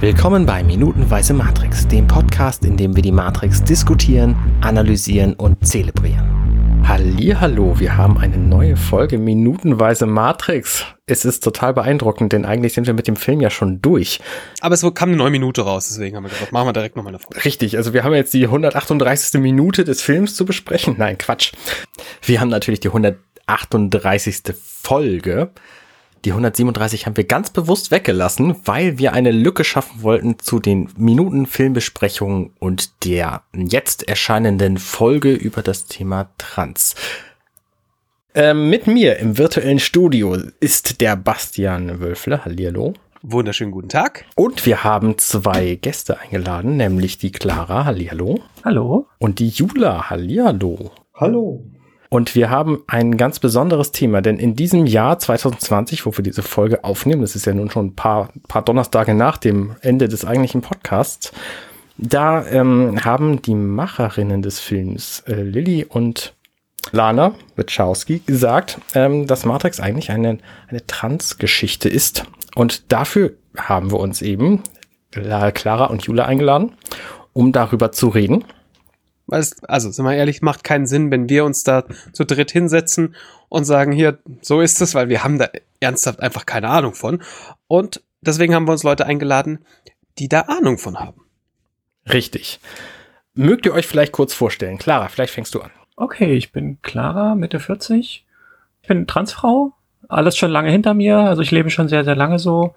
Willkommen bei Minutenweise Matrix, dem Podcast, in dem wir die Matrix diskutieren, analysieren und zelebrieren. Hallo, wir haben eine neue Folge Minutenweise Matrix. Es ist total beeindruckend, denn eigentlich sind wir mit dem Film ja schon durch. Aber es kam eine neue Minute raus, deswegen haben wir gesagt, machen wir direkt nochmal eine Folge. Richtig, also wir haben jetzt die 138. Minute des Films zu besprechen. Nein, Quatsch. Wir haben natürlich die 138. Folge. Die 137 haben wir ganz bewusst weggelassen, weil wir eine Lücke schaffen wollten zu den Minuten Filmbesprechungen und der jetzt erscheinenden Folge über das Thema Trans. Ähm, mit mir im virtuellen Studio ist der Bastian Wölfle. Hallihallo. Wunderschönen guten Tag. Und wir haben zwei Gäste eingeladen, nämlich die Clara. Hallihallo. Hallo. Und die Jula. Hallihallo. Hallo. Und wir haben ein ganz besonderes Thema, denn in diesem Jahr 2020, wo wir diese Folge aufnehmen, das ist ja nun schon ein paar, paar Donnerstage nach dem Ende des eigentlichen Podcasts, da ähm, haben die Macherinnen des Films, äh, Lilly und Lana Wachowski, gesagt, ähm, dass Matrix eigentlich eine, eine Trans-Geschichte ist. Und dafür haben wir uns eben Clara und Jula eingeladen, um darüber zu reden. Also, sind wir ehrlich, macht keinen Sinn, wenn wir uns da zu dritt hinsetzen und sagen, hier, so ist es, weil wir haben da ernsthaft einfach keine Ahnung von. Und deswegen haben wir uns Leute eingeladen, die da Ahnung von haben. Richtig. Mögt ihr euch vielleicht kurz vorstellen? Clara, vielleicht fängst du an. Okay, ich bin Clara, Mitte 40. Ich bin Transfrau. Alles schon lange hinter mir. Also ich lebe schon sehr, sehr lange so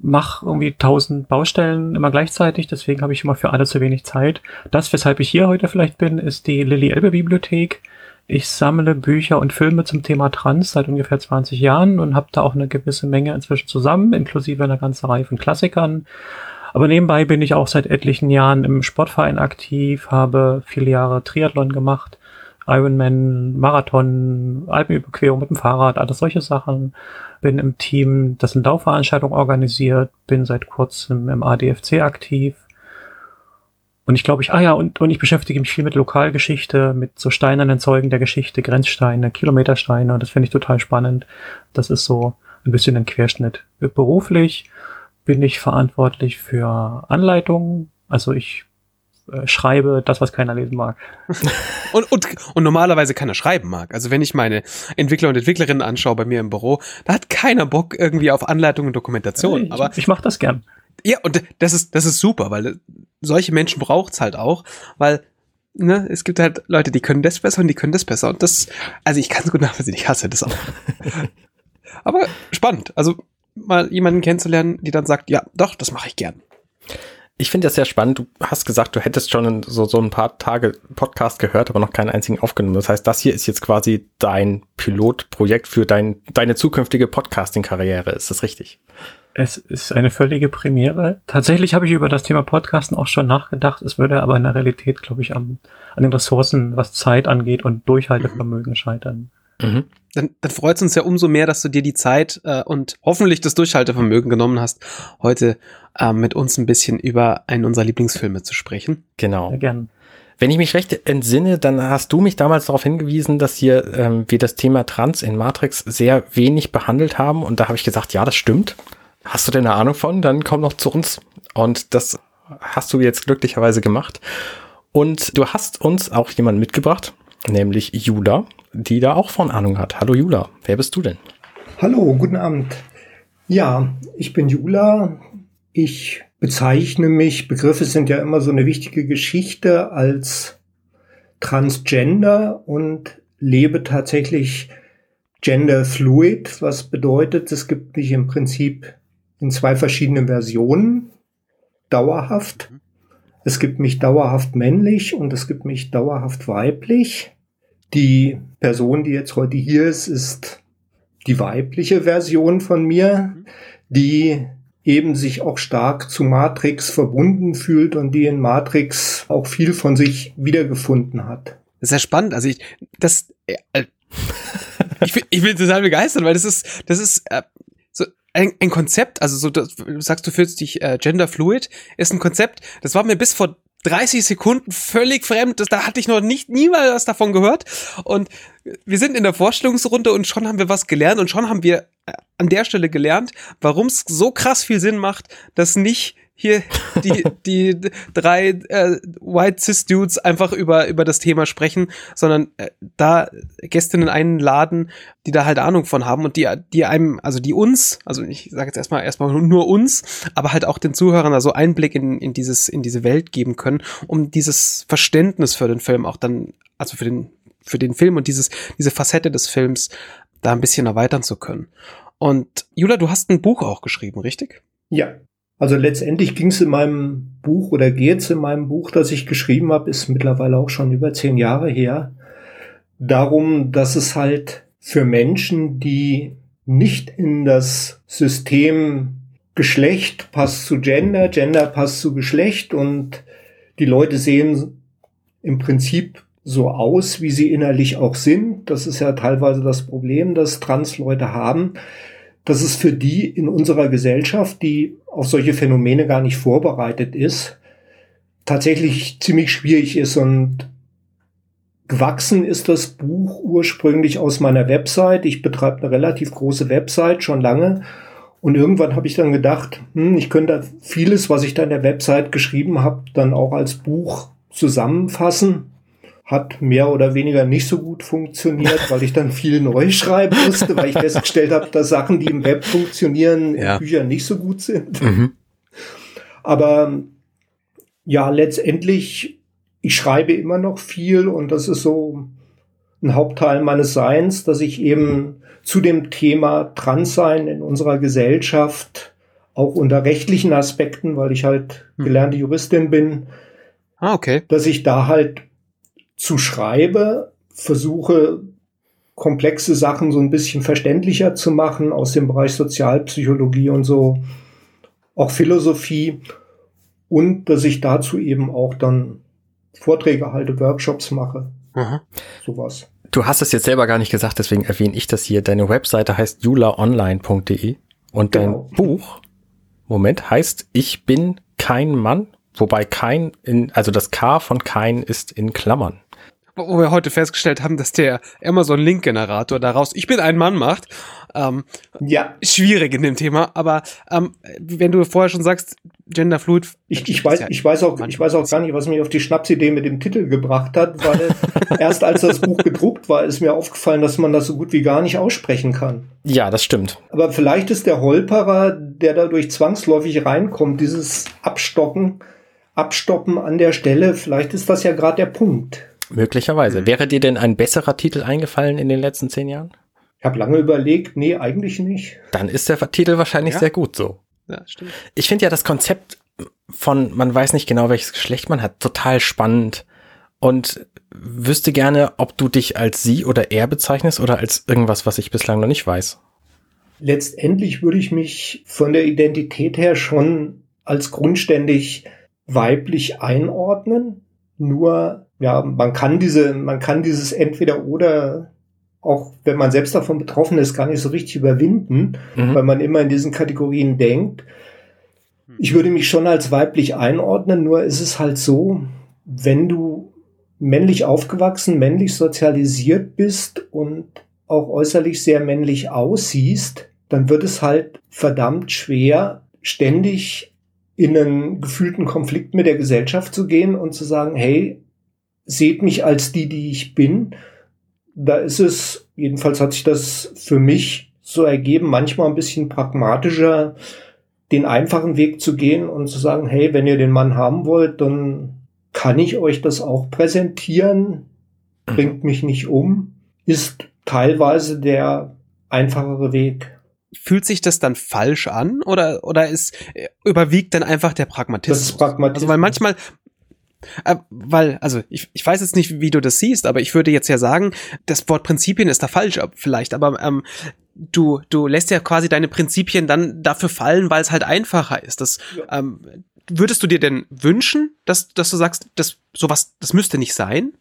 mache irgendwie tausend Baustellen immer gleichzeitig, deswegen habe ich immer für alle zu wenig Zeit. Das, weshalb ich hier heute vielleicht bin, ist die Lilly Elbe Bibliothek. Ich sammle Bücher und Filme zum Thema Trans seit ungefähr 20 Jahren und habe da auch eine gewisse Menge inzwischen zusammen, inklusive einer ganzen Reihe von Klassikern. Aber nebenbei bin ich auch seit etlichen Jahren im Sportverein aktiv, habe viele Jahre Triathlon gemacht, Ironman, Marathon, Alpenüberquerung mit dem Fahrrad, alles solche Sachen bin im Team, das eine Laufveranstaltung organisiert, bin seit kurzem im ADFC aktiv. Und ich glaube, ich, ah ja, und, und ich beschäftige mich viel mit Lokalgeschichte, mit so steinernen Zeugen der Geschichte, Grenzsteine, Kilometersteine. Das finde ich total spannend. Das ist so ein bisschen ein Querschnitt. Beruflich bin ich verantwortlich für Anleitungen. Also ich äh, schreibe das, was keiner lesen mag. und, und, und normalerweise keiner schreiben mag. Also wenn ich meine Entwickler und Entwicklerinnen anschaue bei mir im Büro, da hat keiner Bock irgendwie auf Anleitung und Dokumentation. Ich, aber ich mache das gern. Ja, und das ist, das ist super, weil solche Menschen braucht's halt auch, weil ne, es gibt halt Leute, die können das besser und die können das besser. Und das, also ich kann es gut nachvollziehen, ich hasse das auch. aber spannend. Also mal jemanden kennenzulernen, die dann sagt, ja, doch, das mache ich gern ich finde das sehr spannend. Du hast gesagt, du hättest schon so, so ein paar Tage Podcast gehört, aber noch keinen einzigen aufgenommen. Das heißt, das hier ist jetzt quasi dein Pilotprojekt für dein, deine zukünftige Podcasting-Karriere. Ist das richtig? Es ist eine völlige Premiere. Tatsächlich habe ich über das Thema Podcasten auch schon nachgedacht. Es würde aber in der Realität, glaube ich, am, an den Ressourcen, was Zeit angeht und Durchhaltevermögen scheitern. Mhm. Dann, dann freut es uns ja umso mehr, dass du dir die Zeit äh, und hoffentlich das Durchhaltevermögen genommen hast, heute äh, mit uns ein bisschen über einen unserer Lieblingsfilme zu sprechen. Genau. Sehr gern. Wenn ich mich recht entsinne, dann hast du mich damals darauf hingewiesen, dass hier ähm, wir das Thema Trans in Matrix sehr wenig behandelt haben. Und da habe ich gesagt, ja, das stimmt. Hast du denn eine Ahnung von? Dann komm noch zu uns. Und das hast du jetzt glücklicherweise gemacht. Und du hast uns auch jemanden mitgebracht, nämlich Jula, die da auch von Ahnung hat. Hallo Jula, wer bist du denn? Hallo, guten Abend. Ja, ich bin Jula. Ich bezeichne mich, Begriffe sind ja immer so eine wichtige Geschichte, als Transgender und lebe tatsächlich Gender Fluid, was bedeutet, es gibt mich im Prinzip in zwei verschiedenen Versionen, dauerhaft. Es gibt mich dauerhaft männlich und es gibt mich dauerhaft weiblich. Die Person, die jetzt heute hier ist, ist die weibliche Version von mir, die eben sich auch stark zu Matrix verbunden fühlt und die in Matrix auch viel von sich wiedergefunden hat. Das ist ja spannend. Also ich, das, äh, ich, ich bin total begeistert, weil das ist, das ist äh, so ein, ein Konzept. Also so, das, du sagst, du fühlst dich äh, genderfluid, ist ein Konzept. Das war mir bis vor 30 Sekunden völlig fremd. Da hatte ich noch nicht niemals was davon gehört. Und wir sind in der Vorstellungsrunde und schon haben wir was gelernt und schon haben wir äh, an der Stelle gelernt, warum es so krass viel Sinn macht, dass nicht hier die, die drei äh, White Cis Dudes einfach über, über das Thema sprechen, sondern äh, da Gästinnen einladen, die da halt Ahnung von haben und die, die einem, also die uns, also ich sage jetzt erstmal erstmal nur uns, aber halt auch den Zuhörern also Einblick in, in dieses, in diese Welt geben können, um dieses Verständnis für den Film auch dann, also für den, für den Film und dieses, diese Facette des Films da ein bisschen erweitern zu können. Und Jula, du hast ein Buch auch geschrieben, richtig? Ja, also letztendlich ging es in meinem Buch oder geht es in meinem Buch, das ich geschrieben habe, ist mittlerweile auch schon über zehn Jahre her, darum, dass es halt für Menschen, die nicht in das System Geschlecht passt zu Gender, Gender passt zu Geschlecht und die Leute sehen im Prinzip so aus, wie sie innerlich auch sind. Das ist ja teilweise das Problem, das Trans-Leute haben, dass es für die in unserer Gesellschaft, die auf solche Phänomene gar nicht vorbereitet ist, tatsächlich ziemlich schwierig ist. Und gewachsen ist das Buch ursprünglich aus meiner Website. Ich betreibe eine relativ große Website schon lange. Und irgendwann habe ich dann gedacht, hm, ich könnte vieles, was ich da in der Website geschrieben habe, dann auch als Buch zusammenfassen hat mehr oder weniger nicht so gut funktioniert, weil ich dann viel neu schreiben musste, weil ich festgestellt habe, dass Sachen, die im Web funktionieren, ja. in Büchern nicht so gut sind. Mhm. Aber ja, letztendlich, ich schreibe immer noch viel und das ist so ein Hauptteil meines Seins, dass ich eben zu dem Thema Transsein in unserer Gesellschaft auch unter rechtlichen Aspekten, weil ich halt hm. gelernte Juristin bin, ah, okay. dass ich da halt zu schreibe, versuche komplexe Sachen so ein bisschen verständlicher zu machen aus dem Bereich Sozialpsychologie und so, auch Philosophie und dass ich dazu eben auch dann Vorträge halte, Workshops mache. Aha. Sowas. Du hast es jetzt selber gar nicht gesagt, deswegen erwähne ich das hier. Deine Webseite heißt julaonline.de und dein genau. Buch, Moment, heißt Ich bin kein Mann, wobei kein in, also das K von kein ist in Klammern wo wir heute festgestellt haben, dass der Amazon-Link-Generator daraus Ich bin ein Mann macht. Ähm, ja. Schwierig in dem Thema, aber ähm, wenn du vorher schon sagst, Genderfluid. Ich, ich weiß, ja ich weiß auch, ich weiß auch gar nicht, was mich auf die Schnapsidee mit dem Titel gebracht hat, weil erst als das Buch gedruckt war, ist mir aufgefallen, dass man das so gut wie gar nicht aussprechen kann. Ja, das stimmt. Aber vielleicht ist der Holperer, der dadurch zwangsläufig reinkommt, dieses Abstocken, Abstoppen an der Stelle, vielleicht ist das ja gerade der Punkt. Möglicherweise. Wäre dir denn ein besserer Titel eingefallen in den letzten zehn Jahren? Ich habe lange überlegt, nee, eigentlich nicht. Dann ist der Titel wahrscheinlich ja. sehr gut so. Ja, stimmt. Ich finde ja das Konzept von, man weiß nicht genau, welches Geschlecht man hat, total spannend und wüsste gerne, ob du dich als sie oder er bezeichnest oder als irgendwas, was ich bislang noch nicht weiß. Letztendlich würde ich mich von der Identität her schon als grundständig weiblich einordnen. Nur ja, man kann diese, man kann dieses entweder oder auch wenn man selbst davon betroffen ist, gar nicht so richtig überwinden, mhm. weil man immer in diesen Kategorien denkt. Ich würde mich schon als weiblich einordnen, nur ist es halt so, wenn du männlich aufgewachsen, männlich sozialisiert bist und auch äußerlich sehr männlich aussiehst, dann wird es halt verdammt schwer, ständig in einen gefühlten Konflikt mit der Gesellschaft zu gehen und zu sagen, hey, seht mich als die, die ich bin. Da ist es, jedenfalls hat sich das für mich so ergeben, manchmal ein bisschen pragmatischer, den einfachen Weg zu gehen und zu sagen, hey, wenn ihr den Mann haben wollt, dann kann ich euch das auch präsentieren, bringt mich nicht um, ist teilweise der einfachere Weg. Fühlt sich das dann falsch an oder oder ist überwiegt dann einfach der Pragmatismus? Das ist Pragmatismus. Also weil manchmal äh, weil, also ich, ich weiß jetzt nicht, wie du das siehst, aber ich würde jetzt ja sagen, das Wort Prinzipien ist da falsch vielleicht, aber ähm, du, du lässt ja quasi deine Prinzipien dann dafür fallen, weil es halt einfacher ist. Das, ja. ähm, würdest du dir denn wünschen, dass, dass du sagst, dass sowas, das müsste nicht sein?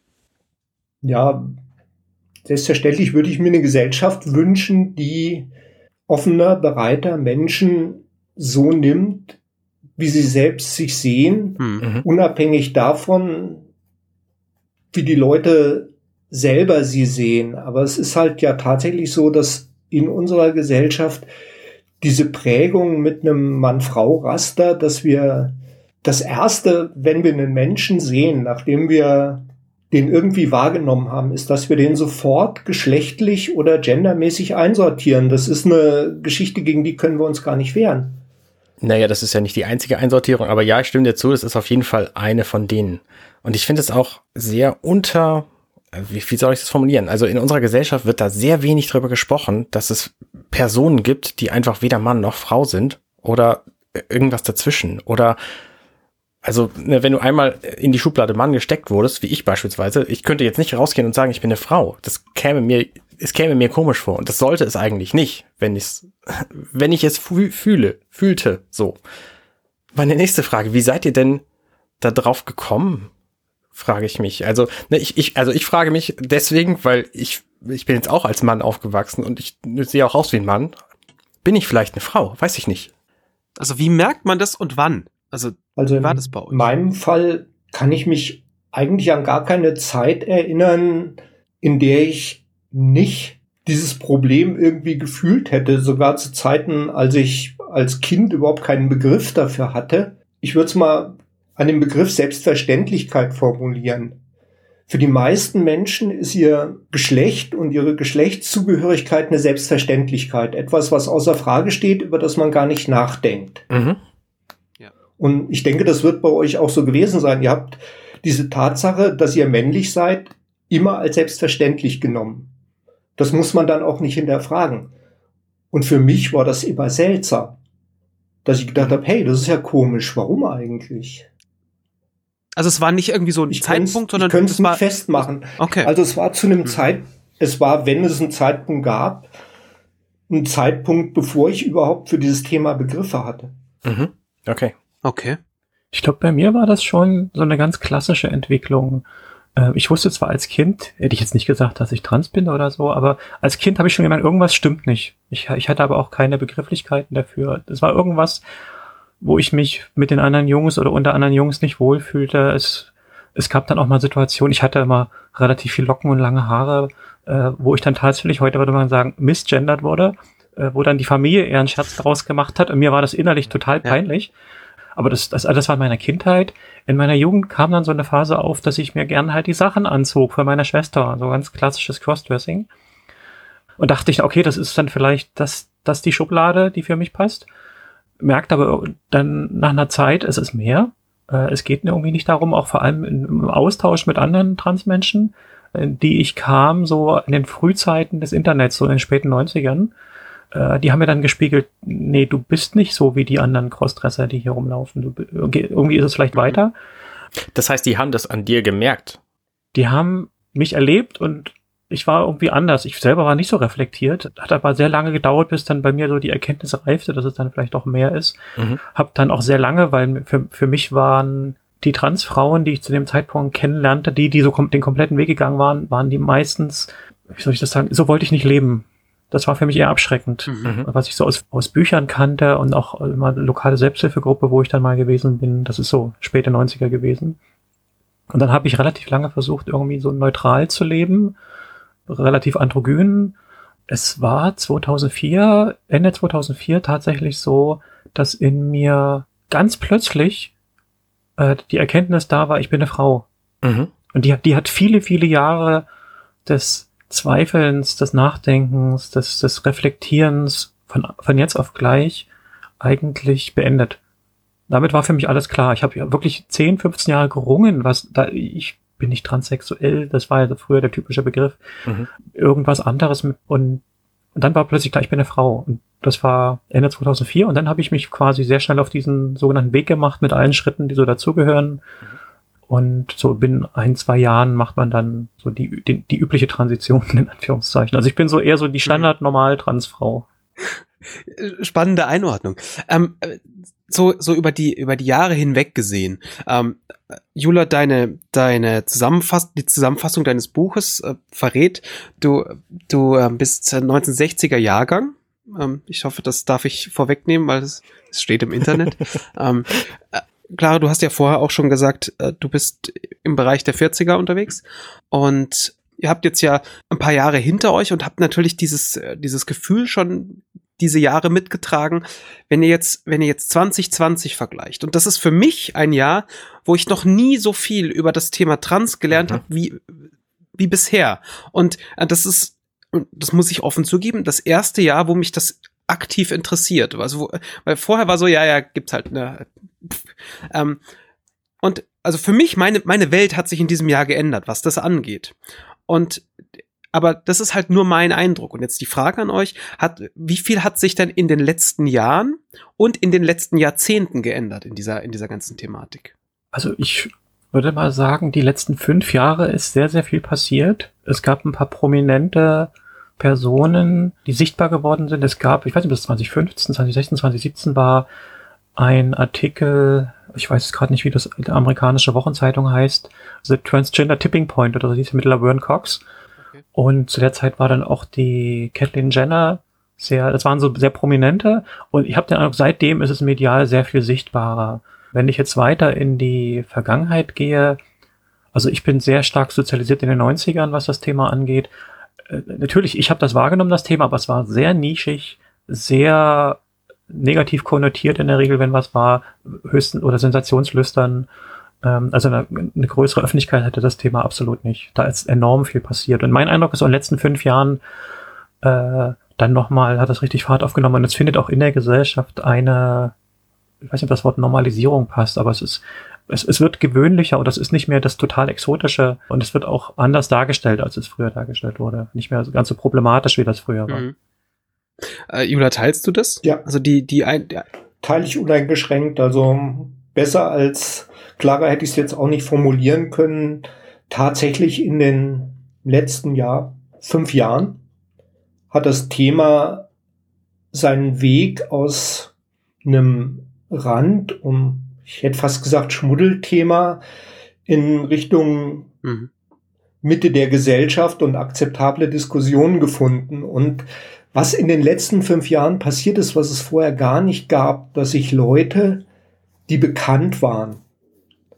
Ja, selbstverständlich würde ich mir eine Gesellschaft wünschen, die offener, bereiter Menschen so nimmt, wie sie selbst sich sehen, hm. mhm. unabhängig davon, wie die Leute selber sie sehen. Aber es ist halt ja tatsächlich so, dass in unserer Gesellschaft diese Prägung mit einem Mann-Frau-Raster, dass wir das erste, wenn wir einen Menschen sehen, nachdem wir den irgendwie wahrgenommen haben, ist, dass wir den sofort geschlechtlich oder gendermäßig einsortieren. Das ist eine Geschichte, gegen die können wir uns gar nicht wehren. Naja, das ist ja nicht die einzige Einsortierung, aber ja, ich stimme dir zu, das ist auf jeden Fall eine von denen. Und ich finde es auch sehr unter, wie, wie soll ich das formulieren? Also in unserer Gesellschaft wird da sehr wenig drüber gesprochen, dass es Personen gibt, die einfach weder Mann noch Frau sind oder irgendwas dazwischen oder also, ne, wenn du einmal in die Schublade Mann gesteckt wurdest, wie ich beispielsweise, ich könnte jetzt nicht rausgehen und sagen, ich bin eine Frau. Das käme mir, es käme mir komisch vor. Und das sollte es eigentlich nicht, wenn ich wenn ich es fühle, fühlte, so. Meine nächste Frage, wie seid ihr denn da drauf gekommen? Frage ich mich. Also, ne, ich, ich, also ich frage mich deswegen, weil ich, ich bin jetzt auch als Mann aufgewachsen und ich sehe auch aus wie ein Mann. Bin ich vielleicht eine Frau? Weiß ich nicht. Also, wie merkt man das und wann? Also, also in meinem Fall kann ich mich eigentlich an gar keine Zeit erinnern, in der ich nicht dieses Problem irgendwie gefühlt hätte, sogar zu Zeiten, als ich als Kind überhaupt keinen Begriff dafür hatte. Ich würde es mal an dem Begriff Selbstverständlichkeit formulieren. Für die meisten Menschen ist ihr Geschlecht und ihre Geschlechtszugehörigkeit eine Selbstverständlichkeit. Etwas, was außer Frage steht, über das man gar nicht nachdenkt. Mhm. Und ich denke, das wird bei euch auch so gewesen sein. Ihr habt diese Tatsache, dass ihr männlich seid, immer als selbstverständlich genommen. Das muss man dann auch nicht hinterfragen. Und für mich war das immer seltsam, dass ich gedacht habe, hey, das ist ja komisch, warum eigentlich? Also es war nicht irgendwie so ein ich Zeitpunkt, sondern ich könnte es nicht festmachen. Okay. Also es war zu einem mhm. Zeit, es war, wenn es einen Zeitpunkt gab, ein Zeitpunkt, bevor ich überhaupt für dieses Thema Begriffe hatte. Mhm. Okay. Okay. Ich glaube, bei mir war das schon so eine ganz klassische Entwicklung. Äh, ich wusste zwar als Kind, hätte ich jetzt nicht gesagt, dass ich trans bin oder so, aber als Kind habe ich schon gemerkt, irgendwas stimmt nicht. Ich, ich hatte aber auch keine Begrifflichkeiten dafür. Es war irgendwas, wo ich mich mit den anderen Jungs oder unter anderen Jungs nicht wohlfühlte. Es, es gab dann auch mal Situationen, ich hatte immer relativ viel Locken und lange Haare, äh, wo ich dann tatsächlich, heute würde man sagen, misgendert wurde, äh, wo dann die Familie eher einen Scherz daraus gemacht hat und mir war das innerlich total peinlich. Ja. Aber das, das alles war in meiner Kindheit. In meiner Jugend kam dann so eine Phase auf, dass ich mir gern halt die Sachen anzog für meine Schwester. So ganz klassisches Crossdressing. Und dachte ich, okay, das ist dann vielleicht das, das die Schublade, die für mich passt. Merkt aber dann nach einer Zeit, es ist mehr. Äh, es geht irgendwie nicht darum, auch vor allem im Austausch mit anderen Transmenschen, äh, die ich kam, so in den Frühzeiten des Internets, so in den späten 90ern, äh, die haben mir dann gespiegelt, nee, du bist nicht so wie die anderen Crossdresser, die hier rumlaufen. Du, irgendwie ist es vielleicht weiter. Das heißt, die haben das an dir gemerkt? Die haben mich erlebt und ich war irgendwie anders. Ich selber war nicht so reflektiert. Hat aber sehr lange gedauert, bis dann bei mir so die Erkenntnis reifte, dass es dann vielleicht auch mehr ist. Mhm. Hab dann auch sehr lange, weil für, für mich waren die Transfrauen, die ich zu dem Zeitpunkt kennenlernte, die, die so kom den kompletten Weg gegangen waren, waren die meistens, wie soll ich das sagen, so wollte ich nicht leben das war für mich eher abschreckend, mhm. was ich so aus, aus Büchern kannte und auch immer lokale Selbsthilfegruppe, wo ich dann mal gewesen bin. Das ist so späte 90er gewesen. Und dann habe ich relativ lange versucht, irgendwie so neutral zu leben, relativ androgyn. Es war 2004, Ende 2004 tatsächlich so, dass in mir ganz plötzlich äh, die Erkenntnis da war, ich bin eine Frau. Mhm. Und die, die hat viele, viele Jahre des Zweifelns, des Nachdenkens, des, des Reflektierens von, von jetzt auf gleich eigentlich beendet. Damit war für mich alles klar. Ich habe ja wirklich 10, 15 Jahre gerungen, was da ich bin nicht transsexuell, das war ja früher der typische Begriff. Mhm. Irgendwas anderes und, und dann war plötzlich klar, ich bin eine Frau. Und das war Ende 2004 und dann habe ich mich quasi sehr schnell auf diesen sogenannten Weg gemacht mit allen Schritten, die so dazugehören. Mhm und so binnen ein, zwei Jahren macht man dann so die, die, die übliche Transition in Anführungszeichen. Also ich bin so eher so die Standard-Normal-Transfrau. Spannende Einordnung. Ähm, so, so über die, über die Jahre hinweg gesehen. Ähm, Jula, deine, deine Zusammenfassung, die Zusammenfassung deines Buches äh, verrät, du, du äh, bist 1960er Jahrgang. Ähm, ich hoffe, das darf ich vorwegnehmen, weil es, es steht im Internet. ähm, äh, Clara, du hast ja vorher auch schon gesagt, äh, du bist im Bereich der 40er unterwegs und ihr habt jetzt ja ein paar Jahre hinter euch und habt natürlich dieses, äh, dieses Gefühl schon diese Jahre mitgetragen. Wenn ihr jetzt, wenn ihr jetzt 2020 vergleicht, und das ist für mich ein Jahr, wo ich noch nie so viel über das Thema Trans gelernt mhm. habe wie, wie bisher. Und äh, das ist, das muss ich offen zugeben, das erste Jahr, wo mich das aktiv interessiert. Also, wo, weil vorher war so, ja, ja, gibt's halt eine. Ähm, und also für mich, meine, meine Welt hat sich in diesem Jahr geändert, was das angeht. Und aber das ist halt nur mein Eindruck. Und jetzt die Frage an euch, hat, wie viel hat sich denn in den letzten Jahren und in den letzten Jahrzehnten geändert in dieser, in dieser ganzen Thematik? Also ich würde mal sagen, die letzten fünf Jahre ist sehr, sehr viel passiert. Es gab ein paar prominente Personen, die sichtbar geworden sind. Es gab, ich weiß nicht, ob das 2015, 2016, 2017 war, ein Artikel, ich weiß gerade nicht, wie das die amerikanische Wochenzeitung heißt, The Transgender Tipping Point oder so hieß mit Laverne Cox. Okay. Und zu der Zeit war dann auch die Kathleen Jenner sehr, das waren so sehr prominente und ich habe den Eindruck, seitdem ist es medial sehr viel sichtbarer. Wenn ich jetzt weiter in die Vergangenheit gehe, also ich bin sehr stark sozialisiert in den 90ern, was das Thema angeht. Äh, natürlich, ich habe das wahrgenommen, das Thema, aber es war sehr nischig, sehr negativ konnotiert in der Regel, wenn was war, höchsten oder sensationslüstern. Ähm, also eine, eine, größere Öffentlichkeit hätte das Thema absolut nicht. Da ist enorm viel passiert. Und mein Eindruck ist, in den letzten fünf Jahren äh, dann nochmal hat das richtig Fahrt aufgenommen und es findet auch in der Gesellschaft eine, ich weiß nicht, ob das Wort Normalisierung passt, aber es ist, es, es wird gewöhnlicher und das ist nicht mehr das total Exotische und es wird auch anders dargestellt, als es früher dargestellt wurde. Nicht mehr ganz so problematisch, wie das früher war. Mhm. Äh, Jula, teilst du das? Ja. Also die, die ein, ja. Teile ich uneingeschränkt. Also besser als klarer hätte ich es jetzt auch nicht formulieren können. Tatsächlich in den letzten Jahr, fünf Jahren, hat das Thema seinen Weg aus einem Rand, um, ich hätte fast gesagt, Schmuddelthema in Richtung mhm. Mitte der Gesellschaft und akzeptable Diskussionen gefunden. Und was in den letzten fünf Jahren passiert ist, was es vorher gar nicht gab, dass sich Leute, die bekannt waren,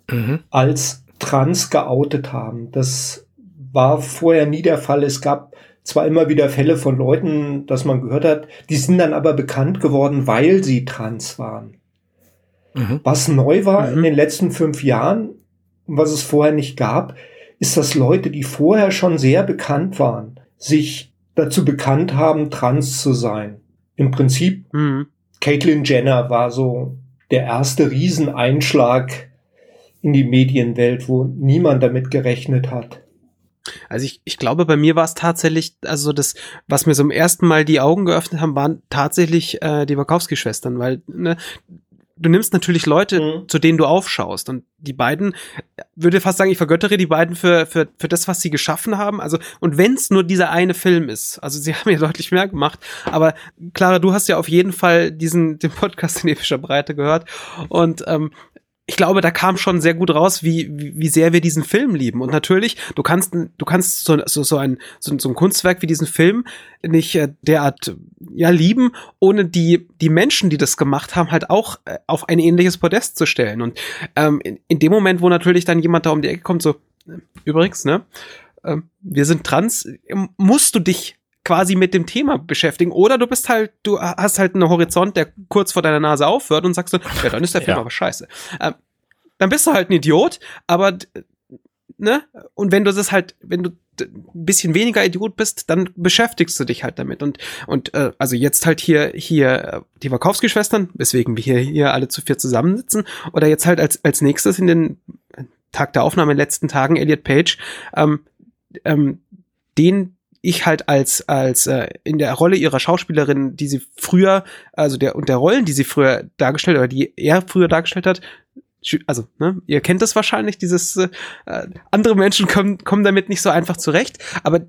mhm. als trans geoutet haben. Das war vorher nie der Fall. Es gab zwar immer wieder Fälle von Leuten, dass man gehört hat, die sind dann aber bekannt geworden, weil sie trans waren. Mhm. Was neu war mhm. in den letzten fünf Jahren und was es vorher nicht gab, ist, dass Leute, die vorher schon sehr bekannt waren, sich dazu bekannt haben, trans zu sein. Im Prinzip, mhm. Caitlyn Jenner war so der erste Rieseneinschlag in die Medienwelt, wo niemand damit gerechnet hat. Also ich, ich glaube, bei mir war es tatsächlich, also das, was mir zum ersten Mal die Augen geöffnet haben, waren tatsächlich äh, die Wachowski-Schwestern, weil ne, du nimmst natürlich Leute, mhm. zu denen du aufschaust. Und die beiden, würde fast sagen, ich vergöttere die beiden für, für, für das, was sie geschaffen haben. Also, und wenn es nur dieser eine Film ist, also sie haben ja deutlich mehr gemacht, aber Clara, du hast ja auf jeden Fall diesen, den Podcast in epischer Breite gehört. Und ähm, ich glaube, da kam schon sehr gut raus, wie, wie, wie sehr wir diesen Film lieben. Und natürlich, du kannst, du kannst so, so, so, ein, so, so ein Kunstwerk wie diesen Film nicht äh, derart ja lieben, ohne die, die Menschen, die das gemacht haben, halt auch äh, auf ein ähnliches Podest zu stellen. Und ähm, in, in dem Moment, wo natürlich dann jemand da um die Ecke kommt, so, übrigens, ne, äh, wir sind trans, musst du dich quasi mit dem Thema beschäftigen. Oder du bist halt, du hast halt einen Horizont, der kurz vor deiner Nase aufhört und sagst so, ja, dann ist der Film ja. aber scheiße. Ähm, dann bist du halt ein Idiot, aber ne? Und wenn du das halt, wenn du ein bisschen weniger Idiot bist, dann beschäftigst du dich halt damit. Und, und äh, also jetzt halt hier, hier äh, die Wachowski-Schwestern, weswegen wir hier, hier alle zu vier zusammensitzen, oder jetzt halt als, als nächstes in den Tag der Aufnahme in den letzten Tagen Elliot Page, ähm, ähm, den ich halt als als äh, in der Rolle ihrer Schauspielerin, die sie früher, also der und der Rollen, die sie früher dargestellt oder die er früher dargestellt hat, also ne, ihr kennt das wahrscheinlich, dieses äh, andere Menschen kommen kommen damit nicht so einfach zurecht, aber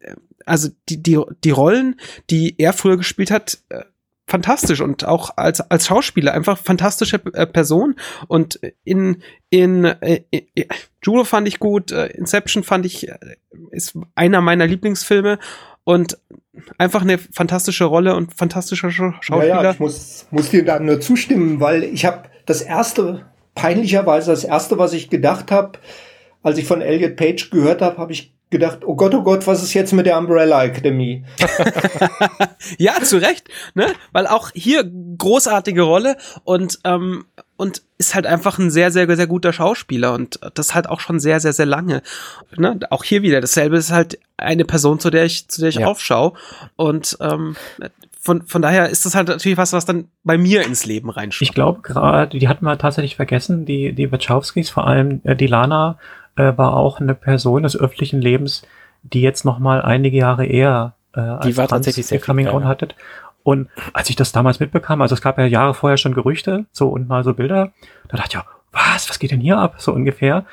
äh, also die die die Rollen, die er früher gespielt hat, äh, fantastisch und auch als als Schauspieler einfach fantastische äh, Person und in in äh, äh, Juno fand ich gut, äh, Inception fand ich äh, ist einer meiner Lieblingsfilme und einfach eine fantastische Rolle und fantastischer Schauspieler. Ja, ja, ich muss muss dir da nur zustimmen, weil ich habe das erste peinlicherweise das erste, was ich gedacht habe, als ich von Elliot Page gehört habe, habe ich gedacht, oh Gott, oh Gott, was ist jetzt mit der Umbrella Academy? ja, zu Recht, ne? Weil auch hier großartige Rolle und ähm, und ist halt einfach ein sehr, sehr, sehr guter Schauspieler und das halt auch schon sehr, sehr, sehr lange. Ne? Auch hier wieder dasselbe ist halt eine Person, zu der ich, zu der ich ja. aufschaue und ähm, von, von daher ist das halt natürlich was, was dann bei mir ins Leben reinschaut. Ich glaube gerade, die hatten wir tatsächlich vergessen, die, die Wachowskis, vor allem äh, die Lana, äh, war auch eine Person des öffentlichen Lebens, die jetzt noch mal einige Jahre eher äh, als die war tatsächlich sehr Coming Out hattet. Und als ich das damals mitbekam, also es gab ja Jahre vorher schon Gerüchte, so und mal so Bilder, da dachte ich ja, was, was geht denn hier ab, so ungefähr.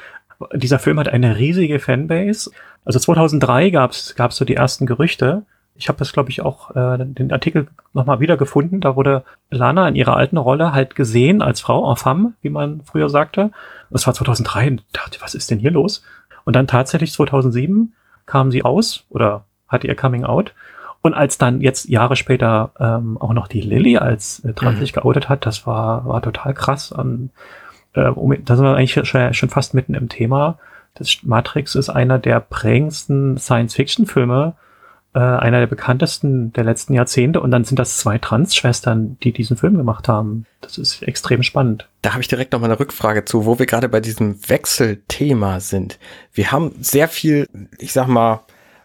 Dieser Film hat eine riesige Fanbase. Also 2003 gab's gab's so die ersten Gerüchte. Ich habe das, glaube ich, auch äh, den Artikel nochmal wiedergefunden. Da wurde Lana in ihrer alten Rolle halt gesehen als Frau en femme, wie man früher sagte. Das war 2003 und dachte, was ist denn hier los? Und dann tatsächlich 2007 kam sie aus oder hatte ihr Coming Out. Und als dann jetzt Jahre später ähm, auch noch die Lilly als äh, trans sich mhm. geoutet hat, das war, war total krass. Und, äh, um, da sind wir eigentlich schon, schon fast mitten im Thema. Das Matrix ist einer der prägendsten Science-Fiction-Filme, äh, einer der bekanntesten der letzten Jahrzehnte und dann sind das zwei Trans-Schwestern, die diesen Film gemacht haben. Das ist extrem spannend. Da habe ich direkt noch mal eine Rückfrage zu, wo wir gerade bei diesem Wechselthema sind. Wir haben sehr viel, ich sag mal,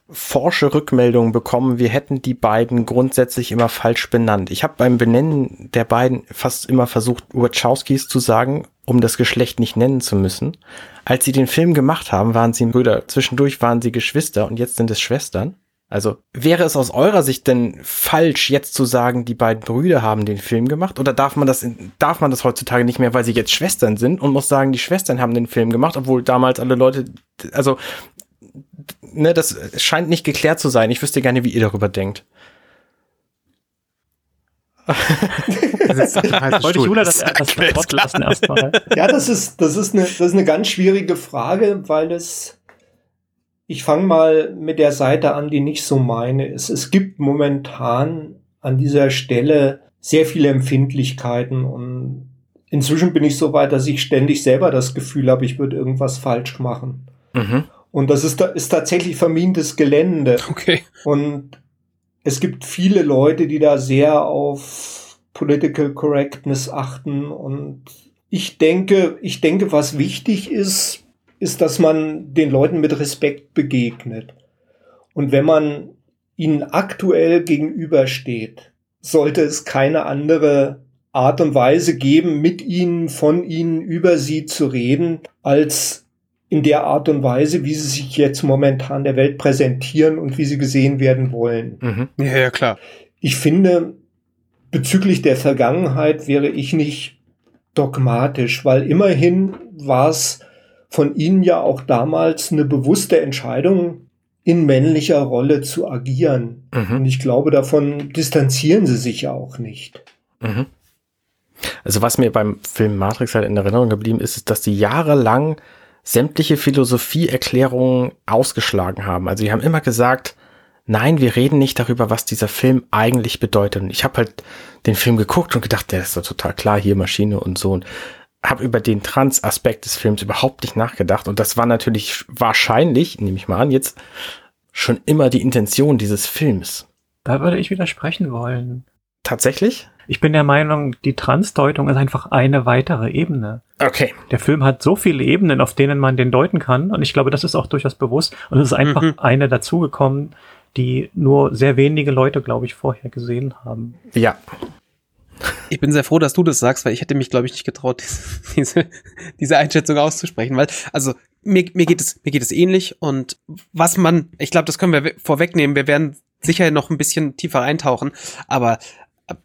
forsche Rückmeldungen bekommen, wir hätten die beiden grundsätzlich immer falsch benannt. Ich habe beim Benennen der beiden fast immer versucht, Wachowskis zu sagen, um das Geschlecht nicht nennen zu müssen. Als sie den Film gemacht haben, waren sie Brüder. Zwischendurch waren sie Geschwister und jetzt sind es Schwestern. Also wäre es aus eurer Sicht denn falsch, jetzt zu sagen, die beiden Brüder haben den Film gemacht? Oder darf man das, darf man das heutzutage nicht mehr, weil sie jetzt Schwestern sind und muss sagen, die Schwestern haben den Film gemacht, obwohl damals alle Leute, also, ne, das scheint nicht geklärt zu sein. Ich wüsste gerne, wie ihr darüber denkt. Wollte ich Jula das, das Wort lassen erstmal. Ja, das ist, das ist eine, das ist eine ganz schwierige Frage, weil es, ich fange mal mit der Seite an, die nicht so meine ist. Es gibt momentan an dieser Stelle sehr viele Empfindlichkeiten und inzwischen bin ich so weit, dass ich ständig selber das Gefühl habe, ich würde irgendwas falsch machen. Mhm. Und das ist, ist tatsächlich vermintes Gelände. Okay. Und es gibt viele Leute, die da sehr auf Political Correctness achten und ich denke, ich denke, was wichtig ist, ist, dass man den Leuten mit Respekt begegnet. Und wenn man ihnen aktuell gegenübersteht, sollte es keine andere Art und Weise geben, mit ihnen, von ihnen, über sie zu reden, als in der Art und Weise, wie sie sich jetzt momentan der Welt präsentieren und wie sie gesehen werden wollen. Mhm. Ja, ja, klar. Ich finde, bezüglich der Vergangenheit wäre ich nicht dogmatisch, weil immerhin war es von ihnen ja auch damals eine bewusste Entscheidung, in männlicher Rolle zu agieren. Mhm. Und ich glaube, davon distanzieren sie sich ja auch nicht. Mhm. Also was mir beim Film Matrix halt in Erinnerung geblieben ist, ist, dass die jahrelang sämtliche Philosophieerklärungen ausgeschlagen haben. Also die haben immer gesagt, nein, wir reden nicht darüber, was dieser Film eigentlich bedeutet. Und ich habe halt den Film geguckt und gedacht, der ist doch total klar, hier Maschine und so. Und habe über den Trans-Aspekt des Films überhaupt nicht nachgedacht. Und das war natürlich wahrscheinlich, nehme ich mal an, jetzt schon immer die Intention dieses Films. Da würde ich widersprechen wollen. Tatsächlich? Ich bin der Meinung, die Transdeutung ist einfach eine weitere Ebene. Okay. Der Film hat so viele Ebenen, auf denen man den deuten kann. Und ich glaube, das ist auch durchaus bewusst. Und es ist einfach mhm. eine dazugekommen, die nur sehr wenige Leute, glaube ich, vorher gesehen haben. Ja, ich bin sehr froh, dass du das sagst, weil ich hätte mich, glaube ich, nicht getraut, diese, diese Einschätzung auszusprechen. Weil, also, mir, mir geht es, mir geht es ähnlich und was man, ich glaube, das können wir vorwegnehmen. Wir werden sicher noch ein bisschen tiefer eintauchen, aber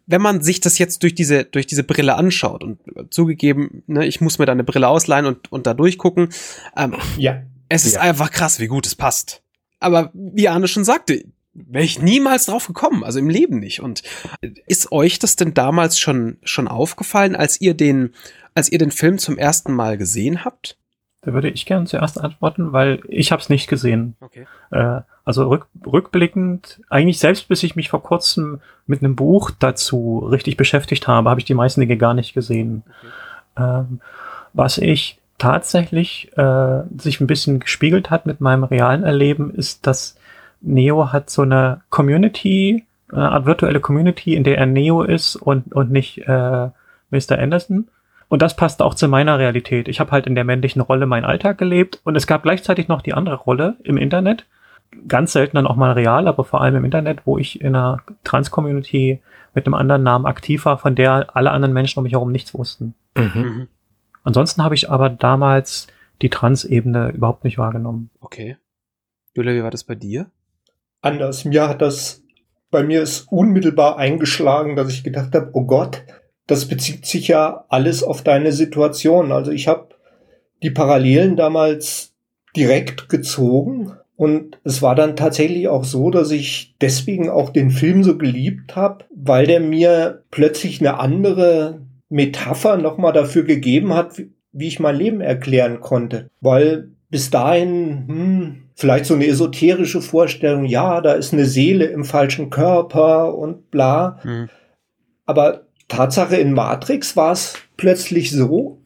wenn man sich das jetzt durch diese, durch diese Brille anschaut und zugegeben, ne, ich muss mir da eine Brille ausleihen und, und da durchgucken, ähm, ja. es ist ja. einfach krass, wie gut es passt. Aber wie Arne schon sagte, wäre ich niemals drauf gekommen, also im Leben nicht. Und ist euch das denn damals schon, schon aufgefallen, als ihr den, als ihr den Film zum ersten Mal gesehen habt? Da würde ich gerne zuerst antworten, weil ich habe es nicht gesehen. Okay. Äh, also rück, rückblickend, eigentlich selbst bis ich mich vor kurzem mit einem Buch dazu richtig beschäftigt habe, habe ich die meisten Dinge gar nicht gesehen. Okay. Ähm, was ich tatsächlich äh, sich ein bisschen gespiegelt hat mit meinem realen Erleben, ist, dass Neo hat so eine Community, eine Art virtuelle Community, in der er Neo ist und, und nicht äh, Mr. Anderson. Und das passt auch zu meiner Realität. Ich habe halt in der männlichen Rolle meinen Alltag gelebt und es gab gleichzeitig noch die andere Rolle im Internet. Ganz selten dann auch mal real, aber vor allem im Internet, wo ich in einer Trans-Community mit einem anderen Namen aktiv war, von der alle anderen Menschen um mich herum nichts wussten. Mhm. Mhm. Ansonsten habe ich aber damals die Trans-Ebene überhaupt nicht wahrgenommen. Okay. Julia, wie war das bei dir? Anders. Mir hat das, bei mir ist unmittelbar eingeschlagen, dass ich gedacht habe, oh Gott, das bezieht sich ja alles auf deine Situation. Also ich habe die Parallelen damals direkt gezogen und es war dann tatsächlich auch so, dass ich deswegen auch den Film so geliebt habe, weil der mir plötzlich eine andere Metapher nochmal dafür gegeben hat, wie, ich mein Leben erklären konnte. Weil bis dahin, hm, vielleicht so eine esoterische Vorstellung, ja, da ist eine Seele im falschen Körper und bla. Mhm. Aber Tatsache in Matrix war es plötzlich so,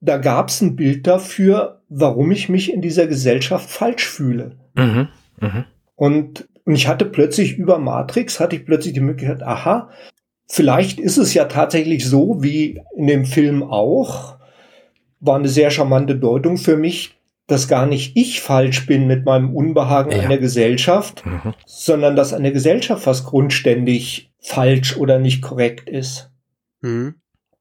da gab es ein Bild dafür, warum ich mich in dieser Gesellschaft falsch fühle. Mhm. Mhm. Und, und ich hatte plötzlich über Matrix, hatte ich plötzlich die Möglichkeit, aha, vielleicht ist es ja tatsächlich so, wie in dem Film auch, war eine sehr charmante Deutung für mich, dass gar nicht ich falsch bin mit meinem Unbehagen Ja. an der Gesellschaft, Mhm. sondern dass eine Gesellschaft fast grundständig falsch oder nicht korrekt ist. Mhm.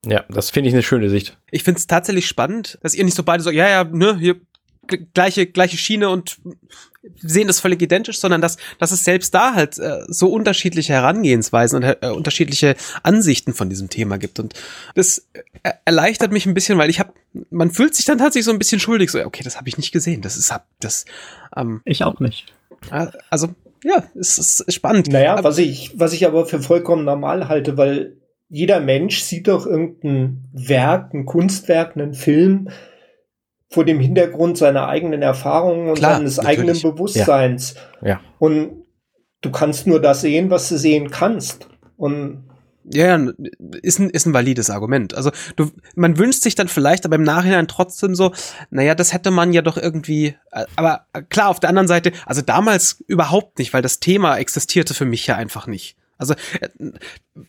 Ja, das finde ich eine schöne Sicht. Ich finde es tatsächlich spannend, dass ihr nicht so beide so, ja, ja, ne, hier gleiche, gleiche Schiene und sehen das völlig identisch, sondern dass, dass es selbst da halt äh, so unterschiedliche Herangehensweisen und äh, unterschiedliche Ansichten von diesem Thema gibt. Und das äh, erleichtert mich ein bisschen, weil ich habe, man fühlt sich dann tatsächlich so ein bisschen schuldig, so, okay, das habe ich nicht gesehen. Das ist hab- das, ähm, Ich auch nicht. äh, also ja, es ist spannend. Naja, Aber- was ich, was ich aber für vollkommen normal halte, weil jeder Mensch sieht doch irgendein Werk, ein Kunstwerk, einen Film vor dem Hintergrund seiner eigenen Erfahrungen und Klar, seines natürlich. eigenen Bewusstseins. Ja. Und du kannst nur das sehen, was du sehen kannst. Und Ja, ja, ist ein, ist ein valides Argument. Also du, man wünscht sich dann vielleicht, aber im Nachhinein trotzdem so, naja, das hätte man ja doch irgendwie, äh, aber klar, auf der anderen Seite, also damals überhaupt nicht, weil das Thema existierte für mich ja einfach nicht. Also, äh,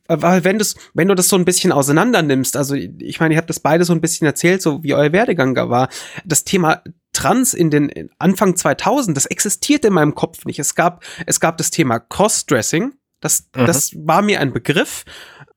weil wenn, du's, wenn du das so ein bisschen auseinander nimmst, also ich meine, ihr habt das beide so ein bisschen erzählt, so wie euer Werdegang da war, das Thema Trans in den in Anfang 2000, das existierte in meinem Kopf nicht. Es gab, es gab das Thema Crossdressing, das, Mhm. das war mir ein Begriff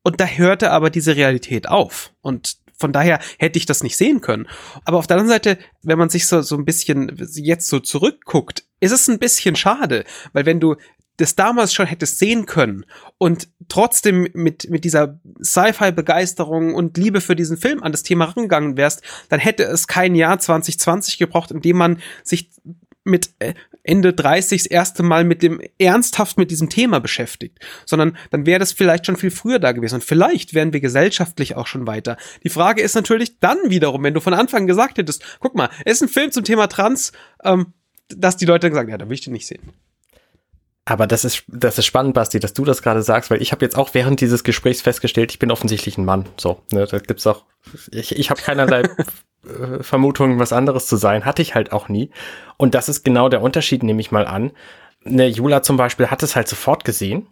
und da hörte aber diese Realität auf. Und von daher hätte ich das nicht sehen können. Aber auf der anderen Seite, wenn man sich so, so ein bisschen jetzt so zurückguckt, ist es ein bisschen schade, weil wenn du das damals schon hättest sehen können und trotzdem mit, mit dieser Sci-Fi-Begeisterung und Liebe für diesen Film an das Thema rangegangen wärst, dann hätte es kein Jahr 2020 gebraucht, in dem man sich mit äh, Ende 30 das erste Mal mit dem ernsthaft mit diesem Thema beschäftigt, sondern dann wäre das vielleicht schon viel früher da gewesen und vielleicht wären wir gesellschaftlich auch schon weiter. Die Frage ist natürlich dann wiederum, wenn du von Anfang gesagt hättest, guck mal, es ist ein Film zum Thema Trans, ähm, dass die Leute dann sagen, ja, da will ich den nicht sehen. Aber das ist, das ist spannend, Basti, dass du das gerade sagst, weil ich habe jetzt auch während dieses Gesprächs festgestellt, ich bin offensichtlich ein Mann. So, ne, da gibt's auch, ich, ich habe keinerlei äh, Vermutungen, was anderes zu sein, hatte ich halt auch nie. Und das ist genau der Unterschied, nehme ich mal an. Ne, Jula zum Beispiel hat es halt sofort gesehen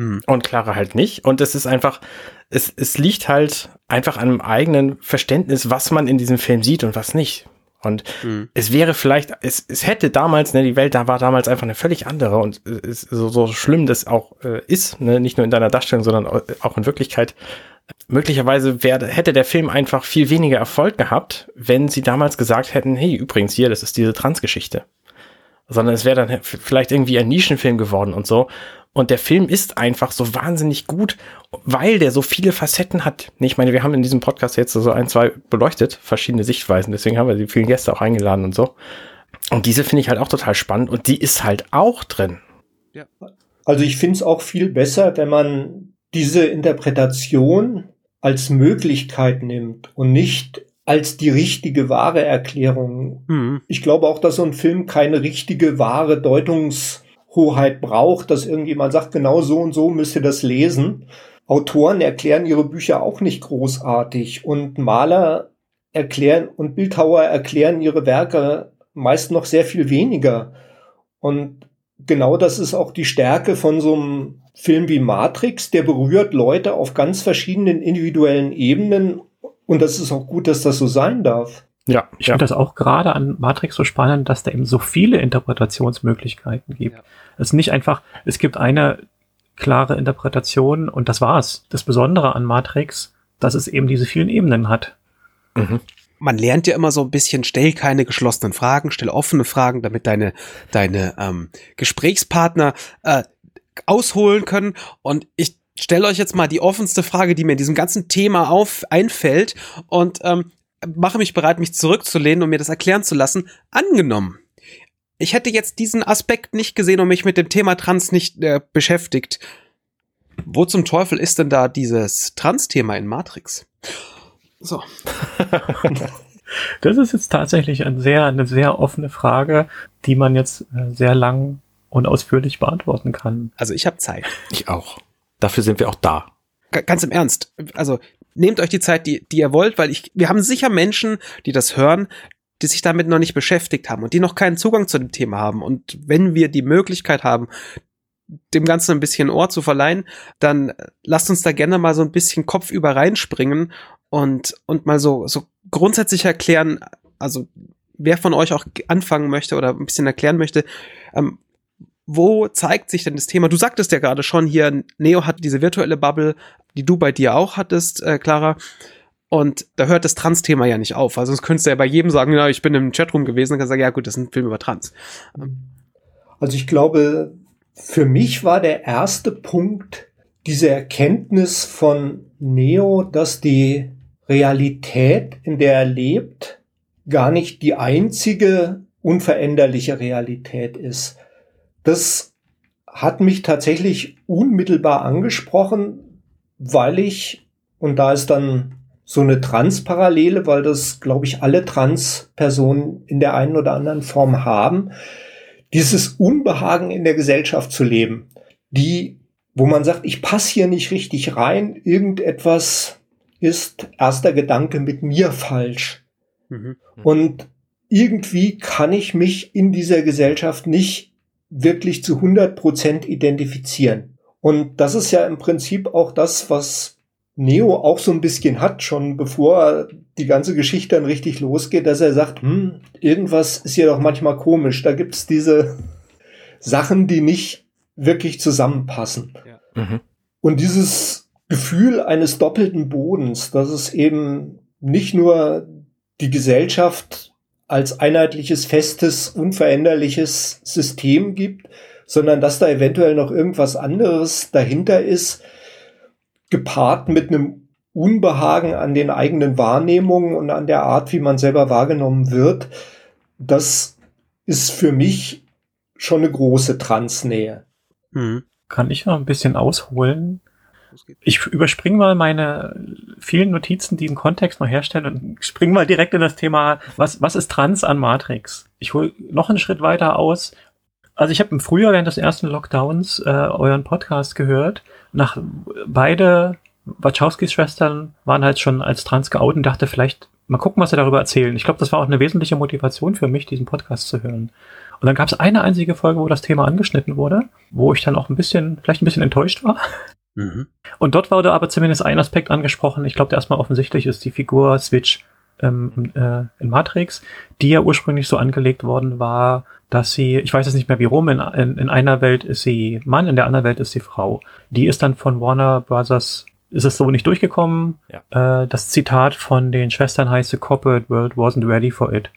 Hm. und Clara halt nicht. Und es ist einfach, es, es liegt halt einfach an einem eigenen Verständnis, was man in diesem Film sieht und was nicht. Und Hm. es wäre vielleicht, es, es hätte damals, ne, die Welt da war damals einfach eine völlig andere und es, so, so schlimm das auch äh, ist, ne, nicht nur in deiner Darstellung, sondern au- auch in Wirklichkeit. Möglicherweise wäre, hätte der Film einfach viel weniger Erfolg gehabt, wenn sie damals gesagt hätten, hey, übrigens hier, das ist diese Transgeschichte. Sondern es wäre dann vielleicht irgendwie ein Nischenfilm geworden und so. Und der Film ist einfach so wahnsinnig gut, weil der so viele Facetten hat. Ich meine, wir haben in diesem Podcast jetzt so ein, zwei beleuchtet, verschiedene Sichtweisen. Deswegen haben wir die vielen Gäste auch eingeladen und so. Und diese finde ich halt auch total spannend und die ist halt auch drin. Also ich finde es auch viel besser, wenn man diese Interpretation als Möglichkeit nimmt und nicht als die richtige wahre Erklärung. Hm. Ich glaube auch, dass so ein Film keine richtige wahre Deutungshoheit braucht, dass irgendjemand sagt, genau so und so müsst ihr das lesen. Autoren erklären ihre Bücher auch nicht großartig und Maler erklären und Bildhauer erklären ihre Werke meist noch sehr viel weniger. Und genau das ist auch die Stärke von so einem Film wie Matrix, der berührt Leute auf ganz verschiedenen individuellen Ebenen. Und das ist auch gut, dass das so sein darf. Ja, ich ja. finde das auch gerade an Matrix so spannend, dass da eben so viele Interpretationsmöglichkeiten gibt. Ja. Es ist nicht einfach, es gibt eine klare Interpretation und das war's. Das Besondere an Matrix, dass es eben diese vielen Ebenen hat. Mhm. Man lernt ja immer so ein bisschen, stell keine geschlossenen Fragen, stell offene Fragen, damit deine, deine ähm, Gesprächspartner äh, ausholen können. Und ich stelle euch jetzt mal die offenste Frage, die mir in diesem ganzen Thema auf einfällt und ähm, mache mich bereit, mich zurückzulehnen und mir das erklären zu lassen. Angenommen, ich hätte jetzt diesen Aspekt nicht gesehen und mich mit dem Thema Trans nicht äh, beschäftigt. Wo zum Teufel ist denn da dieses Trans-Thema in Matrix? So. das ist jetzt tatsächlich ein sehr, eine sehr offene Frage, die man jetzt äh, sehr lang und ausführlich beantworten kann. Also ich habe Zeit. Ich auch. Dafür sind wir auch da. Ganz im Ernst. Also nehmt euch die Zeit, die, die ihr wollt, weil ich, wir haben sicher Menschen, die das hören, die sich damit noch nicht beschäftigt haben und die noch keinen Zugang zu dem Thema haben. Und wenn wir die Möglichkeit haben, dem Ganzen ein bisschen Ohr zu verleihen, dann lasst uns da gerne mal so ein bisschen kopfüber reinspringen und, und mal so, so grundsätzlich erklären, also wer von euch auch anfangen möchte oder ein bisschen erklären möchte, ähm, wo zeigt sich denn das Thema? Du sagtest ja gerade schon hier, Neo hat diese virtuelle Bubble, die du bei dir auch hattest, äh, Clara. Und da hört das Trans-Thema ja nicht auf. Also sonst könntest du ja bei jedem sagen, ja, ich bin im Chatroom gewesen, kannst du sagen, ja gut, das ist ein Film über Trans. Also ich glaube, für mich war der erste Punkt diese Erkenntnis von Neo, dass die Realität, in der er lebt, gar nicht die einzige unveränderliche Realität ist. Das hat mich tatsächlich unmittelbar angesprochen, weil ich, und da ist dann so eine Trans-Parallele, weil das, glaube ich, alle Trans-Personen in der einen oder anderen Form haben, dieses Unbehagen in der Gesellschaft zu leben, die, wo man sagt, ich passe hier nicht richtig rein, irgendetwas ist erster Gedanke mit mir falsch. Mhm. Und irgendwie kann ich mich in dieser Gesellschaft nicht wirklich zu 100 Prozent identifizieren. Und das ist ja im Prinzip auch das, was Neo auch so ein bisschen hat, schon bevor die ganze Geschichte dann richtig losgeht, dass er sagt, hm, irgendwas ist ja doch manchmal komisch. Da gibt's diese Sachen, die nicht wirklich zusammenpassen. Ja. Mhm. Und dieses Gefühl eines doppelten Bodens, dass es eben nicht nur die Gesellschaft als einheitliches, festes, unveränderliches System gibt, sondern dass da eventuell noch irgendwas anderes dahinter ist, gepaart mit einem Unbehagen an den eigenen Wahrnehmungen und an der Art, wie man selber wahrgenommen wird, das ist für mich schon eine große Transnähe. Hm. Kann ich noch ein bisschen ausholen? Ich überspringe mal meine vielen Notizen, die einen Kontext noch herstellen und springe mal direkt in das Thema, was, was ist Trans an Matrix? Ich hole noch einen Schritt weiter aus. Also ich habe im Frühjahr während des ersten Lockdowns äh, euren Podcast gehört. Nach beide Wachowskis-Schwestern waren halt schon als trans geoutet und dachte vielleicht mal gucken, was sie darüber erzählen. Ich glaube, das war auch eine wesentliche Motivation für mich, diesen Podcast zu hören. Und dann gab es eine einzige Folge, wo das Thema angeschnitten wurde, wo ich dann auch ein bisschen, vielleicht ein bisschen enttäuscht war. Mhm. Und dort wurde aber zumindest ein Aspekt angesprochen. Ich glaube, der erstmal offensichtlich ist die Figur Switch ähm, äh, in Matrix, die ja ursprünglich so angelegt worden war, dass sie, ich weiß jetzt nicht mehr wie rum, in, in, in einer Welt ist sie Mann, in der anderen Welt ist sie Frau. Die ist dann von Warner Brothers ist es so nicht durchgekommen. Ja. Äh, das Zitat von den Schwestern heißt, The corporate world wasn't ready for it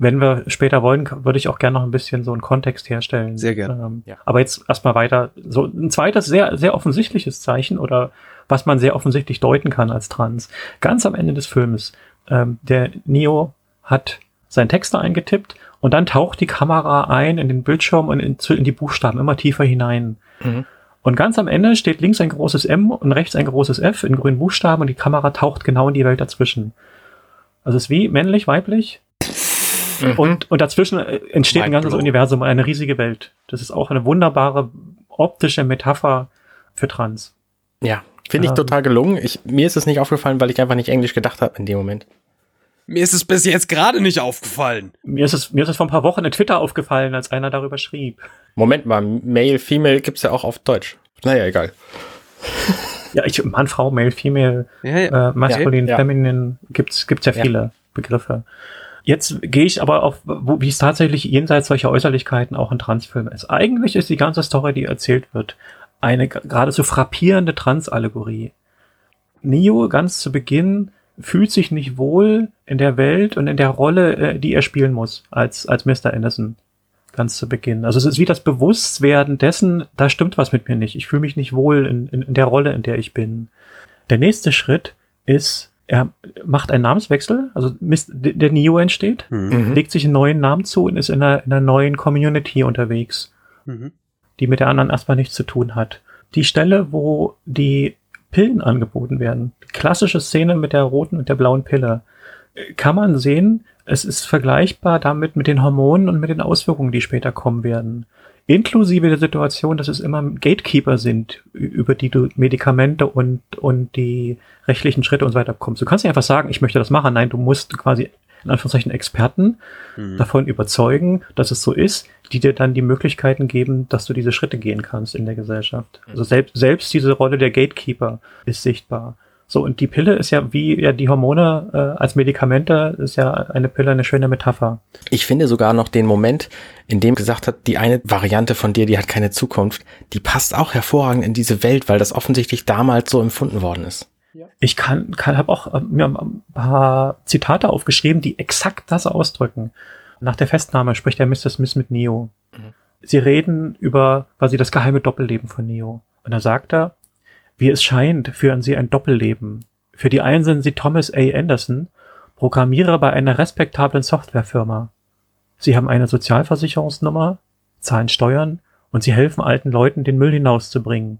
wenn wir später wollen, würde ich auch gerne noch ein bisschen so einen Kontext herstellen. Sehr gerne. Ähm, ja. Aber jetzt erstmal weiter. So ein zweites sehr, sehr offensichtliches Zeichen oder was man sehr offensichtlich deuten kann als Trans. Ganz am Ende des Films, ähm, der Neo hat seinen Text da eingetippt und dann taucht die Kamera ein in den Bildschirm und in, in die Buchstaben immer tiefer hinein. Mhm. Und ganz am Ende steht links ein großes M und rechts ein großes F in grünen Buchstaben und die Kamera taucht genau in die Welt dazwischen. Also es ist wie männlich, weiblich, Mhm. Und, und dazwischen äh, entsteht ein ganzes Universum, eine riesige Welt. Das ist auch eine wunderbare optische Metapher für Trans. Ja, finde ich ähm, total gelungen. Ich, mir ist es nicht aufgefallen, weil ich einfach nicht Englisch gedacht habe in dem Moment. Mir ist es bis jetzt gerade nicht aufgefallen. Mir ist es, mir ist es vor ein paar Wochen in Twitter aufgefallen, als einer darüber schrieb. Moment mal, Male, Female gibt's ja auch auf Deutsch. Naja, egal. Ja, ich, Mann, Frau, Male, Female, Ja, ja. äh, Maskulin, Ja. Feminin, gibt's, gibt's ja Ja. viele Begriffe. Jetzt gehe ich aber auf, wie es tatsächlich jenseits solcher Äußerlichkeiten auch in Transfilmen ist. Eigentlich ist die ganze Story, die erzählt wird, eine geradezu frappierende Trans-Allegorie. Neo ganz zu Beginn fühlt sich nicht wohl in der Welt und in der Rolle, äh, die er spielen muss, als, als Mr. Anderson. Ganz zu Beginn. Also es ist wie das Bewusstwerden dessen, da stimmt was mit mir nicht. Ich fühle mich nicht wohl in, in, in der Rolle, in der ich bin. Der nächste Schritt ist, er macht einen Namenswechsel, also Mist- der Neo entsteht, Mhm. Mhm. legt sich einen neuen Namen zu und ist in einer, in einer neuen Community unterwegs Mhm. die mit der anderen erstmal nichts zu tun hat. Die Stelle, wo die Pillen angeboten werden, die klassische Szene mit der roten und der blauen Pille, kann man sehen, es ist vergleichbar damit mit den Hormonen und mit den Auswirkungen, die später kommen werden. Inklusive der Situation, dass es immer Gatekeeper sind, über die du Medikamente und, und die rechtlichen Schritte und so weiter bekommst. Du kannst nicht einfach sagen, ich möchte das machen. Nein, du musst quasi in Anführungszeichen Experten Mhm. davon überzeugen, dass es so ist, die dir dann die Möglichkeiten geben, dass du diese Schritte gehen kannst in der Gesellschaft. Also selbst, selbst diese Rolle der Gatekeeper ist sichtbar. So, und die Pille ist ja wie ja die Hormone äh, als Medikamente ist ja eine Pille eine schöne Metapher. Ich finde sogar noch den Moment, in dem gesagt hat, die eine Variante von dir, die hat keine Zukunft, die passt auch hervorragend in diese Welt, weil das offensichtlich damals so empfunden worden ist. Ich kann, kann habe auch äh, mir ein paar Zitate aufgeschrieben, die exakt das ausdrücken. Nach der Festnahme spricht der Mr. Smith mit Neo. Mhm. Sie reden über quasi das geheime Doppelleben von Neo. Und da sagt er, wie es scheint, führen sie ein Doppelleben. Für die einen sind sie Thomas A. Anderson, Programmierer bei einer respektablen Softwarefirma. Sie haben eine Sozialversicherungsnummer, zahlen Steuern und sie helfen alten Leuten, den Müll hinauszubringen.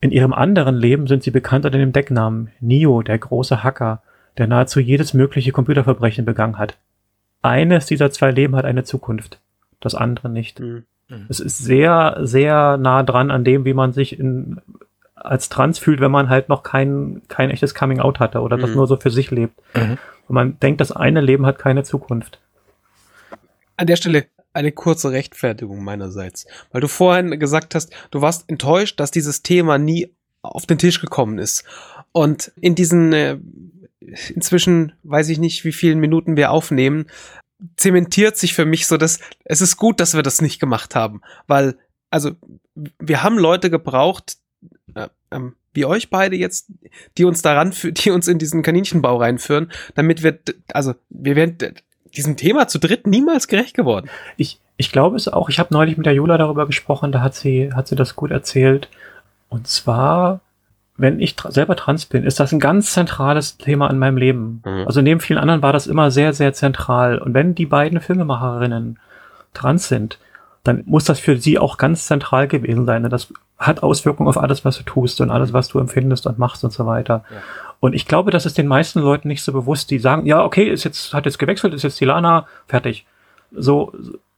In ihrem anderen Leben sind sie bekannt unter dem Decknamen Neo, der große Hacker, der nahezu jedes mögliche Computerverbrechen begangen hat. Eines dieser zwei Leben hat eine Zukunft, das andere nicht. Mhm. Es ist sehr, sehr nah dran an dem, wie man sich in, als trans fühlt, wenn man halt noch kein, kein echtes Coming Out hatte oder das Mhm. nur so für sich lebt. Mhm. Und man denkt, das eine Leben hat keine Zukunft. An der Stelle eine kurze Rechtfertigung meinerseits. Weil du vorhin gesagt hast, du warst enttäuscht, dass dieses Thema nie auf den Tisch gekommen ist. Und in diesen äh, inzwischen weiß ich nicht, wie vielen Minuten wir aufnehmen, zementiert sich für mich so, dass es ist gut, dass wir das nicht gemacht haben. Weil, also, wir haben Leute gebraucht, ähm, wie euch beide jetzt, die uns daran, die uns in diesen Kaninchenbau reinführen, damit wir, also, wir wären diesem Thema zu dritt niemals gerecht geworden. Ich, ich glaube es auch, ich habe neulich mit der Jula darüber gesprochen, da hat sie, hat sie das gut erzählt. Und zwar, wenn ich tra selber trans bin, ist das ein ganz zentrales Thema in meinem Leben. Mhm. Also neben vielen anderen war das immer sehr, sehr zentral. Und wenn die beiden Filmemacherinnen trans sind, dann muss das für sie auch ganz zentral gewesen sein. Das hat Auswirkungen auf alles, was du tust und alles, was du empfindest und machst und so weiter. Ja. Und ich glaube, das ist den meisten Leuten nicht so bewusst, die sagen, ja, okay, ist jetzt, hat jetzt gewechselt, ist jetzt die Lana, fertig. So,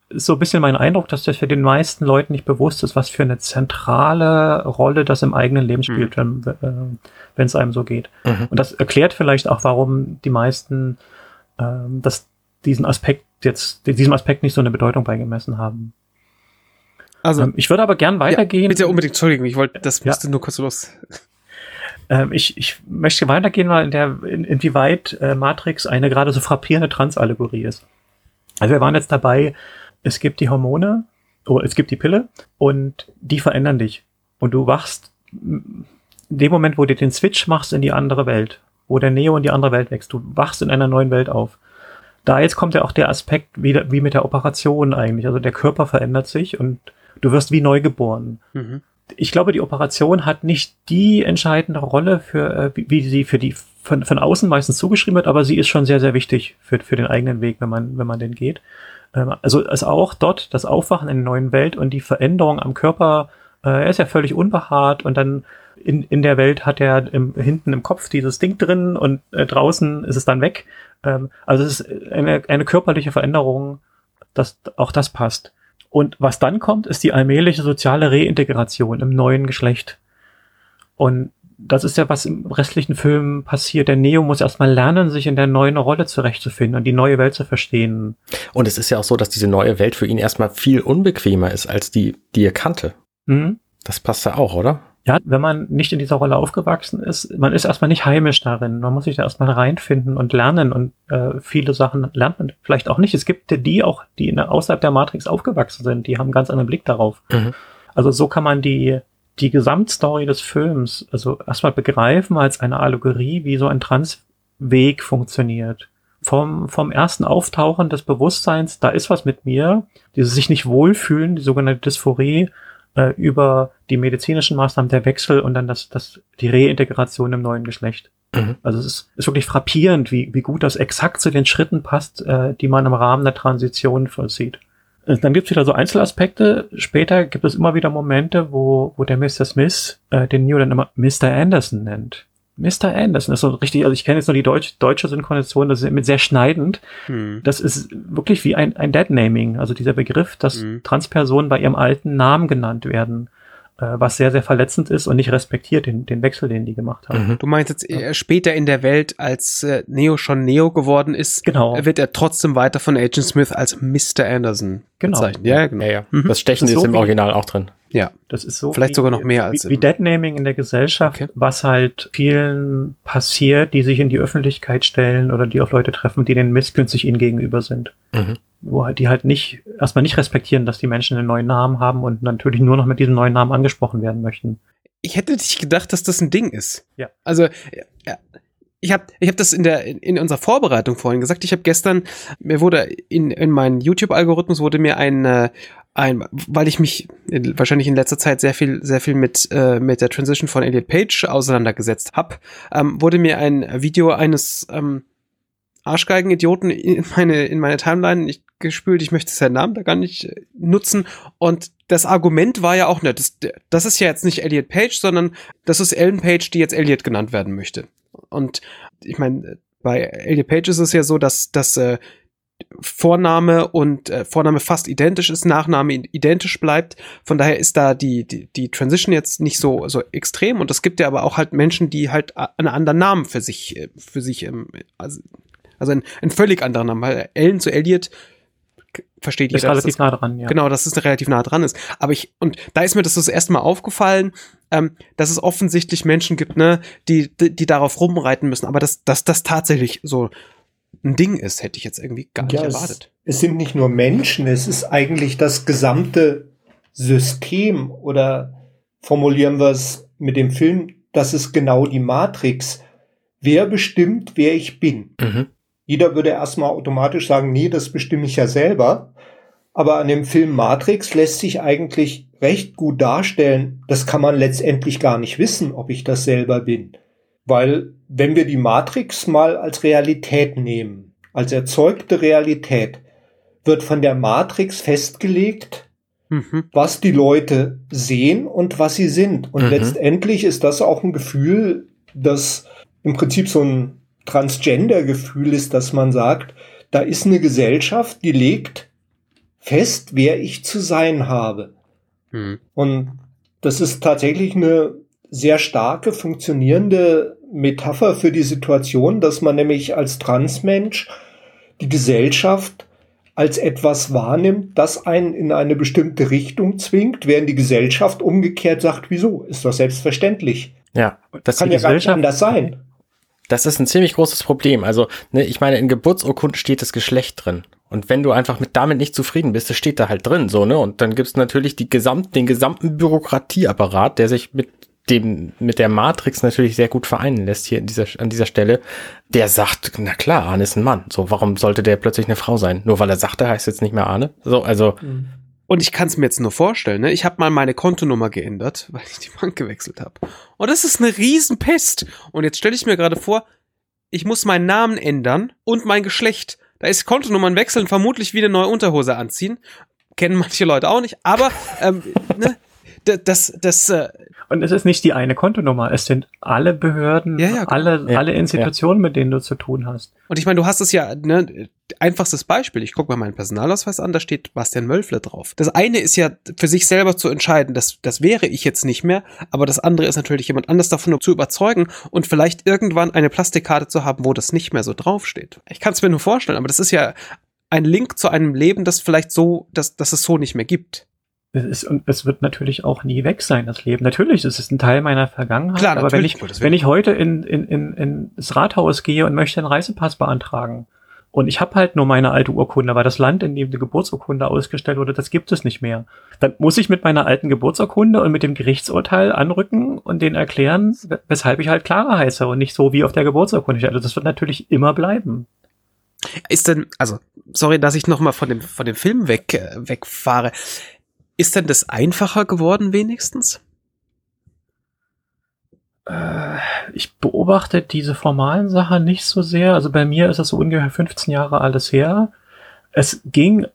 ist so ein bisschen mein Eindruck, dass das für den meisten Leuten nicht bewusst ist, was für eine zentrale Rolle das im eigenen Leben spielt, wenn äh, wenn es einem so geht. Mhm. Und das erklärt vielleicht auch, warum die meisten ähm, das, diesen Aspekt jetzt, diesem Aspekt nicht so eine Bedeutung beigemessen haben. Also, Ähm, ich würde aber gern weitergehen. Ja, bitte unbedingt, Entschuldigung, ich wollte, das Ja. musste nur kurz los. Ähm, ich, ich möchte weitergehen, mal in der, in, inwieweit äh, Matrix eine gerade so frappierende Transallegorie ist. Also wir waren jetzt dabei, es gibt die Hormone, oh, es gibt die Pille und die verändern dich. Und du wachst in dem Moment, wo du den Switch machst in die andere Welt, wo der Neo in die andere Welt wächst, du wachst in einer neuen Welt auf. Da jetzt kommt ja auch der Aspekt wieder, wie mit der Operation eigentlich. Also der Körper verändert sich und du wirst wie neu geboren Mhm. ich glaube, die Operation hat nicht die entscheidende Rolle für, äh, wie, sie für die von, von außen meistens zugeschrieben wird, aber sie ist schon sehr, sehr wichtig für, für den eigenen Weg, wenn man, wenn man den geht. Ähm, also ist auch dort das Aufwachen in der neuen Welt und die Veränderung am Körper, äh, er ist ja völlig unbehaart und dann in, in der Welt hat er im, hinten im Kopf dieses Ding drin und äh, draußen ist es dann weg. Ähm, also es ist eine, eine körperliche Veränderung, dass auch das passt. Und was dann kommt, ist die allmähliche soziale Reintegration im neuen Geschlecht. Und das ist ja, was im restlichen Film passiert. Der Neo muss erstmal lernen, sich in der neuen Rolle zurechtzufinden und die neue Welt zu verstehen. Und es ist ja auch so, dass diese neue Welt für ihn erstmal viel unbequemer ist als die, die er kannte. Mhm. Das passt ja auch, oder? Ja, wenn man nicht in dieser Rolle aufgewachsen ist, man ist erstmal nicht heimisch darin. Man muss sich da erstmal reinfinden und lernen und äh, viele Sachen lernt man vielleicht auch nicht. Es gibt die auch, die in außerhalb der Matrix aufgewachsen sind, die haben einen ganz anderen Blick darauf. Mhm. Also so kann man die, die Gesamtstory des Films also erstmal begreifen als eine Allegorie, wie so ein Transweg funktioniert. Vom, vom ersten Auftauchen des Bewusstseins, da ist was mit mir, dieses sich nicht wohlfühlen, die sogenannte Dysphorie, äh, über die medizinischen Maßnahmen, der Wechsel und dann das, das, die Reintegration im neuen Geschlecht. Mhm. Also es ist, ist wirklich frappierend, wie, wie gut das exakt zu den Schritten passt, äh, die man im Rahmen der Transition vollzieht. Äh, Dann gibt es wieder so Einzelaspekte. Später gibt es immer wieder Momente, wo, wo der Mr. Smith äh, den Neo dann immer Mr. Anderson nennt. Mr. Anderson ist so richtig, also ich kenne jetzt nur die deutsche, deutsche Synchronisation, das ist mit sehr schneidend. Hm. Das ist wirklich wie ein, ein Dead-Naming, also dieser Begriff, dass Mhm. Transpersonen bei ihrem alten Namen genannt werden, was sehr, sehr verletzend ist und nicht respektiert, den, den Wechsel, den die gemacht haben. Mhm. Du meinst jetzt eher später in der Welt, als äh, Neo schon Neo geworden ist, Genau. wird er trotzdem weiter von Agent Smith als Mr. Anderson Genau. bezeichnet. Ja, genau. Ja, ja. Mhm. Das Stechen Das ist ist so im Original auch drin. Ja. Das ist so. Vielleicht wie, sogar noch mehr als wie, wie Deadnaming in der Gesellschaft, Okay. was halt vielen passiert, die sich in die Öffentlichkeit stellen oder die auf Leute treffen, die den missgünstig ihnen gegenüber sind. Mhm. Wo halt die halt nicht, erstmal nicht respektieren, dass die Menschen einen neuen Namen haben und natürlich nur noch mit diesem neuen Namen angesprochen werden möchten. Ich hätte nicht gedacht, dass das ein Ding ist. Ja. Also, ja, ich habe ich hab das in der in, in unserer Vorbereitung vorhin gesagt. Ich habe gestern mir wurde in in meinen YouTube Algorithmus wurde mir ein äh, ein, weil ich mich in, wahrscheinlich in letzter Zeit sehr viel, sehr viel mit, äh, mit der Transition von Elliot Page auseinandergesetzt habe, ähm, wurde mir ein Video eines ähm, Arschgeigen-Idioten in meine, in meine Timeline nicht gespült. Ich möchte seinen Namen da gar nicht äh, nutzen. Und das Argument war ja auch nicht, das, das ist ja jetzt nicht Elliot Page, sondern das ist Ellen Page, die jetzt Elliot genannt werden möchte. Und ich meine, bei Elliot Page ist es ja so, dass, dass äh, Vorname und äh, Vorname fast identisch ist, Nachname identisch bleibt. Von daher ist da die, die, die Transition jetzt nicht so, so extrem. Und es gibt ja aber auch halt Menschen, die halt einen anderen Namen für sich, äh, für sich, ähm, also, also einen, einen völlig anderen Namen, weil Ellen zu Elliot versteht Ist jeder. relativ das- nah dran, ja. Genau, dass es relativ nah dran ist. Aber ich, und da ist mir das das erste Mal aufgefallen, ähm, dass es offensichtlich Menschen gibt, ne, die, die, die darauf rumreiten müssen. Aber dass, dass das tatsächlich so ein Ding ist, hätte ich jetzt irgendwie gar nicht Ja, erwartet. Es, es sind nicht nur Menschen, es ist eigentlich das gesamte System oder formulieren wir es mit dem Film, das ist genau die Matrix. Wer bestimmt, wer ich bin? Mhm. Jeder würde erstmal automatisch sagen, nee, das bestimme ich ja selber. Aber an dem Film Matrix lässt sich eigentlich recht gut darstellen, das kann man letztendlich gar nicht wissen, ob ich das selber bin. Weil wenn wir die Matrix mal als Realität nehmen, als erzeugte Realität, wird von der Matrix festgelegt, Mhm. was die Leute sehen und was sie sind. Und Mhm. letztendlich ist das auch ein Gefühl, das im Prinzip so ein Transgender-Gefühl ist, dass man sagt, da ist eine Gesellschaft, die legt fest, wer ich zu sein habe. Mhm. Und das ist tatsächlich eine sehr starke, funktionierende Metapher für die Situation, dass man nämlich als Transmensch die Gesellschaft als etwas wahrnimmt, das einen in eine bestimmte Richtung zwingt, während die Gesellschaft umgekehrt sagt, wieso? Ist doch selbstverständlich. Ja, das, Kann ja gar nicht anders sein. Das ist ein ziemlich großes Problem. Also, ne, ich meine, in Geburtsurkunden steht das Geschlecht drin. Und wenn du einfach mit damit nicht zufrieden bist, das steht da halt drin, so, ne? Und dann gibt's natürlich die gesamt, den gesamten Bürokratieapparat, der sich mit dem, mit der Matrix natürlich sehr gut vereinen lässt hier in dieser, an dieser Stelle, der sagt, na klar, Arne ist ein Mann. So, warum sollte der plötzlich eine Frau sein? Nur weil er sagt, er heißt jetzt nicht mehr Arne. So, also, Und ich kann es mir jetzt nur vorstellen, ne? Ich habe mal meine Kontonummer geändert, weil ich die Bank gewechselt habe. Und das ist eine Riesenpest. Und jetzt stelle ich mir gerade vor, ich muss meinen Namen ändern und mein Geschlecht. Da ist Kontonummern wechseln, vermutlich wieder neue Unterhose anziehen. Kennen manche Leute auch nicht, aber ähm, ne? das, das, äh, Und es ist nicht die eine Kontonummer, es sind alle Behörden, Ja, ja, alle, Ja, alle Institutionen, mit denen du zu tun hast. Und ich meine, du hast es ja, ne, einfachstes Beispiel. Ich gucke mal meinen Personalausweis an, da steht Bastian Wölfle drauf. Das eine ist ja für sich selber zu entscheiden, das, das wäre ich jetzt nicht mehr, aber das andere ist natürlich jemand anders davon zu überzeugen und vielleicht irgendwann eine Plastikkarte zu haben, wo das nicht mehr so draufsteht. Ich kann es mir nur vorstellen, aber das ist ja ein Link zu einem Leben, das vielleicht so, dass, dass es so nicht mehr gibt. Es ist, und es wird natürlich auch nie weg sein, das Leben. Natürlich, es ist ein Teil meiner Vergangenheit. Klar, aber wenn ich, wenn ich heute in, in, in, ins Rathaus gehe und möchte einen Reisepass beantragen und ich habe halt nur meine alte Urkunde, weil das Land, in dem die Geburtsurkunde ausgestellt wurde, das gibt es nicht mehr. Dann muss ich mit meiner alten Geburtsurkunde und mit dem Gerichtsurteil anrücken und denen erklären, weshalb ich halt Clara heiße und nicht so wie auf der Geburtsurkunde. Also das wird natürlich immer bleiben. Ist denn, also, sorry, dass ich nochmal von dem, von dem Film weg, äh, wegfahre. Ist denn das einfacher geworden wenigstens? Äh, ich beobachte diese formalen Sachen nicht so sehr. Also bei mir ist das so ungefähr 15 Jahre alles her. Es ging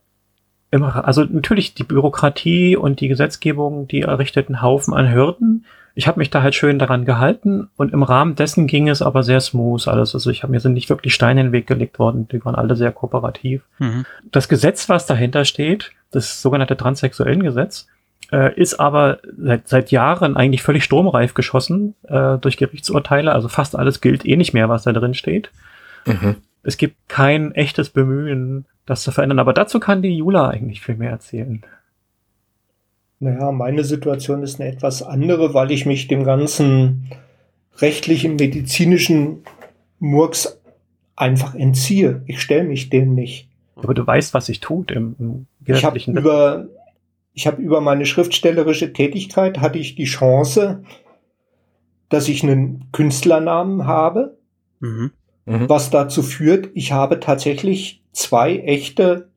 also natürlich die Bürokratie und die Gesetzgebung, die errichtet einen Haufen an Hürden. Ich habe mich da halt schön daran gehalten und im Rahmen dessen ging es aber sehr smooth alles. Also ich habe mir sind nicht wirklich Steine in den Weg gelegt worden. Die waren alle sehr kooperativ. Das Gesetz, was dahinter steht, das sogenannte Transsexuellengesetz, äh, ist aber seit, seit Jahren eigentlich völlig sturmreif geschossen äh, durch Gerichtsurteile. Also fast alles gilt eh nicht mehr, was da drin steht. Mhm. Es gibt kein echtes Bemühen, das zu verändern. Aber dazu kann die Jula eigentlich viel mehr erzählen. Naja, meine Situation ist eine etwas andere, weil ich mich dem ganzen rechtlichen, medizinischen Murks einfach entziehe. Ich stelle mich dem nicht. Aber du weißt, was sich tut im, im Ich habe über, ich habe über meine schriftstellerische Tätigkeit hatte ich die Chance, dass ich einen Künstlernamen habe, Mhm. Mhm. was dazu führt, ich habe tatsächlich zwei echte,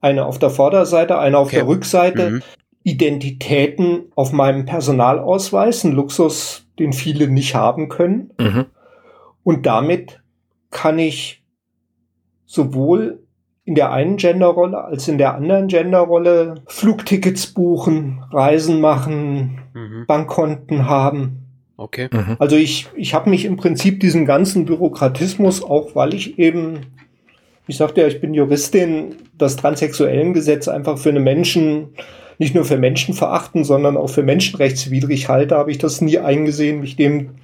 eine auf der Vorderseite, eine auf Okay. der Rückseite, Mhm. Identitäten auf meinem Personalausweis, ein Luxus, den viele nicht haben können. Mhm. Und damit kann ich sowohl in der einen Genderrolle als in der anderen Genderrolle Flugtickets buchen, Reisen machen, Mhm. Bankkonten haben. Okay. Mhm. Also ich, ich habe mich im Prinzip diesem ganzen Bürokratismus, auch weil ich eben, ich sagte ja, ich bin Juristin, das Transsexuellengesetz einfach für eine Menschen, nicht nur für Menschen verachten, sondern auch für menschenrechtswidrig halte, habe ich das nie eingesehen, mich dem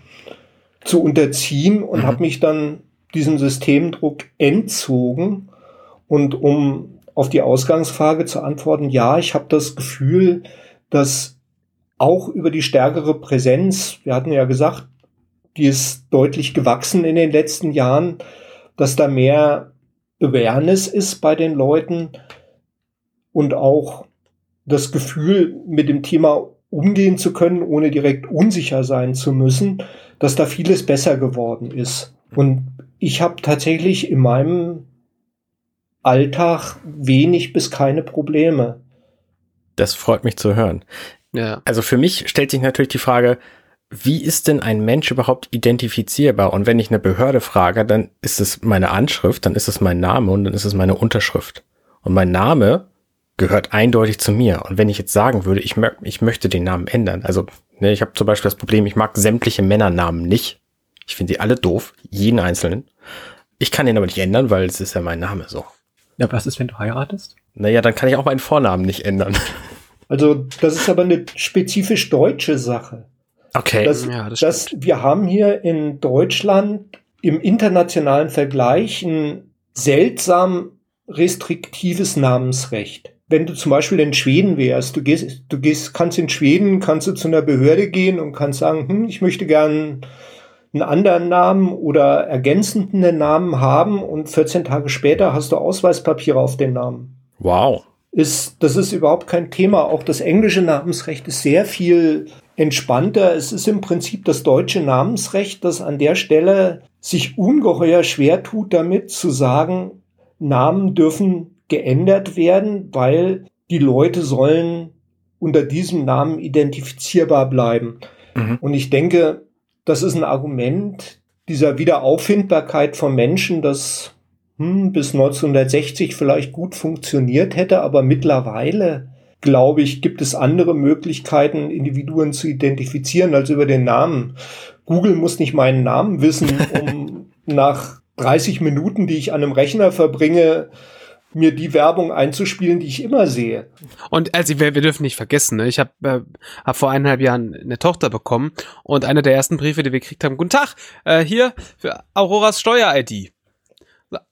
zu unterziehen und Mhm. habe mich dann diesem Systemdruck entzogen. Und um auf die Ausgangsfrage zu antworten, ja, ich habe das Gefühl, dass auch über die stärkere Präsenz, wir hatten ja gesagt, die ist deutlich gewachsen in den letzten Jahren, dass da mehr Awareness ist bei den Leuten und auch das Gefühl, mit dem Thema umgehen zu können, ohne direkt unsicher sein zu müssen, dass da vieles besser geworden ist. Und ich habe tatsächlich in meinem Alltag wenig bis keine Probleme. Das freut mich zu hören. Ja. Also für mich stellt sich natürlich die Frage, wie ist denn ein Mensch überhaupt identifizierbar? Und wenn ich eine Behörde frage, dann ist es meine Anschrift, dann ist es mein Name und dann ist es meine Unterschrift. Und mein Name gehört eindeutig zu mir. Und wenn ich jetzt sagen würde, ich, mö ich möchte den Namen ändern, also ne, ich habe zum Beispiel das Problem, ich mag sämtliche Männernamen nicht. Ich finde sie alle doof, jeden einzelnen. Ich kann den aber nicht ändern, weil es ist ja mein Name so. Ja, was ist, wenn du heiratest? Naja, dann kann ich auch meinen Vornamen nicht ändern. Also das ist aber eine spezifisch deutsche Sache. Okay. Das, Ja, das das, wir haben hier in Deutschland im internationalen Vergleich ein seltsam restriktives Namensrecht. Wenn du zum Beispiel in Schweden wärst, du gehst, du gehst, kannst in Schweden, kannst du zu einer Behörde gehen und kannst sagen, hm, ich möchte gern einen anderen Namen oder ergänzenden Namen haben und 14 Tage später hast du Ausweispapiere auf den Namen wow. Ist, das ist überhaupt kein Thema. Auch das englische Namensrecht ist sehr viel entspannter. Es ist im Prinzip das deutsche Namensrecht, das an der Stelle sich ungeheuer schwer tut, damit zu sagen, Namen dürfen geändert werden, weil die Leute sollen unter diesem Namen identifizierbar bleiben. Mhm. Und ich denke, das ist ein Argument dieser Wiederauffindbarkeit von Menschen, das hm, bis 1960 vielleicht gut funktioniert hätte, aber mittlerweile glaube ich, gibt es andere Möglichkeiten, Individuen zu identifizieren als über den Namen. Google muss nicht meinen Namen wissen, um nach 30 Minuten, die ich an einem Rechner verbringe, mir die Werbung einzuspielen, die ich immer sehe. Und also wir, wir dürfen nicht vergessen, ne? ich habe äh, hab vor eineinhalb Jahren eine Tochter bekommen und einer der ersten Briefe, die wir gekriegt haben, guten Tag, äh, hier für Auroras Steuer-ID.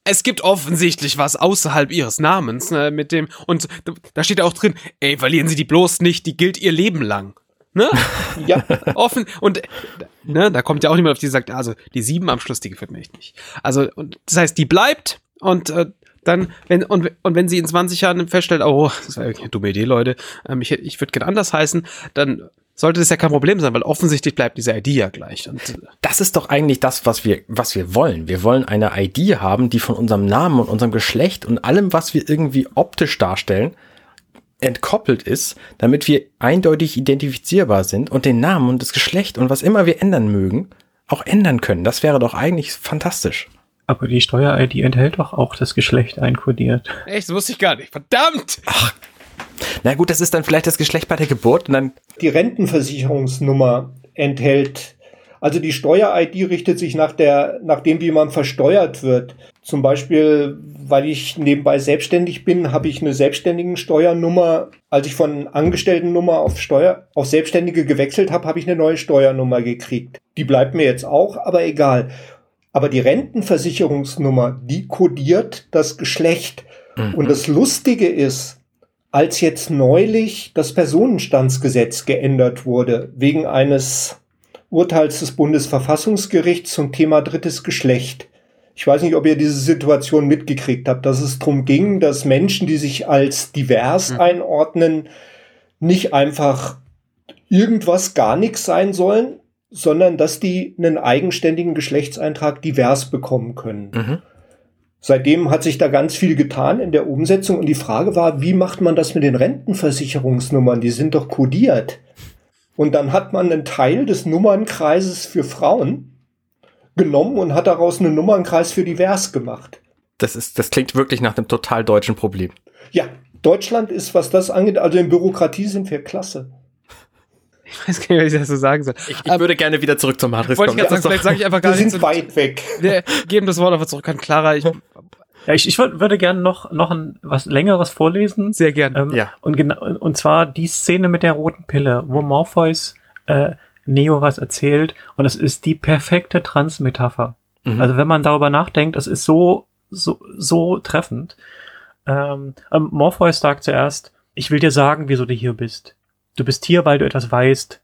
Es gibt offensichtlich was außerhalb ihres Namens äh, mit dem und da steht auch drin, ey, verlieren Sie die bloß nicht, die gilt ihr Leben lang. Ne? ja. Offen und ne, da kommt ja auch niemand auf die sagt, also die sieben am Schluss, die gefällt mir echt nicht. Also und das heißt, die bleibt und äh, dann, wenn, und, und wenn sie in 20 Jahren feststellt, oh, das war eine dumme Idee, Leute, ähm, ich, ich würde gern anders heißen, dann sollte das ja kein Problem sein, weil offensichtlich bleibt diese ID ja gleich. Und äh, das ist doch eigentlich das, was wir, was wir wollen. Wir wollen eine ID haben, die von unserem Namen und unserem Geschlecht und allem, was wir irgendwie optisch darstellen, entkoppelt ist, damit wir eindeutig identifizierbar sind und den Namen und das Geschlecht und was immer wir ändern mögen, auch ändern können. Das wäre doch eigentlich fantastisch. Aber die Steuer-ID enthält doch auch das Geschlecht einkodiert. Echt, das wusste ich gar nicht. Verdammt! Ach. Na gut, das ist dann vielleicht das Geschlecht bei der Geburt und dann. Die Rentenversicherungsnummer enthält, also die Steuer-ID richtet sich nach der, nach dem, wie man versteuert wird. Zum Beispiel, weil ich nebenbei selbstständig bin, habe ich eine selbstständigen Steuernummer. Als ich von Angestelltennummer auf Steuer, auf Selbstständige gewechselt habe, habe ich eine neue Steuernummer gekriegt. Die bleibt mir jetzt auch, aber egal. Aber die Rentenversicherungsnummer, die kodiert das Geschlecht. Mhm. Und das Lustige ist, als jetzt neulich das Personenstandsgesetz geändert wurde, wegen eines Urteils des Bundesverfassungsgerichts zum Thema drittes Geschlecht. Ich weiß nicht, ob ihr diese Situation mitgekriegt habt, dass es darum ging, dass Menschen, die sich als divers mhm. einordnen, nicht einfach irgendwas gar nichts sein sollen, sondern dass die einen eigenständigen Geschlechtseintrag divers bekommen können. Mhm. Seitdem hat sich da ganz viel getan in der Umsetzung und die Frage war, wie macht man das mit den Rentenversicherungsnummern? Die sind doch kodiert. Und dann hat man einen Teil des Nummernkreises für Frauen genommen und hat daraus einen Nummernkreis für divers gemacht. Das ist, das klingt wirklich nach einem total deutschen Problem. Ja, Deutschland ist, was das angeht, also in Bürokratie sind wir klasse. Ich weiß gar nicht, was ich dazu sagen soll. Ich, ich würde gerne wieder zurück zum Matrix kommen. Ich sagen, vielleicht sage ich einfach gar Wir sind weit weg. Wir geben das Wort einfach zurück an Clara. Ich, ja, ich, ich würde gerne noch, noch ein was längeres vorlesen. Sehr gerne. Ähm, ja. Und, genau, und zwar die Szene mit der roten Pille, wo Morpheus äh, Neo was erzählt. Und es ist die perfekte Transmetapher. Mhm. Also wenn man darüber nachdenkt, es ist so, so, so treffend. Ähm, ähm, Morpheus sagt zuerst, ich will dir sagen, wieso du hier bist. Du bist hier, weil du etwas weißt,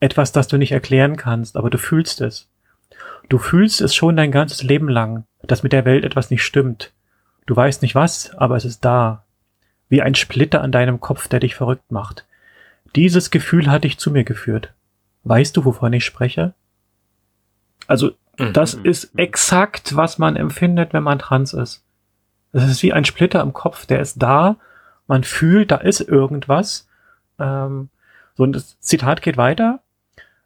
etwas, das du nicht erklären kannst, aber du fühlst es. Du fühlst es schon dein ganzes Leben lang, dass mit der Welt etwas nicht stimmt. Du weißt nicht was, aber es ist da. Wie ein Splitter an deinem Kopf, der dich verrückt macht. Dieses Gefühl hat dich zu mir geführt. Weißt du, wovon ich spreche? Also, mhm. das ist exakt, was man empfindet, wenn man trans ist. Es ist wie ein Splitter im Kopf, der ist da, man fühlt, da ist irgendwas, ähm, so, und das Zitat geht weiter.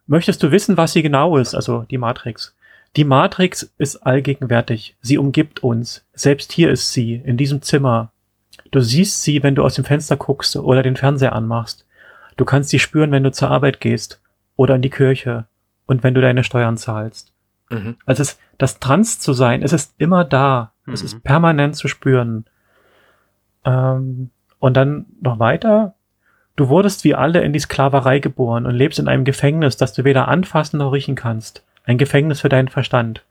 Möchtest du wissen, was sie genau ist, also die Matrix? Die Matrix ist allgegenwärtig. Sie umgibt uns. Selbst hier ist sie, in diesem Zimmer. Du siehst sie, wenn du aus dem Fenster guckst oder den Fernseher anmachst. Du kannst sie spüren, wenn du zur Arbeit gehst oder in die Kirche und wenn du deine Steuern zahlst. Mhm. Also es, das Trans zu sein, es ist immer da. Mhm. Es ist permanent zu spüren. Ähm, und dann noch weiter. Du wurdest wie alle in die Sklaverei geboren und lebst in einem Gefängnis, das du weder anfassen noch riechen kannst. Ein Gefängnis für deinen Verstand.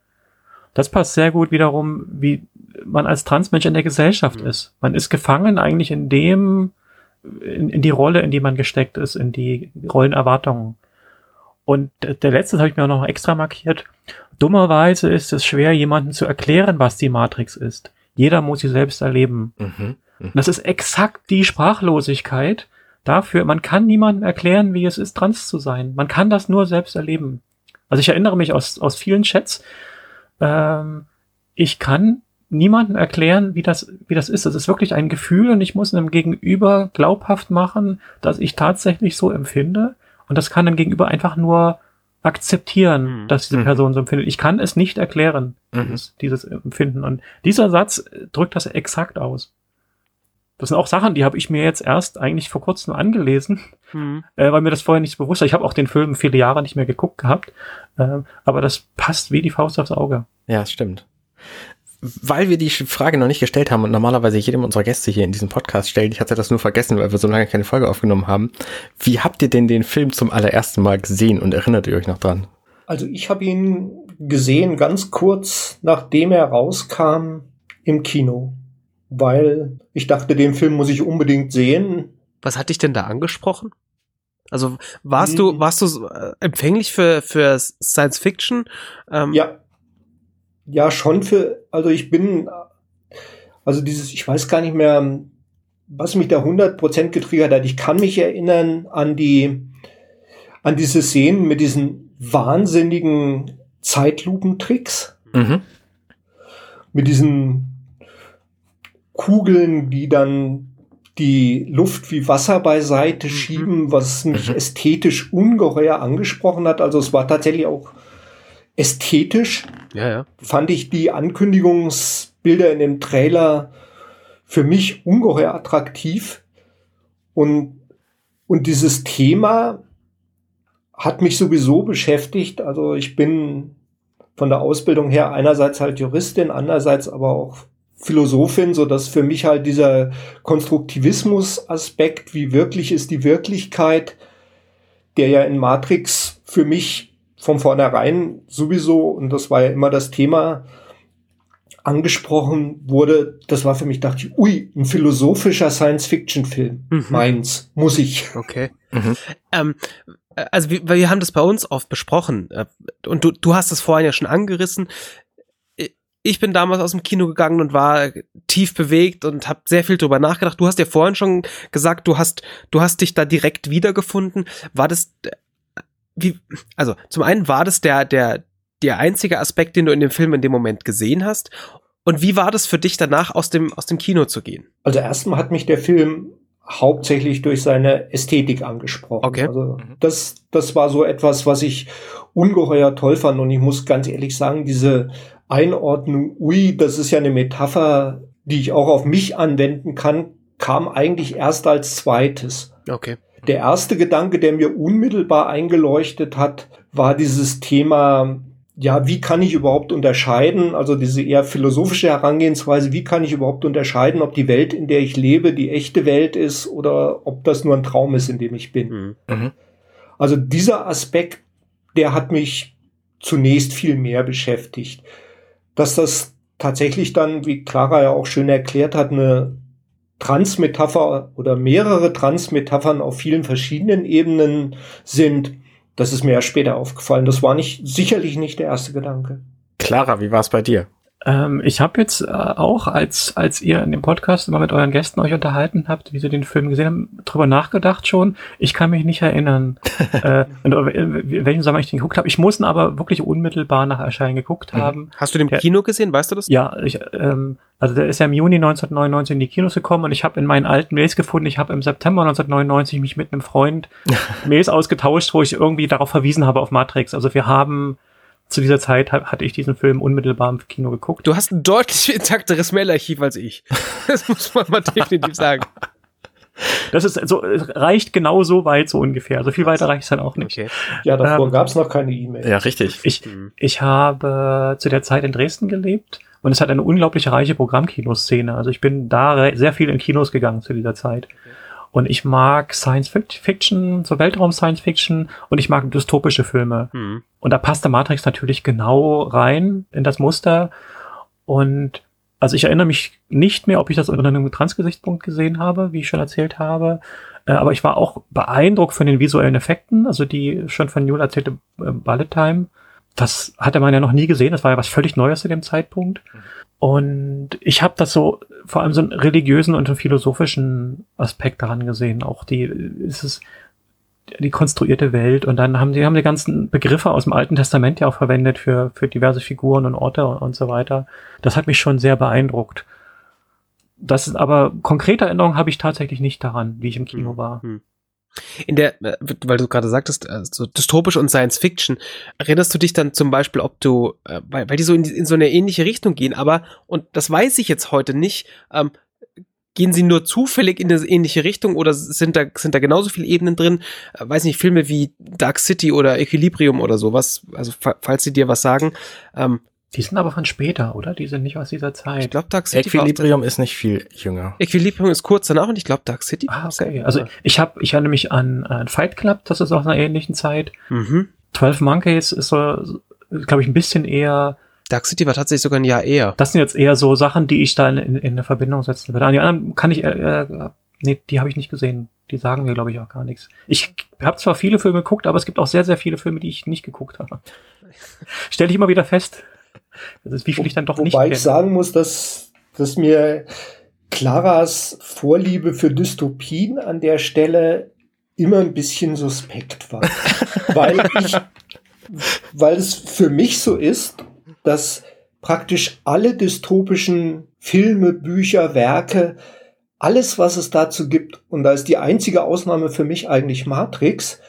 Das passt sehr gut wiederum, wie man als Transmensch in der Gesellschaft mhm. ist. Man ist gefangen eigentlich in dem, in, in, die Rolle, in die man gesteckt ist, in die Rollenerwartungen. Und der letzte habe ich mir auch noch extra markiert. Dummerweise ist es schwer, jemandem zu erklären, was die Matrix ist. Jeder muss sie selbst erleben. Mhm. Mhm. Das ist exakt die Sprachlosigkeit, dafür, man kann niemandem erklären, wie es ist, trans zu sein. Man kann das nur selbst erleben. Also ich erinnere mich aus, aus vielen Chats, ähm, ich kann niemandem erklären, wie das, wie das ist. Das ist wirklich ein Gefühl und ich muss einem Gegenüber glaubhaft machen, dass ich tatsächlich so empfinde. Und das kann dem Gegenüber einfach nur akzeptieren, mhm. dass diese mhm. Person so empfindet. Ich kann es nicht erklären, mhm. dieses, dieses Empfinden. Und dieser Satz drückt das exakt aus. Das sind auch Sachen, die habe ich mir jetzt erst eigentlich vor kurzem angelesen, Mhm. äh, weil mir das vorher nicht so bewusst war. Ich habe auch den Film viele Jahre nicht mehr geguckt gehabt, äh, aber das passt wie die Faust aufs Auge. Ja, stimmt. Weil wir die Frage noch nicht gestellt haben und normalerweise jedem unserer Gäste hier in diesem Podcast stellen, ich hatte das nur vergessen, weil wir so lange keine Folge aufgenommen haben. Wie habt ihr denn den Film zum allerersten Mal gesehen und erinnert ihr euch noch dran? Also ich habe ihn gesehen ganz kurz nachdem er rauskam im Kino, weil ich dachte, den Film muss ich unbedingt sehen. Was hat dich denn da angesprochen? Also warst Hm. du warst du äh, empfänglich für für Science Fiction? Ähm, Ja. Ja, schon für, also ich bin, also dieses, ich weiß gar nicht mehr, was mich da 100% getriggert hat. Ich kann mich erinnern an die, an diese Szenen mit diesen wahnsinnigen Zeitlupentricks, Mhm. mit diesen Kugeln, die dann die Luft wie Wasser beiseite Mhm. schieben, was mich Mhm. ästhetisch ungeheuer angesprochen hat. Also es war tatsächlich auch ästhetisch ja, ja. fand ich die Ankündigungsbilder in dem Trailer für mich ungeheuer attraktiv. Und, und dieses Thema hat mich sowieso beschäftigt. Also ich bin von der Ausbildung her einerseits halt Juristin, andererseits aber auch Philosophin, so dass für mich halt dieser Konstruktivismus-Aspekt, wie wirklich ist die Wirklichkeit, der ja in Matrix für mich von vornherein sowieso, und das war ja immer das Thema, angesprochen wurde, das war für mich, dachte ich, ui, ein philosophischer Science-Fiction-Film. Mhm. Meins, muss ich. Okay. Mhm. Ähm, äh, also wir, wir haben das bei uns oft besprochen äh, und du, du hast es vorhin ja schon angerissen. Ich bin damals aus dem Kino gegangen und war tief bewegt und habe sehr viel drüber nachgedacht. Du hast ja vorhin schon gesagt, du hast du hast dich da direkt wiedergefunden. War das äh, wie also zum einen war das der der der einzige Aspekt, den du in dem Film in dem Moment gesehen hast und wie war das für dich danach aus dem aus dem Kino zu gehen? Also erstmal hat mich der Film hauptsächlich durch seine Ästhetik angesprochen. Okay. Also das, das war so etwas, was ich ungeheuer toll fand. Und ich muss ganz ehrlich sagen, diese Einordnung, ui, das ist ja eine Metapher, die ich auch auf mich anwenden kann, kam eigentlich erst als zweites. Okay. Der erste Gedanke, der mir unmittelbar eingeleuchtet hat, war dieses Thema, ja, wie kann ich überhaupt unterscheiden, also diese eher philosophische Herangehensweise, wie kann ich überhaupt unterscheiden, ob die Welt, in der ich lebe, die echte Welt ist oder ob das nur ein Traum ist, in dem ich bin. Mhm. Mhm. Also dieser Aspekt, der hat mich zunächst viel mehr beschäftigt. Dass das tatsächlich dann, wie Clara ja auch schön erklärt hat, eine Transmetapher oder mehrere Transmetaphern auf vielen verschiedenen Ebenen sind, das ist mir ja später aufgefallen. Das war nicht, sicherlich nicht der erste Gedanke. Clara, wie war es bei dir? Ähm, ich habe jetzt äh, auch, als, als ihr in dem Podcast immer mit euren Gästen euch unterhalten habt, wie sie den Film gesehen haben, drüber nachgedacht schon. Ich kann mich nicht erinnern, äh, in, in welchem Sommer ich den geguckt habe. Ich muss ihn aber wirklich unmittelbar nach Erscheinen geguckt Mhm. haben. Hast du den im Ja. Kino gesehen, weißt du das? Ja, ich, ähm, also der ist ja im Juni 1999 in die Kinos gekommen und ich habe in meinen alten Mails gefunden, ich habe im September 1999 mich mit einem Freund Mails ausgetauscht, wo ich irgendwie darauf verwiesen habe auf Matrix. Also wir haben zu dieser Zeit ha- hatte ich diesen Film unmittelbar im Kino geguckt. Du hast ein deutlich intakteres Mailarchiv als ich. Das muss man mal definitiv sagen. Das ist so es reicht genau so weit so ungefähr. Also viel weiter reicht es dann auch nicht. Okay. Ja, davor Ähm, gab's noch keine E-Mail. Ja, richtig. Ich, Mhm. ich habe zu der Zeit in Dresden gelebt und es hat eine unglaublich reiche Programmkinoszene. Also ich bin da sehr viel in Kinos gegangen zu dieser Zeit. Und ich mag Science Fic- Fiction, so Weltraum-Science Fiction und ich mag dystopische Filme. Mhm. Und da passt der Matrix natürlich genau rein in das Muster. Und also ich erinnere mich nicht mehr, ob ich das unter einem Transgesichtspunkt gesehen habe, wie ich schon erzählt habe. Äh, aber ich war auch beeindruckt von den visuellen Effekten, also die schon von Jule erzählte äh, Bullet Time. Das hatte man ja noch nie gesehen. Das war ja was völlig Neues zu dem Zeitpunkt. Und ich habe das so vor allem so einen religiösen und einen philosophischen Aspekt daran gesehen. Auch die ist es die konstruierte Welt und dann haben die haben die ganzen Begriffe aus dem Alten Testament ja auch verwendet für für diverse Figuren und Orte und so weiter. Das hat mich schon sehr beeindruckt. Das ist aber konkrete Erinnerungen habe ich tatsächlich nicht daran, wie ich im Kino war. Mhm. In der, äh, weil du gerade sagtest, äh, so dystopisch und Science Fiction, erinnerst du dich dann zum Beispiel, ob du, äh, weil, weil die so in, in so eine ähnliche Richtung gehen, aber, und das weiß ich jetzt heute nicht, ähm, gehen sie nur zufällig in eine ähnliche Richtung oder sind da, sind da genauso viele Ebenen drin? Äh, weiß nicht, Filme wie Dark City oder Equilibrium oder sowas, also falls sie dir was sagen. Ähm, die sind aber von später, oder? Die sind nicht aus dieser Zeit. Ich glaube, Dark City Equilibrium ist nicht viel jünger. Equilibrium ist kurz danach und ich glaube, Dark City. Ah, okay. Also ich habe, ich erinnere mich an, an Fight Club, das ist aus einer ähnlichen Zeit. Mhm. 12 Monkeys ist so, glaube ich, ein bisschen eher Dark City war tatsächlich sogar ein Jahr eher. Das sind jetzt eher so Sachen, die ich da in, in, in eine Verbindung setzen würde. An die anderen kann ich, äh, äh, nee, die habe ich nicht gesehen. Die sagen mir, glaube ich, auch gar nichts. Ich habe zwar viele Filme geguckt, aber es gibt auch sehr, sehr viele Filme, die ich nicht geguckt habe. Stelle ich immer wieder fest. Das ist, wie viel ich dann doch Wobei nicht Wobei ich sagen muss, dass, dass mir Claras Vorliebe für Dystopien an der Stelle immer ein bisschen suspekt war. weil ich, weil es für mich so ist, dass praktisch alle dystopischen Filme, Bücher, Werke, alles, was es dazu gibt, und da ist die einzige Ausnahme für mich eigentlich Matrix,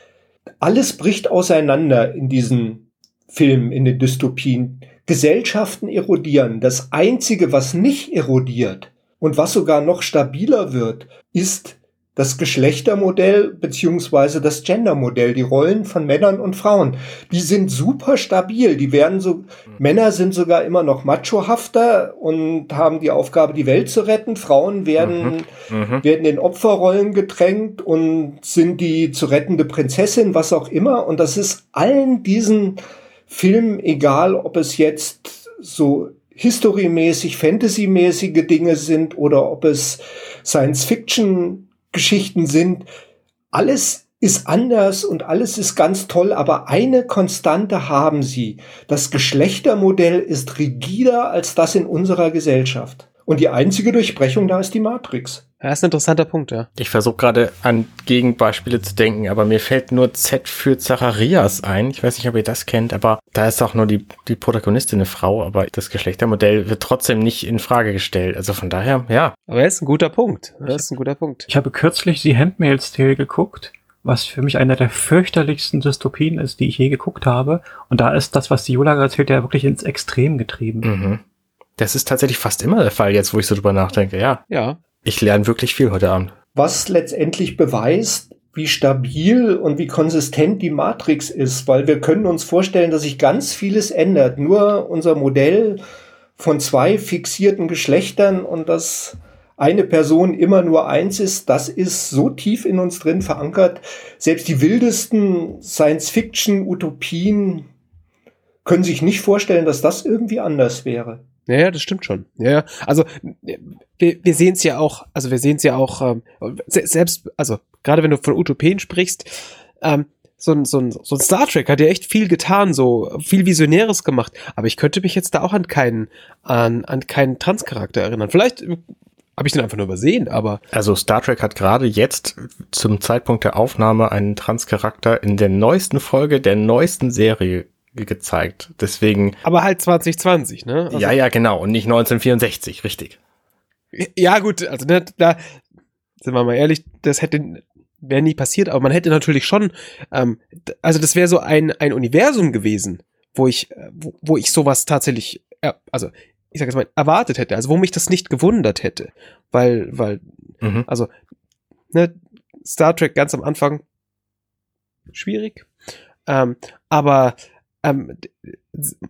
alles bricht auseinander in diesen Filmen, in den Dystopien. Gesellschaften erodieren. Das Einzige, was nicht erodiert und was sogar noch stabiler wird, ist das Geschlechtermodell beziehungsweise das Gendermodell, die Rollen von Männern und Frauen, die sind super stabil. Die werden so, mhm. Männer sind sogar immer noch machohafter und haben die Aufgabe, die Welt zu retten. Frauen werden, mhm. Mhm. werden in Opferrollen gedrängt und sind die zu rettende Prinzessin, was auch immer. Und das ist allen diesen Filmen egal, ob es jetzt so historymäßig, fantasymäßige Dinge sind oder ob es Science Fiction Geschichten sind. Alles ist anders und alles ist ganz toll, aber eine Konstante haben sie. Das Geschlechtermodell ist rigider als das in unserer Gesellschaft. Und die einzige Durchbrechung da ist die Matrix. Ja, ist ein interessanter Punkt, ja. Ich versuche gerade an Gegenbeispiele zu denken, aber mir fällt nur Z für Zacharias ein. Ich weiß nicht, ob ihr das kennt, aber da ist auch nur die, die Protagonistin eine Frau, aber das Geschlechtermodell wird trotzdem nicht in Frage gestellt. Also von daher, ja. Aber er ist ein guter Punkt. Er ist ein guter Punkt. Ich habe kürzlich die Handmaid's Tale geguckt was für mich einer der fürchterlichsten Dystopien ist, die ich je geguckt habe. Und da ist das, was die Jula erzählt, ja wirklich ins Extrem getrieben. Mhm. Das ist tatsächlich fast immer der Fall, jetzt wo ich so drüber nachdenke, ja. Ja. Ich lerne wirklich viel heute Abend. Was letztendlich beweist, wie stabil und wie konsistent die Matrix ist, weil wir können uns vorstellen, dass sich ganz vieles ändert. Nur unser Modell von zwei fixierten Geschlechtern und dass eine Person immer nur eins ist, das ist so tief in uns drin verankert. Selbst die wildesten Science-Fiction-Utopien können sich nicht vorstellen, dass das irgendwie anders wäre. Ja, ja, das stimmt schon. Ja, also wir, wir sehen es ja auch, also wir sehen es ja auch, ähm, selbst, also gerade wenn du von Utopien sprichst, ähm, so ein, so, so ein Star Trek hat ja echt viel getan, so viel Visionäres gemacht. Aber ich könnte mich jetzt da auch an keinen, an, an keinen Transcharakter erinnern. Vielleicht habe ich den einfach nur übersehen, aber. Also Star Trek hat gerade jetzt zum Zeitpunkt der Aufnahme einen Transcharakter in der neuesten Folge der neuesten Serie gezeigt. Deswegen. Aber halt 2020, ne? Also ja, ja, genau. Und nicht 1964, richtig. Ja, gut, also ne, da sind wir mal ehrlich, das hätte wäre nie passiert, aber man hätte natürlich schon, ähm, also das wäre so ein, ein Universum gewesen, wo ich, wo, wo ich sowas tatsächlich, äh, also ich sag jetzt mal, erwartet hätte, also wo mich das nicht gewundert hätte. Weil, weil, mhm. also, ne, Star Trek ganz am Anfang schwierig. Ähm, aber ähm,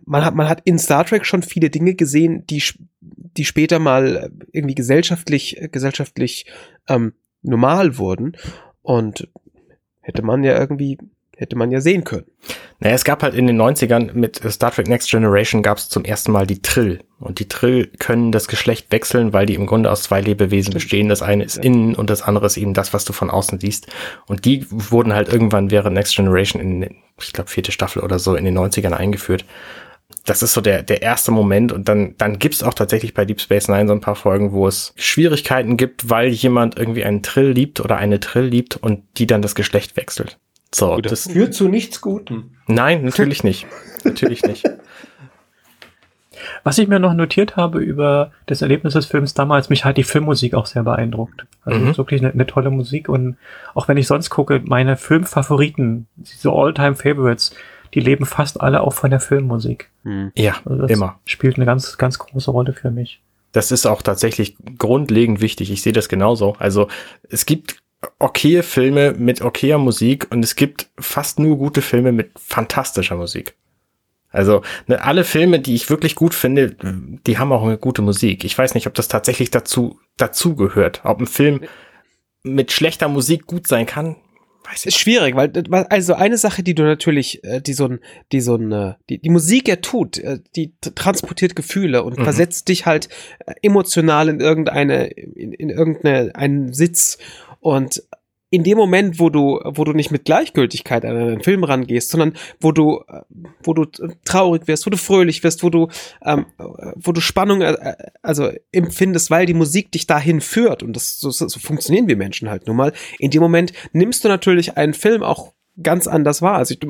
man, hat, man hat in Star Trek schon viele Dinge gesehen, die, die später mal irgendwie gesellschaftlich, gesellschaftlich ähm, normal wurden. Und hätte man ja irgendwie hätte man ja sehen können. Naja, es gab halt in den 90ern mit Star Trek Next Generation gab es zum ersten Mal die Trill. Und die Trill können das Geschlecht wechseln, weil die im Grunde aus zwei Lebewesen bestehen. Das eine ist innen und das andere ist eben das, was du von außen siehst. Und die wurden halt irgendwann während Next Generation in, ich glaube, vierte Staffel oder so in den 90ern eingeführt. Das ist so der, der erste Moment und dann, dann gibt's auch tatsächlich bei Deep Space Nine so ein paar Folgen, wo es Schwierigkeiten gibt, weil jemand irgendwie einen Trill liebt oder eine Trill liebt und die dann das Geschlecht wechselt. So, das, das führt zu nichts Gutem. Nein, natürlich nicht. natürlich nicht. Was ich mir noch notiert habe über das Erlebnis des Films damals, mich hat die Filmmusik auch sehr beeindruckt. Also mhm. wirklich eine, eine, tolle Musik und auch wenn ich sonst gucke, meine Filmfavoriten, diese All-Time-Favorites, die leben fast alle auch von der Filmmusik. Mhm. Ja, also immer. Spielt eine ganz, ganz große Rolle für mich. Das ist auch tatsächlich grundlegend wichtig. Ich sehe das genauso. Also es gibt okaye Filme mit okayer Musik und es gibt fast nur gute Filme mit fantastischer Musik. Also ne, alle Filme, die ich wirklich gut finde, die haben auch eine gute Musik. Ich weiß nicht, ob das tatsächlich dazu dazu gehört. Ob ein Film mit schlechter Musik gut sein kann, weiß ich. Ist schwierig, weil also eine Sache, die du natürlich, äh, die so ein, die so ein, äh, die, die Musik ja tut, äh, die transportiert Gefühle und mhm. versetzt dich halt emotional in irgendeine, in, in irgendeine einen Sitz und in dem Moment, wo du, wo du nicht mit Gleichgültigkeit an einen Film rangehst, sondern wo du, wo du traurig wirst, wo du fröhlich wirst, wo du, ähm, wo du Spannung, äh, also empfindest, weil die Musik dich dahin führt und das so, so funktionieren wir Menschen halt nun mal. In dem Moment nimmst du natürlich einen Film auch ganz anders wahr. Also ich,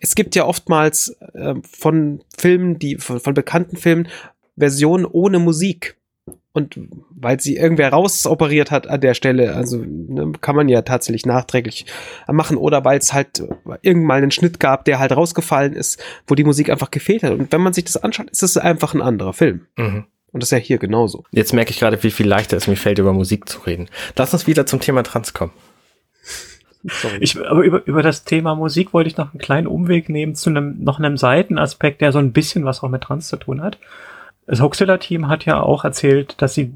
es gibt ja oftmals äh, von Filmen, die von, von bekannten Filmen Versionen ohne Musik. Und weil sie irgendwer rausoperiert hat an der Stelle, also ne, kann man ja tatsächlich nachträglich machen. Oder weil es halt irgendwann einen Schnitt gab, der halt rausgefallen ist, wo die Musik einfach gefehlt hat. Und wenn man sich das anschaut, ist es einfach ein anderer Film. Mhm. Und das ist ja hier genauso. Jetzt merke ich gerade, wie viel leichter es mir fällt, über Musik zu reden. Lass uns wieder zum Thema Trans kommen. Sorry. Ich, aber über, über das Thema Musik wollte ich noch einen kleinen Umweg nehmen zu einem, noch einem Seitenaspekt, der so ein bisschen was auch mit Trans zu tun hat. Das Hoaxilla-Team hat ja auch erzählt, dass sie,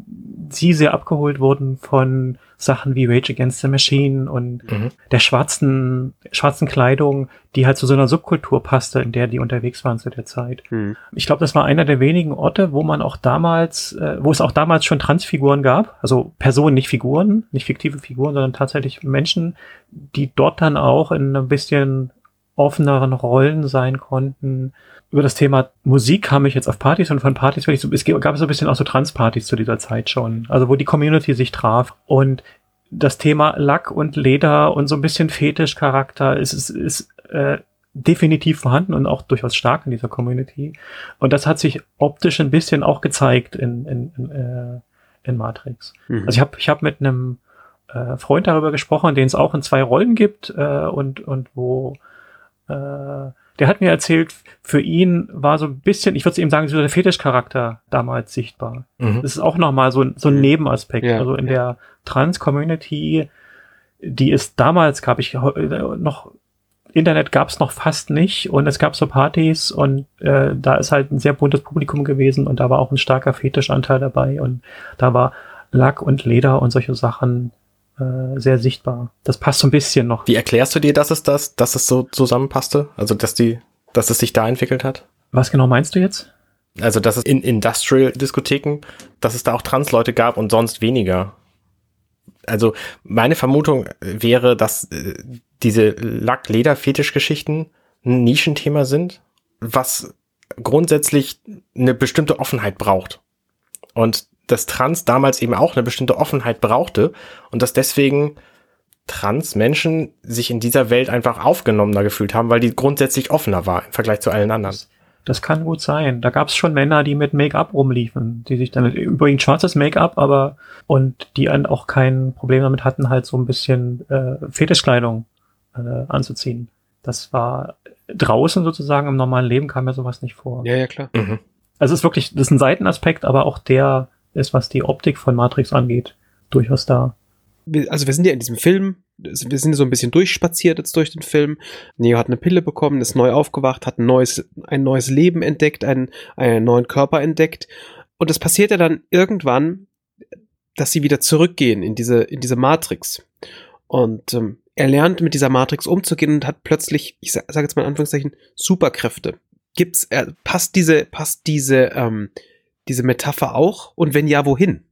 sie sehr abgeholt wurden von Sachen wie Rage Against the Machine und mhm. der schwarzen, schwarzen Kleidung, die halt zu so einer Subkultur passte, in der die unterwegs waren zu der Zeit. Mhm. Ich glaube, das war einer der wenigen Orte, wo man auch damals, äh, wo es auch damals schon Transfiguren gab, also Personen, nicht Figuren, nicht fiktive Figuren, sondern tatsächlich Menschen, die dort dann auch in ein bisschen offeneren Rollen sein konnten, über das Thema Musik kam ich jetzt auf Partys und von Partys, ich so, es gab so ein bisschen auch so Transpartys zu dieser Zeit schon, also wo die Community sich traf und das Thema Lack und Leder und so ein bisschen Fetischcharakter ist, ist, ist äh, definitiv vorhanden und auch durchaus stark in dieser Community. Und das hat sich optisch ein bisschen auch gezeigt in, in, in, äh, in Matrix. Mhm. Also ich habe ich hab mit einem äh, Freund darüber gesprochen, den es auch in zwei Rollen gibt äh, und, und wo äh, der hat mir erzählt, für ihn war so ein bisschen, ich würde ihm sagen, so der Fetischcharakter damals sichtbar. Mhm. Das ist auch nochmal so, so ein mhm. Nebenaspekt. Ja, also in ja. der Trans-Community, die ist damals, gab ich noch, Internet gab es noch fast nicht und es gab so Partys und äh, da ist halt ein sehr buntes Publikum gewesen und da war auch ein starker Fetischanteil dabei und da war Lack und Leder und solche Sachen äh, sehr sichtbar. Das passt so ein bisschen noch. Wie erklärst du dir, dass es das, dass es so zusammenpasste? Also, dass die, dass es sich da entwickelt hat? Was genau meinst du jetzt? Also, dass es in Industrial-Diskotheken, dass es da auch Trans-Leute gab und sonst weniger. Also, meine Vermutung wäre, dass äh, diese Lack-Leder-Fetisch-Geschichten ein Nischenthema sind, was grundsätzlich eine bestimmte Offenheit braucht. Und dass Trans damals eben auch eine bestimmte Offenheit brauchte und dass deswegen Trans-Menschen sich in dieser Welt einfach aufgenommener gefühlt haben, weil die grundsätzlich offener war im Vergleich zu allen anderen. Das kann gut sein. Da gab es schon Männer, die mit Make-up rumliefen, die sich dann übrigens schwarzes Make-up, aber und die auch kein Problem damit hatten, halt so ein bisschen äh, Fetischkleidung äh, anzuziehen. Das war draußen sozusagen im normalen Leben kam mir sowas nicht vor. Ja, ja, klar. Mhm. Also es ist wirklich, das ist ein Seitenaspekt, aber auch der ist, was die Optik von Matrix angeht, durchaus da. Also wir sind ja in diesem Film, wir sind so ein bisschen durchspaziert jetzt durch den Film. Neo hat eine Pille bekommen, ist neu aufgewacht, hat ein neues, ein neues Leben entdeckt, einen, einen neuen Körper entdeckt. Und es passiert ja dann irgendwann, dass sie wieder zurückgehen in diese, in diese Matrix. Und ähm, er lernt mit dieser Matrix umzugehen und hat plötzlich, ich sage sag jetzt mal in Anführungszeichen, Superkräfte. Gibt's, äh, passt diese, passt diese, ähm, diese Metapher auch? Und wenn ja, wohin?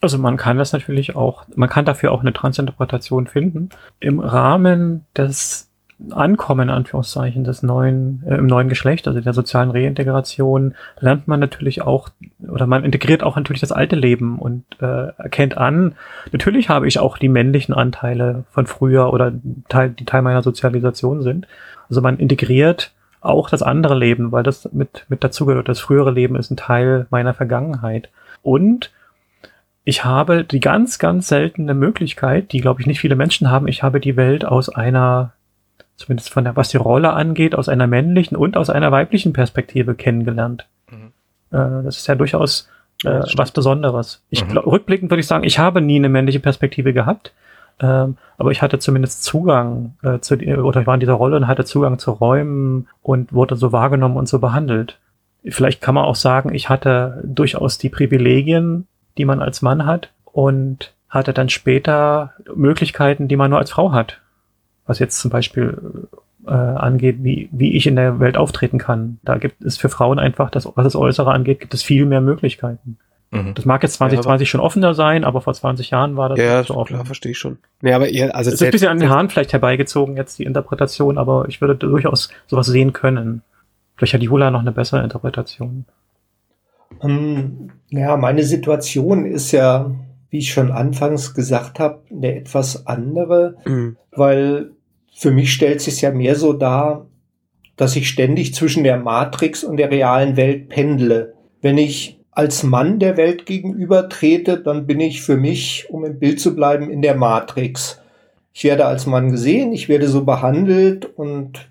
Also man kann das natürlich auch, man kann dafür auch eine Transinterpretation finden. Im Rahmen des Ankommen, Anführungszeichen, des neuen, äh, im neuen Geschlecht, also der sozialen Reintegration, lernt man natürlich auch, oder man integriert auch natürlich das alte Leben und äh, erkennt an, natürlich habe ich auch die männlichen Anteile von früher oder Teil, die Teil meiner Sozialisation sind. Also man integriert auch das andere Leben, weil das mit, mit dazugehört. Das frühere Leben ist ein Teil meiner Vergangenheit. Und ich habe die ganz, ganz seltene Möglichkeit, die, glaube ich, nicht viele Menschen haben. Ich habe die Welt aus einer, zumindest von der, was die Rolle angeht, aus einer männlichen und aus einer weiblichen Perspektive kennengelernt. Mhm. Äh, das ist ja durchaus äh, was Besonderes. Ich mhm. rückblickend würde ich sagen, ich habe nie eine männliche Perspektive gehabt, ähm, aber ich hatte zumindest Zugang äh, zu oder ich war in dieser Rolle und hatte Zugang zu Räumen und wurde so wahrgenommen und so behandelt. Vielleicht kann man auch sagen, ich hatte durchaus die Privilegien, die man als Mann hat und hatte dann später Möglichkeiten, die man nur als Frau hat. Was jetzt zum Beispiel äh, angeht, wie, wie ich in der Welt auftreten kann. Da gibt es für Frauen einfach, das, was das Äußere angeht, gibt es viel mehr Möglichkeiten. Mhm. Das mag jetzt 2020 ja, schon offener sein, aber vor 20 Jahren war das ja, so offen. klar, verstehe ich schon. Nee, aber ihr, also es ist ein bisschen an den Haaren vielleicht herbeigezogen jetzt die Interpretation, aber ich würde durchaus sowas sehen können. Vielleicht hat Jula noch eine bessere Interpretation. Um, ähm, ja, meine Situation ist ja, wie ich schon anfangs gesagt habe, eine etwas andere, mhm. weil für mich stellt sich ja mehr so dar, dass ich ständig zwischen der Matrix und der realen Welt pendle. Wenn ich als Mann der Welt gegenüber trete, dann bin ich für mich, um im Bild zu bleiben, in der Matrix. Ich werde als Mann gesehen, ich werde so behandelt und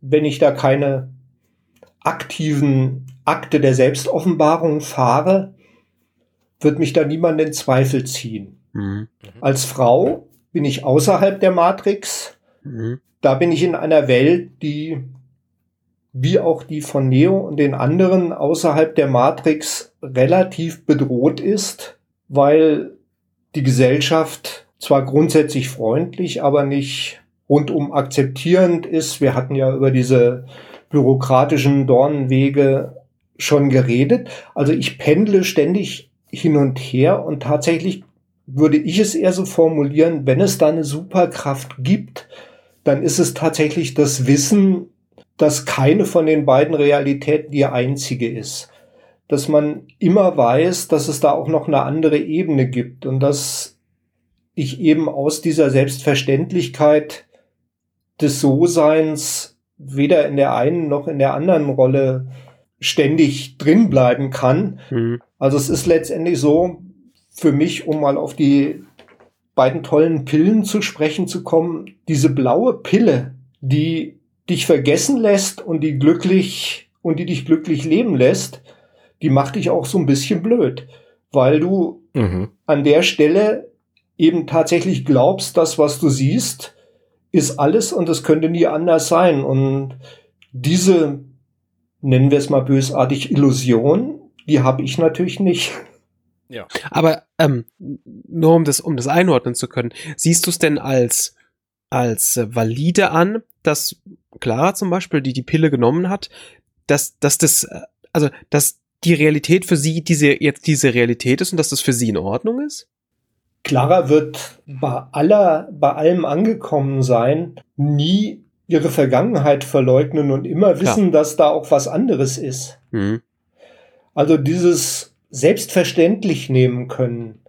wenn ich da keine aktiven Akte der Selbstoffenbarung fahre, wird mich da niemand in Zweifel ziehen. Mhm. Als Frau bin ich außerhalb der Matrix. Mhm. Da bin ich in einer Welt, die wie auch die von Neo und den anderen außerhalb der Matrix relativ bedroht ist, weil die Gesellschaft zwar grundsätzlich freundlich, aber nicht rundum akzeptierend ist. Wir hatten ja über diese bürokratischen Dornenwege schon geredet. Also ich pendle ständig hin und her und tatsächlich würde ich es eher so formulieren, wenn es da eine Superkraft gibt, dann ist es tatsächlich das Wissen, dass keine von den beiden Realitäten die einzige ist. Dass man immer weiß, dass es da auch noch eine andere Ebene gibt und dass ich eben aus dieser Selbstverständlichkeit des So-Seins weder in der einen noch in der anderen Rolle ständig drin bleiben kann. Mhm. Also es ist letztendlich so, für mich, um mal auf die beiden tollen Pillen zu sprechen zu kommen, diese blaue Pille, die dich vergessen lässt und die glücklich und die dich glücklich leben lässt, die macht dich auch so ein bisschen blöd, weil du mhm. an der Stelle eben tatsächlich glaubst, das, was du siehst, ist alles und es könnte nie anders sein. Und diese, nennen wir es mal bösartig, Illusion, die habe ich natürlich nicht. Ja. Aber ähm, nur um das, um das einordnen zu können, siehst du es denn als, als valide an, dass Clara zum Beispiel, die die Pille genommen hat, dass, dass das, äh, also, dass die Realität für sie diese, jetzt diese Realität ist und dass das für sie in Ordnung ist? Clara wird bei aller, bei allem angekommen sein, nie ihre Vergangenheit verleugnen und immer wissen, Klar. dass da auch was anderes ist. Mhm. Also dieses selbstverständlich nehmen können,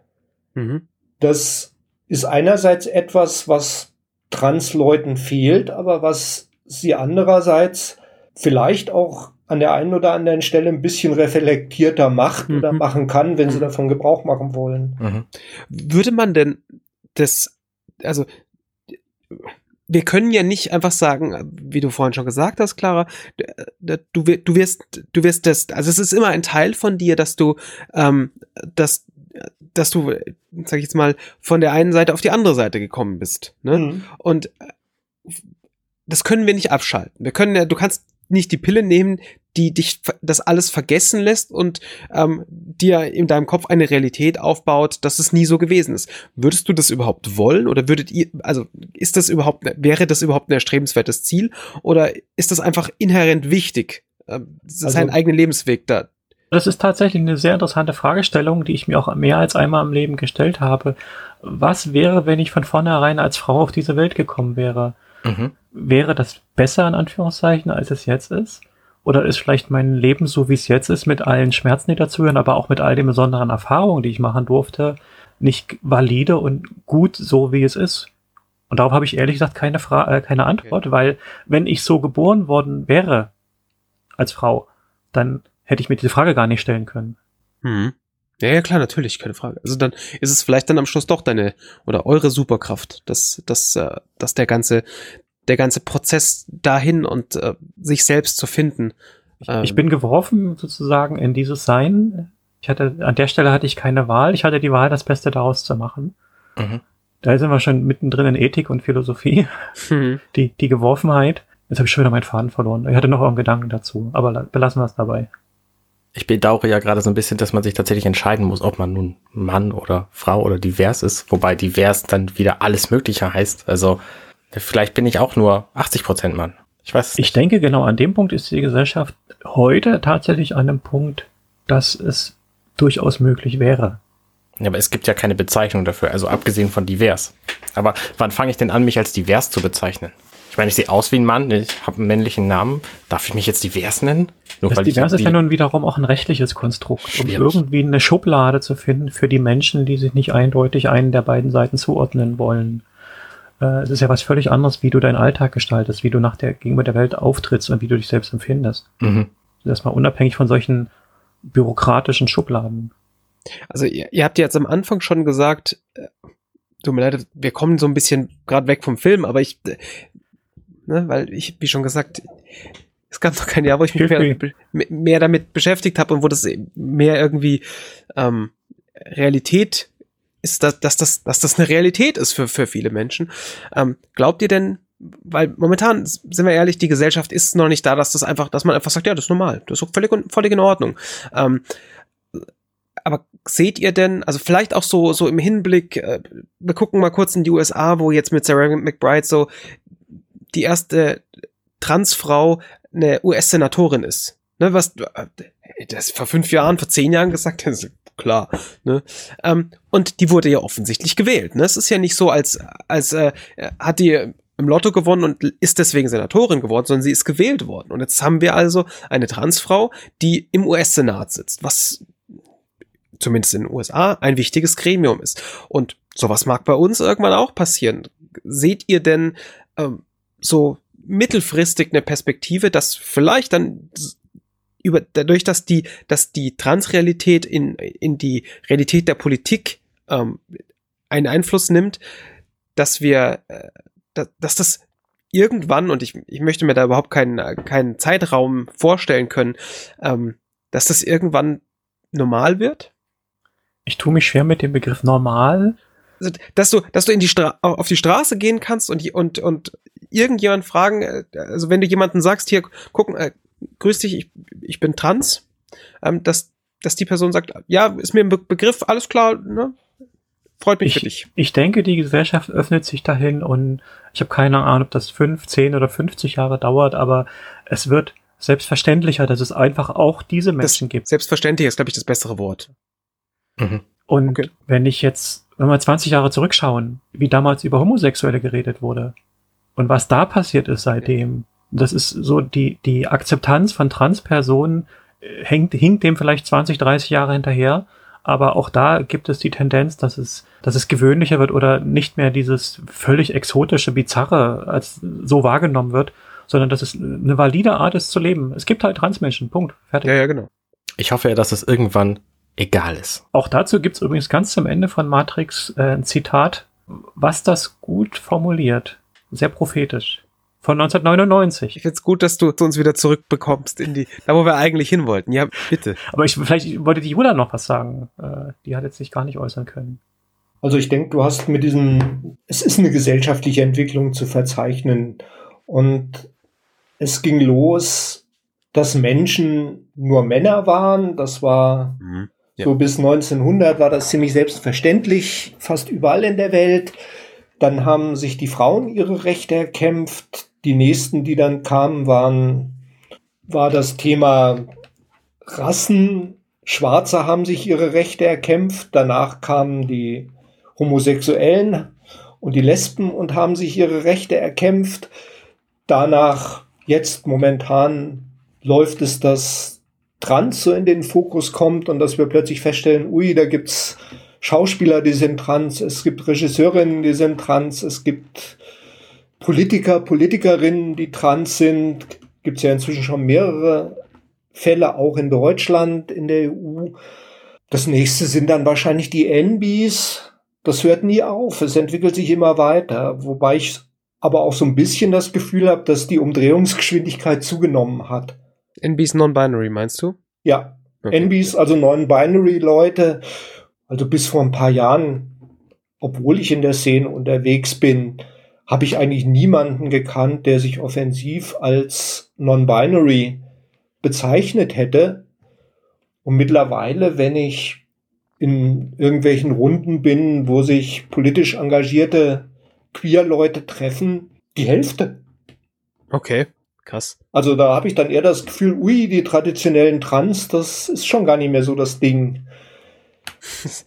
mhm. das ist einerseits etwas, was Transleuten fehlt, aber was sie andererseits vielleicht auch an der einen oder anderen Stelle ein bisschen reflektierter macht mhm. oder machen kann, wenn sie davon Gebrauch machen wollen. Mhm. Würde man denn das, also wir können ja nicht einfach sagen, wie du vorhin schon gesagt hast, Clara, du, du wirst, du wirst das, also es ist immer ein Teil von dir, dass du, ähm, dass, dass du, sag ich jetzt mal, von der einen Seite auf die andere Seite gekommen bist. Ne? Mhm. Und das können wir nicht abschalten. Wir können ja, du kannst nicht die Pille nehmen, die dich das alles vergessen lässt und ähm, dir in deinem Kopf eine Realität aufbaut, dass es nie so gewesen ist. Würdest du das überhaupt wollen oder würdet ihr, also ist das überhaupt, wäre das überhaupt ein erstrebenswertes Ziel oder ist das einfach inhärent wichtig, äh, also, seinen eigenen Lebensweg da? Das ist tatsächlich eine sehr interessante Fragestellung, die ich mir auch mehr als einmal im Leben gestellt habe. Was wäre, wenn ich von vornherein als Frau auf diese Welt gekommen wäre? Mhm. Wäre das besser in Anführungszeichen, als es jetzt ist? Oder ist vielleicht mein Leben so, wie es jetzt ist, mit allen Schmerzen, die dazugehören, aber auch mit all den besonderen Erfahrungen, die ich machen durfte, nicht valide und gut so, wie es ist? Und darauf habe ich ehrlich gesagt keine, Fra äh, keine Antwort, okay. weil wenn ich so geboren worden wäre als Frau, dann hätte ich mir diese Frage gar nicht stellen können. Mhm. Ja, ja, klar, natürlich, keine Frage. Also dann ist es vielleicht dann am Schluss doch deine oder eure Superkraft, dass, dass, äh, dass der ganze, der ganze Prozess dahin und äh, sich selbst zu finden. Ähm, ich bin geworfen sozusagen in dieses Sein. Ich hatte, an der Stelle hatte ich keine Wahl. Ich hatte die Wahl, das Beste daraus zu machen. Mhm. Da sind wir schon mittendrin in Ethik und Philosophie. Mhm. Die, die Geworfenheit. Jetzt habe ich schon wieder meinen Faden verloren. Ich hatte noch einen Gedanken dazu, aber belassen wir es dabei. Ich bedauere ja gerade so ein bisschen, dass man sich tatsächlich entscheiden muss, ob man nun Mann oder Frau oder divers ist, wobei divers dann wieder alles Mögliche heißt. Also vielleicht bin ich auch nur 80 Prozent Mann. Ich weiß. Ich denke, genau an dem Punkt ist die Gesellschaft heute tatsächlich an einem Punkt, dass es durchaus möglich wäre. Ja, aber es gibt ja keine Bezeichnung dafür, also abgesehen von divers. Aber wann fange ich denn an, mich als divers zu bezeichnen? Ich meine, ich sehe aus wie ein Mann, ich habe einen männlichen Namen. Darf ich mich jetzt divers nennen? Nur das divers ist ja nun wiederum auch ein rechtliches Konstrukt, Schwierig. um irgendwie eine Schublade zu finden für die Menschen, die sich nicht eindeutig einen der beiden Seiten zuordnen wollen. Äh, es ist ja was völlig anderes, wie du deinen Alltag gestaltest, wie du nach der, gegenüber der Welt auftrittst und wie du dich selbst empfindest. Mhm. Das ist mal unabhängig von solchen bürokratischen Schubladen. Also ihr, ihr habt ja jetzt am Anfang schon gesagt, äh, tut mir leid, wir kommen so ein bisschen gerade weg vom Film, aber ich, äh, ne, weil ich, wie schon gesagt, es gab noch kein Jahr, wo ich mich mehr, mehr damit beschäftigt habe und wo das mehr irgendwie ähm, Realität ist, dass, dass, das, dass das eine Realität ist für, für viele Menschen. Ähm, glaubt ihr denn, weil momentan, sind wir ehrlich, die Gesellschaft ist noch nicht da, dass das einfach, dass man einfach sagt, ja, das ist normal, das ist völlig, völlig in Ordnung. Ähm, aber seht ihr denn, also vielleicht auch so, so im Hinblick, äh, wir gucken mal kurz in die USA, wo jetzt mit Sarah McBride so die erste Transfrau eine US-Senatorin ist. Ne, was das vor fünf Jahren, vor zehn Jahren gesagt, ist klar. Ne? Ähm, und die wurde ja offensichtlich gewählt. Ne? Es ist ja nicht so, als, als äh, hat die im Lotto gewonnen und ist deswegen Senatorin geworden, sondern sie ist gewählt worden. Und jetzt haben wir also eine Transfrau, die im US-Senat sitzt, was zumindest in den USA ein wichtiges Gremium ist. Und sowas mag bei uns irgendwann auch passieren. Seht ihr denn ähm, so mittelfristig eine Perspektive, dass vielleicht dann über, dadurch, dass die, dass die Transrealität in, in die Realität der Politik ähm, einen Einfluss nimmt, dass wir, äh, dass, dass das irgendwann, und ich, ich möchte mir da überhaupt keinen, keinen Zeitraum vorstellen können, ähm, dass das irgendwann normal wird? Ich tue mich schwer mit dem Begriff normal. Also, dass du, dass du in die Stra auf die Straße gehen kannst und, und, und irgendjemand fragen, äh, also wenn du jemanden sagst, hier, gucken, äh, grüß dich, ich, ich bin trans, ähm, dass, dass die Person sagt, ja, ist mir ein Be Begriff, alles klar, ne? Freut mich ich, für dich. Ich denke, die Gesellschaft öffnet sich dahin und ich habe keine Ahnung, ob das fünf, zehn oder 50 Jahre dauert, aber es wird selbstverständlicher, dass es einfach auch diese Menschen das gibt. Selbstverständlich ist, glaube ich, das bessere Wort. Mhm. Und okay. wenn ich jetzt, wenn wir 20 Jahre zurückschauen, wie damals über Homosexuelle geredet wurde und was da passiert ist seitdem, das ist so die, die Akzeptanz von Transpersonen äh, hängt, hinkt dem vielleicht 20, 30 Jahre hinterher. Aber auch da gibt es die Tendenz, dass es, dass es gewöhnlicher wird oder nicht mehr dieses völlig exotische, bizarre als so wahrgenommen wird, sondern dass es eine valide Art ist zu leben. Es gibt halt Transmenschen. Punkt. Fertig. Ja, ja, genau. Ich hoffe ja, dass es irgendwann egal ist. Auch dazu gibt's übrigens ganz zum Ende von Matrix äh, ein Zitat, was das gut formuliert. Sehr prophetisch. Von 1999. Ich find's gut, dass du uns wieder zurückbekommst in die, da wo wir eigentlich hin wollten. Ja, bitte. Aber ich, vielleicht wollte die Jula noch was sagen. Äh, die hat jetzt sich gar nicht äußern können. Also ich denke, du hast mit diesem, es ist eine gesellschaftliche Entwicklung zu verzeichnen. Und es ging los, dass Menschen nur Männer waren. Das war mhm. So bis 1900 war das ziemlich selbstverständlich, fast überall in der Welt. Dann haben sich die Frauen ihre Rechte erkämpft. Die nächsten, die dann kamen, waren, war das Thema Rassen. Schwarze haben sich ihre Rechte erkämpft. Danach kamen die Homosexuellen und die Lesben und haben sich ihre Rechte erkämpft. Danach, jetzt momentan, läuft es das Trans so in den Fokus kommt und dass wir plötzlich feststellen, ui, da gibt's Schauspieler, die sind trans, es gibt Regisseurinnen, die sind trans, es gibt Politiker, Politikerinnen, die trans sind. Gibt's ja inzwischen schon mehrere Fälle, auch in Deutschland, in der EU. Das nächste sind dann wahrscheinlich die NBs. Das hört nie auf. Es entwickelt sich immer weiter. Wobei ich aber auch so ein bisschen das Gefühl habe, dass die Umdrehungsgeschwindigkeit zugenommen hat. NB's Non-Binary, meinst du? Ja. Okay. NBs, also Non-Binary-Leute, also bis vor ein paar Jahren, obwohl ich in der Szene unterwegs bin, habe ich eigentlich niemanden gekannt, der sich offensiv als Non-Binary bezeichnet hätte. Und mittlerweile, wenn ich in irgendwelchen Runden bin, wo sich politisch engagierte Queer-Leute treffen, die Hälfte. Okay, krass. Also da habe ich dann eher das Gefühl, ui, die traditionellen Trans, das ist schon gar nicht mehr so das Ding. es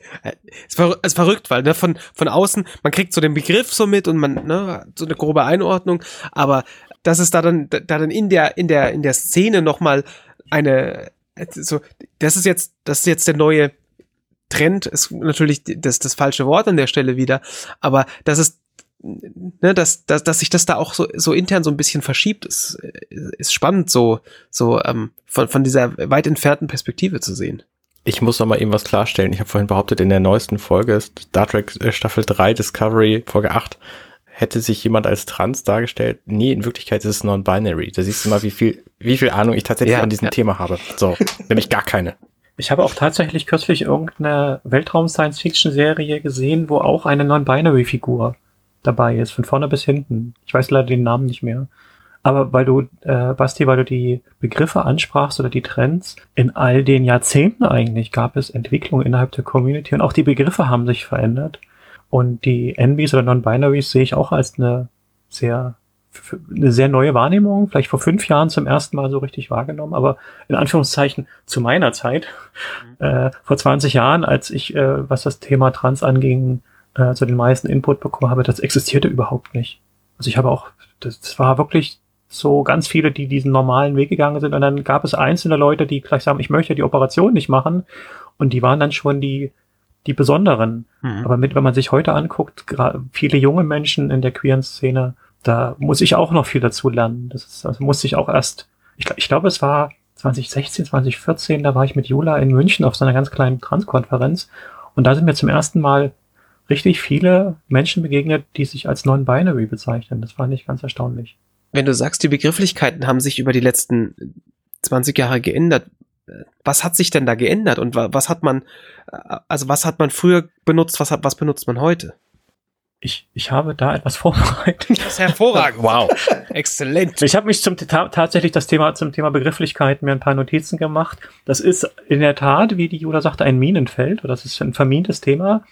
ist verrückt, weil ne, von, von außen, man kriegt so den Begriff so mit und man, ne, so eine grobe Einordnung, aber dass es da dann, da dann in der, in der, in der Szene nochmal eine, so, das ist jetzt, das ist jetzt der neue Trend, ist natürlich das, das falsche Wort an der Stelle wieder, aber das ist ne, dass, dass, dass sich das da auch so, so intern so ein bisschen verschiebt, ist, ist spannend, so, so ähm, von, von dieser weit entfernten Perspektive zu sehen. Ich muss noch mal eben was klarstellen. Ich habe vorhin behauptet, in der neuesten Folge, Star Trek äh, Staffel 3 Discovery, Folge 8, hätte sich jemand als trans dargestellt. Nee, in Wirklichkeit ist es non-binary. Da siehst du mal, wie viel, wie viel Ahnung ich tatsächlich ja, von diesem ja. Thema habe. So, nämlich gar keine. Ich habe auch tatsächlich kürzlich irgendeine Weltraum-Science-Fiction-Serie gesehen, wo auch eine Non-Binary-Figur dabei ist, von vorne bis hinten. Ich weiß leider den Namen nicht mehr. Aber weil du, äh, Basti, weil du die Begriffe ansprachst oder die Trends, in all den Jahrzehnten eigentlich gab es Entwicklung innerhalb der Community und auch die Begriffe haben sich verändert. Und die NBs oder Non-Binaries sehe ich auch als eine sehr, eine sehr neue Wahrnehmung, vielleicht vor fünf Jahren zum ersten Mal so richtig wahrgenommen, aber in Anführungszeichen zu meiner Zeit, mhm. äh, vor 20 Jahren, als ich, äh, was das Thema Trans anging, äh, so den meisten Input bekommen habe, das existierte überhaupt nicht. Also ich habe auch, das, das war wirklich so ganz viele, die diesen normalen Weg gegangen sind und dann gab es einzelne Leute, die gleich sagen, ich möchte die Operation nicht machen und die waren dann schon die, die Besonderen. Mhm. Aber mit, wenn man sich heute anguckt, viele junge Menschen in der queeren Szene, da muss ich auch noch viel dazu lernen. Das ist, also muss ich auch erst, ich, ich glaube, es war 2016, 2014, da war ich mit Jula in München auf so einer ganz kleinen Transkonferenz und da sind wir zum ersten Mal richtig viele Menschen begegnet, die sich als Non-Binary bezeichnen. Das fand ich ganz erstaunlich. Wenn du sagst, die Begrifflichkeiten haben sich über die letzten 20 Jahre geändert, was hat sich denn da geändert und was hat man, also was hat man früher benutzt, was hat, was benutzt man heute? Ich, ich habe da etwas vorbereitet. Das ist hervorragend. wow. Exzellent. Ich habe mich zum tatsächlich das Thema zum Thema Begrifflichkeit mir ein paar Notizen gemacht. Das ist in der Tat, wie die Jula sagte, ein Minenfeld oder das ist ein vermintes Thema.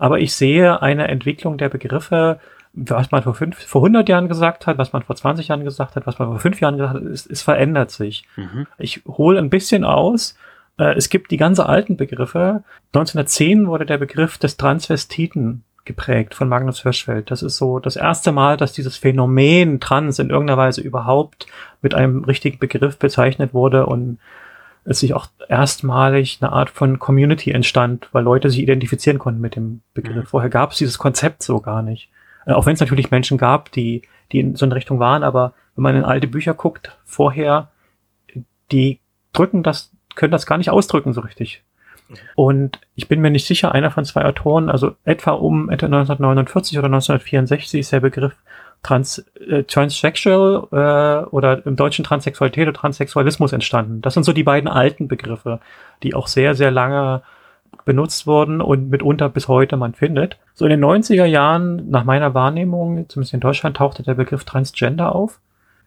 Aber ich sehe eine Entwicklung der Begriffe, was man vor, fünf, vor 100 Jahren gesagt hat, was man vor 20 Jahren gesagt hat, was man vor fünf Jahren gesagt hat, es, es verändert sich. Mhm. Ich hole ein bisschen aus. Äh, es gibt die ganze alten Begriffe. 1910 wurde der Begriff des Transvestiten geprägt von Magnus Hirschfeld. Das ist so das erste Mal, dass dieses Phänomen Trans in irgendeiner Weise überhaupt mit einem richtigen Begriff bezeichnet wurde und es sich auch erstmalig eine Art von Community entstand, weil Leute sich identifizieren konnten mit dem Begriff. Mhm. Vorher gab es dieses Konzept so gar nicht. Äh, auch wenn es natürlich Menschen gab, die, die in so eine Richtung waren, aber wenn man in alte Bücher guckt, vorher, die drücken das, können das gar nicht ausdrücken so richtig. Mhm. Und ich bin mir nicht sicher, einer von zwei Autoren, also etwa um etwa 1949 oder 1964 ist der Begriff Trans, äh, Transsexual äh, oder im Deutschen Transsexualität oder Transsexualismus entstanden. Das sind so die beiden alten Begriffe, die auch sehr, sehr lange benutzt wurden und mitunter bis heute man findet. So in den 90er Jahren, nach meiner Wahrnehmung, zumindest in Deutschland, tauchte der Begriff Transgender auf.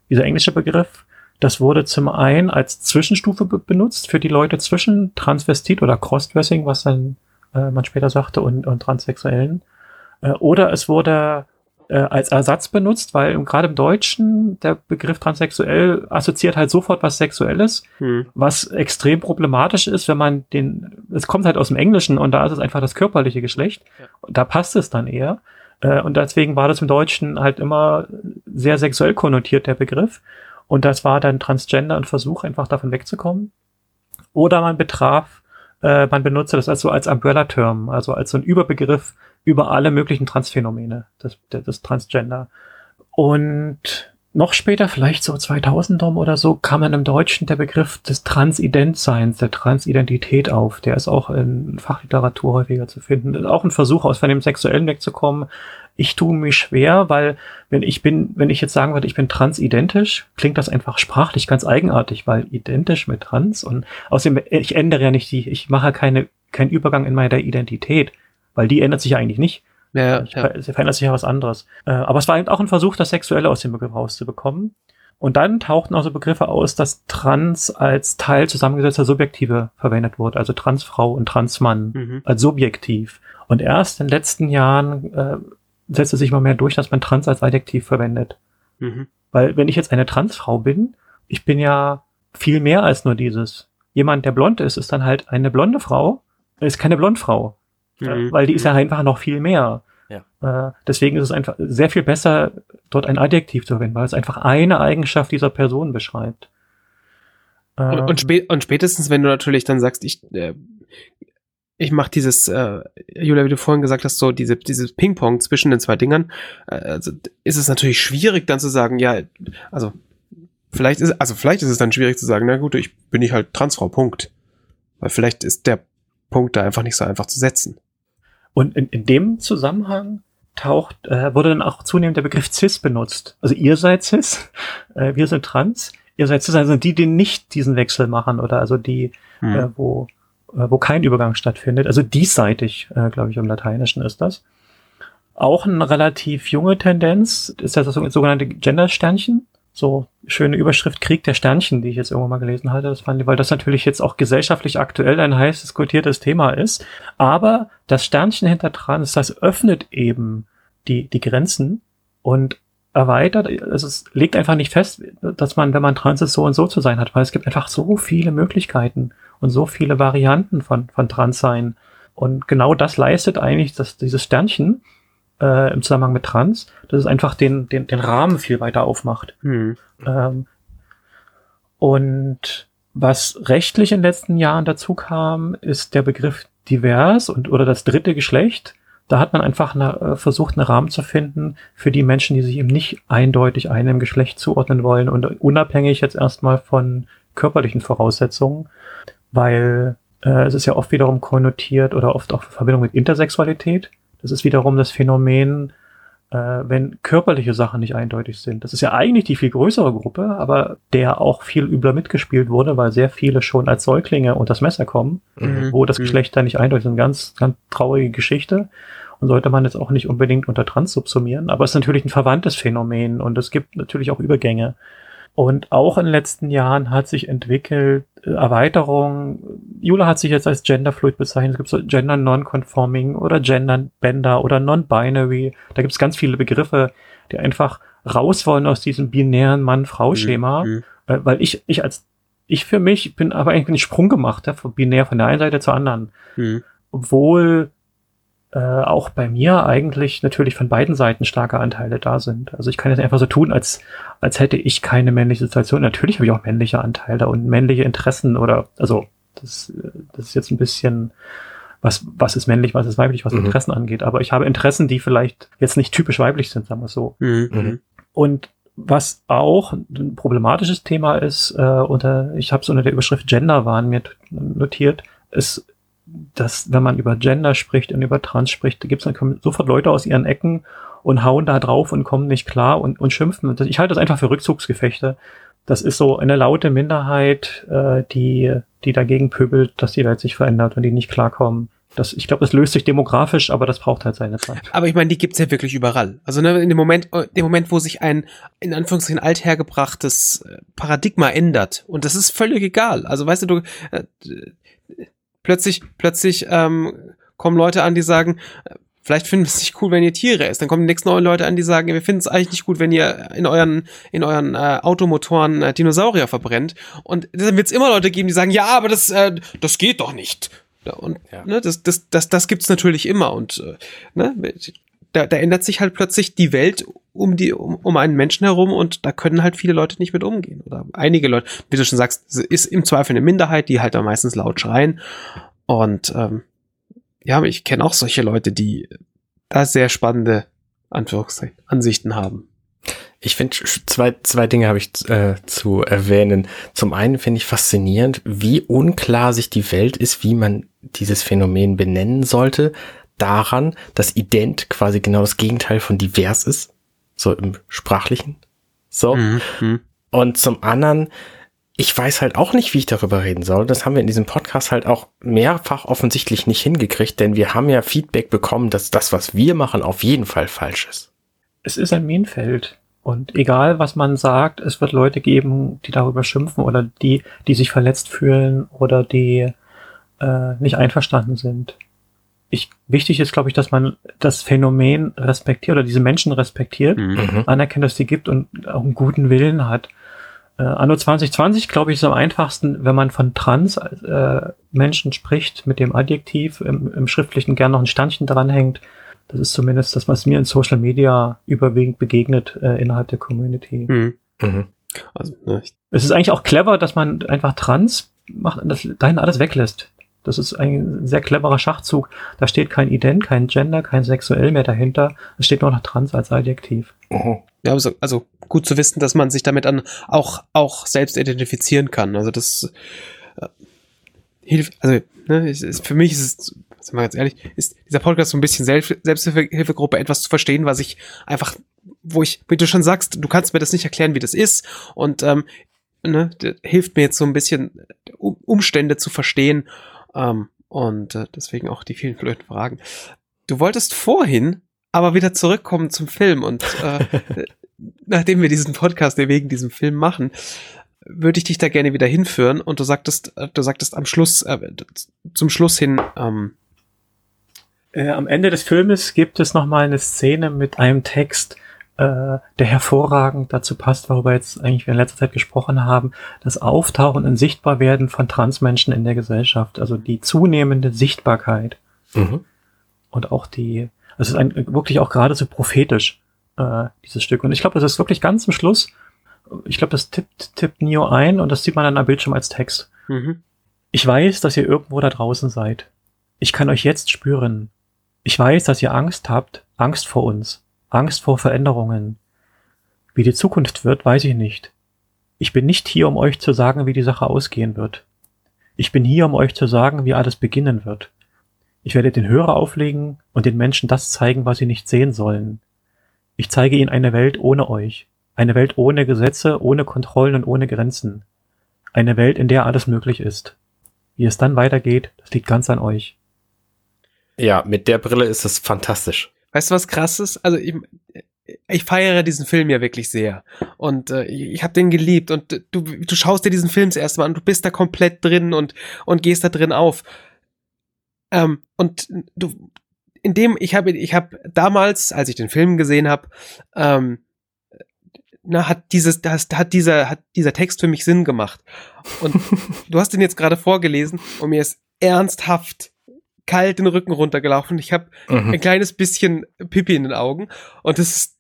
Dieser englische Begriff, das wurde zum einen als Zwischenstufe be benutzt für die Leute zwischen Transvestit oder Crossdressing, was dann äh, man später sagte, und, und Transsexuellen. Äh, oder es wurde äh, als Ersatz benutzt, weil gerade im Deutschen der Begriff transsexuell assoziiert halt sofort was Sexuelles, hm. was extrem problematisch ist, wenn man den, es kommt halt aus dem Englischen und da ist es einfach das körperliche Geschlecht. Ja. Da passt es dann eher. Äh, und deswegen war das im Deutschen halt immer sehr sexuell konnotiert, der Begriff. Und das war dann Transgender und Versuch, einfach davon wegzukommen. Oder man betraf, äh, man benutzte das also als Umbrella-Term, also als so ein Überbegriff über alle möglichen Transphänomene des, des Transgender. Und noch später, vielleicht so 2000 oder so, kam dann im Deutschen der Begriff des Transidentseins, der Transidentität auf. Der ist auch in Fachliteratur häufiger zu finden. Auch ein Versuch, aus von dem Sexuellen wegzukommen. Ich tue mich schwer, weil wenn ich bin, wenn ich jetzt sagen würde, ich bin transidentisch, klingt das einfach sprachlich ganz eigenartig, weil identisch mit trans und außerdem, ich ändere ja nicht die, ich mache keine, keinen Übergang in meiner Identität, weil die ändert sich ja eigentlich nicht. Ja, ja. Es verändert sich ja was anderes. Äh, aber es war eben auch ein Versuch, das Sexuelle aus dem Begriff rauszubekommen. Und dann tauchten auch so Begriffe aus, dass Trans als Teil zusammengesetzter Subjektive verwendet wurde, also Transfrau und Transmann Mhm. als Subjektiv. Und erst in den letzten Jahren äh, setzte sich mal mehr durch, dass man Trans als Adjektiv verwendet. Mhm. Weil wenn ich jetzt eine Transfrau bin, ich bin ja viel mehr als nur dieses. Jemand, der blond ist, ist dann halt eine blonde Frau, ist keine Blondfrau. Mhm. Weil die ist ja einfach noch viel mehr. Ja. Äh, deswegen ist es einfach sehr viel besser, dort ein Adjektiv zu verwenden, weil es einfach eine Eigenschaft dieser Person beschreibt. Und, Ähm, und, spä und spätestens, wenn du natürlich dann sagst, ich, äh, ich mache dieses, äh, Julia, wie du vorhin gesagt hast, so diese, dieses Ping-Pong zwischen den zwei Dingern, äh, also ist es natürlich schwierig dann zu sagen, ja, also vielleicht ist, also vielleicht ist es dann schwierig zu sagen, na gut, ich bin ich halt Transfrau, Punkt. Weil vielleicht ist der Punkt da einfach nicht so einfach zu setzen. Und in, in dem Zusammenhang taucht, äh, wurde dann auch zunehmend der Begriff cis benutzt. Also ihr seid cis, äh, wir sind trans, ihr seid cis, also die, die nicht diesen Wechsel machen oder also die, Hm. äh, wo, äh, wo kein Übergang stattfindet. Also diesseitig, äh, glaube ich, im Lateinischen ist das. Auch eine relativ junge Tendenz ist das sogenannte Gender-Sternchen. So schöne Überschrift Krieg der Sternchen, die ich jetzt irgendwann mal gelesen hatte. Das fand ich, weil das natürlich jetzt auch gesellschaftlich aktuell ein heiß diskutiertes Thema ist. Aber das Sternchen hinter dran ist, das öffnet eben die, die Grenzen und erweitert, also es legt einfach nicht fest, dass man, wenn man trans ist, so und so zu sein hat, weil es gibt einfach so viele Möglichkeiten und so viele Varianten von, von Transsein. Und genau das leistet eigentlich dass dieses Sternchen äh, im Zusammenhang mit Trans, dass es einfach den, den, den Rahmen viel weiter aufmacht. Hm. Ähm, und was rechtlich in den letzten Jahren dazu kam, ist der Begriff divers und oder das dritte Geschlecht. Da hat man einfach eine, äh, versucht, einen Rahmen zu finden für die Menschen, die sich eben nicht eindeutig einem Geschlecht zuordnen wollen und unabhängig jetzt erstmal von körperlichen Voraussetzungen, weil äh, es ist ja oft wiederum konnotiert oder oft auch in Verbindung mit Intersexualität. Das ist wiederum das Phänomen, äh, wenn körperliche Sachen nicht eindeutig sind. Das ist ja eigentlich die viel größere Gruppe, aber der auch viel übler mitgespielt wurde, weil sehr viele schon als Säuglinge unter das Messer kommen, Mhm. wo das Mhm. Geschlecht da nicht eindeutig ist. Eine ganz, ganz traurige Geschichte und sollte man jetzt auch nicht unbedingt unter Trans subsumieren, aber es ist natürlich ein verwandtes Phänomen und es gibt natürlich auch Übergänge. Und auch in den letzten Jahren hat sich entwickelt äh, Erweiterung. Jula hat sich jetzt als Genderfluid bezeichnet. Es gibt so Gender Nonconforming oder Gender Bender oder Non-Binary. Da gibt es ganz viele Begriffe, die einfach raus wollen aus diesem binären Mann-Frau-Schema. Hm. Äh, Weil ich, ich als, ich für mich bin aber eigentlich einen Sprung gemacht, ja, von binär von der einen Seite zur anderen. Hm. Obwohl äh, auch bei mir eigentlich natürlich von beiden Seiten starke Anteile da sind. Also ich kann jetzt einfach so tun, als, als hätte ich keine männliche Situation. Natürlich habe ich auch männliche Anteile und männliche Interessen oder, also das, das ist jetzt ein bisschen, was, was ist männlich, was ist weiblich, was Mhm. Interessen angeht. Aber ich habe Interessen, die vielleicht jetzt nicht typisch weiblich sind, sagen wir es so. Hm. Mhm. Und was auch ein problematisches Thema ist, äh, unter, ich habe es unter der Überschrift Genderwahn mir t- notiert, ist, dass wenn man über Gender spricht und über Trans spricht, da gibt's dann sofort Leute aus ihren Ecken und hauen da drauf und kommen nicht klar und, und schimpfen. Ich halte das einfach für Rückzugsgefechte. Das ist so eine laute Minderheit, äh, die, die dagegen pöbelt, dass die Welt sich verändert und die nicht klarkommen. Das, ich glaube, das löst sich demografisch, aber das braucht halt seine Zeit. Aber ich meine, die gibt's ja wirklich überall. Also ne, in dem Moment, in dem Moment, wo sich ein in Anführungszeichen althergebrachtes äh, Paradigma ändert und das ist völlig egal. Also weißt du, du äh, plötzlich plötzlich ähm, kommen Leute an, die sagen, vielleicht finden wir es nicht cool, wenn ihr Tiere esst. Dann kommen die nächsten neuen Leute an, die sagen, wir finden es eigentlich nicht gut, wenn ihr in euren in euren äh, Automotoren äh, Dinosaurier verbrennt. Und dann wird es immer Leute geben, die sagen, ja, aber das äh, das geht doch nicht. Und Ja. ne, das, das, das, das gibt's natürlich immer. Und äh, ne, da, da ändert sich halt plötzlich die Welt um die um, um einen Menschen herum und da können halt viele Leute nicht mit umgehen oder einige Leute, wie du schon sagst, ist im Zweifel eine Minderheit, die halt da meistens laut schreien und ähm, ja, ich kenne auch solche Leute, die da sehr spannende Anführungszeichen Ansichten haben. Ich finde, zwei, zwei Dinge habe ich äh, zu erwähnen. Zum einen finde ich faszinierend, wie unklar sich die Welt ist, wie man dieses Phänomen benennen sollte. Daran, dass ident quasi genau das Gegenteil von divers ist. So im Sprachlichen. So. Mhm. Mhm. Und zum anderen, ich weiß halt auch nicht, wie ich darüber reden soll. Das haben wir in diesem Podcast halt auch mehrfach offensichtlich nicht hingekriegt, denn wir haben ja Feedback bekommen, dass das, was wir machen, auf jeden Fall falsch ist. Es ist ein Minenfeld. Und egal, was man sagt, es wird Leute geben, die darüber schimpfen oder die, die sich verletzt fühlen oder die äh, nicht einverstanden sind. Ich, wichtig ist, glaube ich, dass man das Phänomen respektiert oder diese Menschen respektiert, Mhm. anerkennt, dass die gibt und auch einen guten Willen hat. Äh, Anno 2020, glaube ich, ist am einfachsten, wenn man von trans äh, Menschen spricht, mit dem Adjektiv im, im Schriftlichen gern noch ein Sternchen dranhängt. Das ist zumindest das, was mir in Social Media überwiegend begegnet äh, innerhalb der Community. Mhm. Mhm. Also, ne, Es ist eigentlich auch clever, dass man einfach trans macht und das dahin alles weglässt. Das ist ein sehr cleverer Schachzug. Da steht kein Ident, kein Gender, kein sexuell mehr dahinter. Es steht nur noch trans als Adjektiv. Mhm. ja, also, also gut zu wissen, dass man sich damit dann auch, auch selbst identifizieren kann. Also das äh, hilft, also ne, es ist, für mich ist es, sind wir ganz ehrlich, ist dieser Podcast so ein bisschen Selbst Selbsthilfegruppe, etwas zu verstehen, was ich einfach, wo ich, wie du schon sagst, du kannst mir das nicht erklären, wie das ist und ähm, ne, hilft mir jetzt so ein bisschen um, Umstände zu verstehen ähm, und äh, deswegen auch die vielen blöden Fragen. Du wolltest vorhin aber wieder zurückkommen zum Film und äh, nachdem wir diesen Podcast wegen diesem Film machen, würde ich dich da gerne wieder hinführen und du sagtest, äh, du sagtest am Schluss, äh, zum Schluss hin, ähm, Äh, am Ende des Filmes gibt es nochmal eine Szene mit einem Text, äh, der hervorragend dazu passt, worüber wir jetzt eigentlich in letzter Zeit gesprochen haben, das Auftauchen und Sichtbarwerden von Transmenschen in der Gesellschaft, also die zunehmende Sichtbarkeit Mhm. und auch die, es ist ein, wirklich auch geradezu prophetisch, äh, dieses Stück. Und ich glaube, das ist wirklich ganz zum Schluss, ich glaube, das tippt, tippt Neo ein und das sieht man dann am Bildschirm als Text. mhm, Ich weiß, dass ihr irgendwo da draußen seid. Ich kann euch jetzt spüren. Ich weiß, dass ihr Angst habt, Angst vor uns, Angst vor Veränderungen. Wie die Zukunft wird, weiß ich nicht. Ich bin nicht hier, um euch zu sagen, wie die Sache ausgehen wird. Ich bin hier, um euch zu sagen, wie alles beginnen wird. Ich werde den Hörer auflegen und den Menschen das zeigen, was sie nicht sehen sollen. Ich zeige ihnen eine Welt ohne euch. Eine Welt ohne Gesetze, ohne Kontrollen und ohne Grenzen. Eine Welt, in der alles möglich ist. Wie es dann weitergeht, das liegt ganz an euch. Ja, mit der Brille ist es fantastisch. Weißt du, was krass ist? Also ich, ich feiere diesen Film ja wirklich sehr. Und äh, ich habe den geliebt. Und du, du schaust dir diesen Film das erste Mal an, du bist da komplett drin und, und gehst da drin auf. Ähm, und du, in dem, ich habe, ich habe damals, als ich den Film gesehen habe, ähm, na, hat dieses, das, hat dieser, hat dieser Text für mich Sinn gemacht. Und du hast den jetzt gerade vorgelesen und mir ist ernsthaft kalt den Rücken runtergelaufen. Ich habe Mhm. ein kleines bisschen Pipi in den Augen und das ist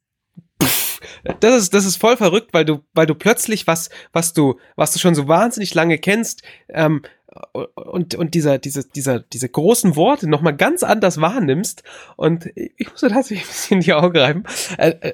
pff, das ist das ist voll verrückt, weil du weil du plötzlich was was du was du schon so wahnsinnig lange kennst ähm, und und dieser diese dieser diese großen Worte noch mal ganz anders wahrnimmst und ich musste tatsächlich ein bisschen in die Augen reiben. Äh, äh,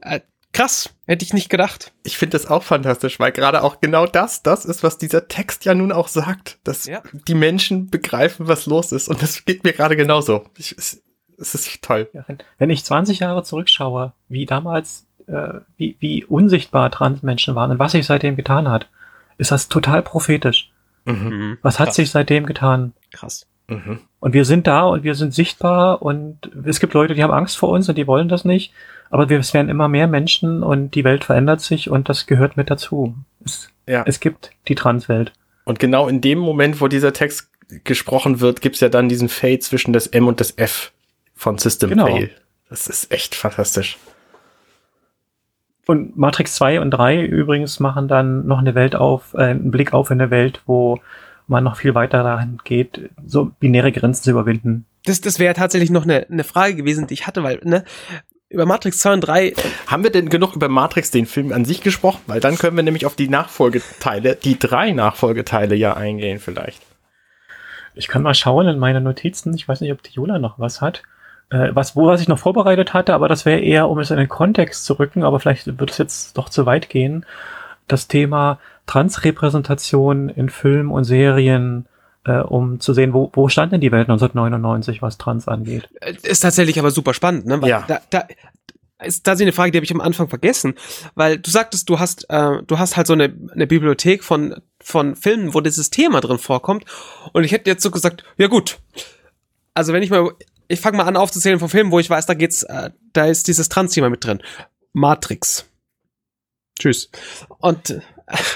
äh, krass, hätte ich nicht gedacht. Ich finde das auch fantastisch, weil gerade auch genau das, das ist, was dieser Text ja nun auch sagt, dass Ja. die Menschen begreifen, was los ist. Und das geht mir gerade genauso. Ich, es, es ist toll. Ja, wenn, wenn ich 20 Jahre zurückschaue, wie damals, äh, wie, wie unsichtbar Transmenschen waren und was sich seitdem getan hat, ist das total prophetisch. Mhm. Was hat krass. sich seitdem getan? krass? Mhm. Und wir sind da und wir sind sichtbar und es gibt Leute, die haben Angst vor uns und die wollen das nicht. Aber wir, es werden immer mehr Menschen und die Welt verändert sich und das gehört mit dazu. Es, Ja. es gibt die Transwelt. Und genau in dem Moment, wo dieser Text gesprochen wird, gibt's ja dann diesen Fade zwischen das M und das F von System Genau. Fail. Das ist echt fantastisch. Und Matrix 2 und 3 übrigens machen dann noch eine Welt auf, äh, einen Blick auf in eine Welt, wo man noch viel weiter dahin geht, so binäre Grenzen zu überwinden. Das das wäre tatsächlich noch eine eine Frage gewesen, die ich hatte, weil ne über Matrix 2 und 3 Haben wir denn genug über Matrix, den Film an sich gesprochen? Weil dann können wir nämlich auf die Nachfolgeteile, die drei Nachfolgeteile ja eingehen vielleicht. Ich kann mal schauen in meine Notizen. Ich weiß nicht, ob die Jola noch was hat. Äh, was, wo was ich noch vorbereitet hatte, aber das wäre eher, um es in den Kontext zu rücken, aber vielleicht wird es jetzt doch zu weit gehen. Das Thema Transrepräsentation in Filmen und Serien äh, um zu sehen, wo, wo stand denn die Welt 1999, was Trans angeht. Äh, Ist tatsächlich aber super spannend, ne? Weil Ja. Da, da ist tatsächlich eine Frage, die habe ich am Anfang vergessen, weil du sagtest, du hast, äh, du hast halt so eine, eine Bibliothek von von Filmen, wo dieses Thema drin vorkommt. Und ich hätte jetzt so gesagt, ja gut. Also wenn ich mal, ich fange mal an aufzuzählen von Filmen, wo ich weiß, da geht's, äh, da ist dieses Trans-Thema mit drin. Matrix. Tschüss. Und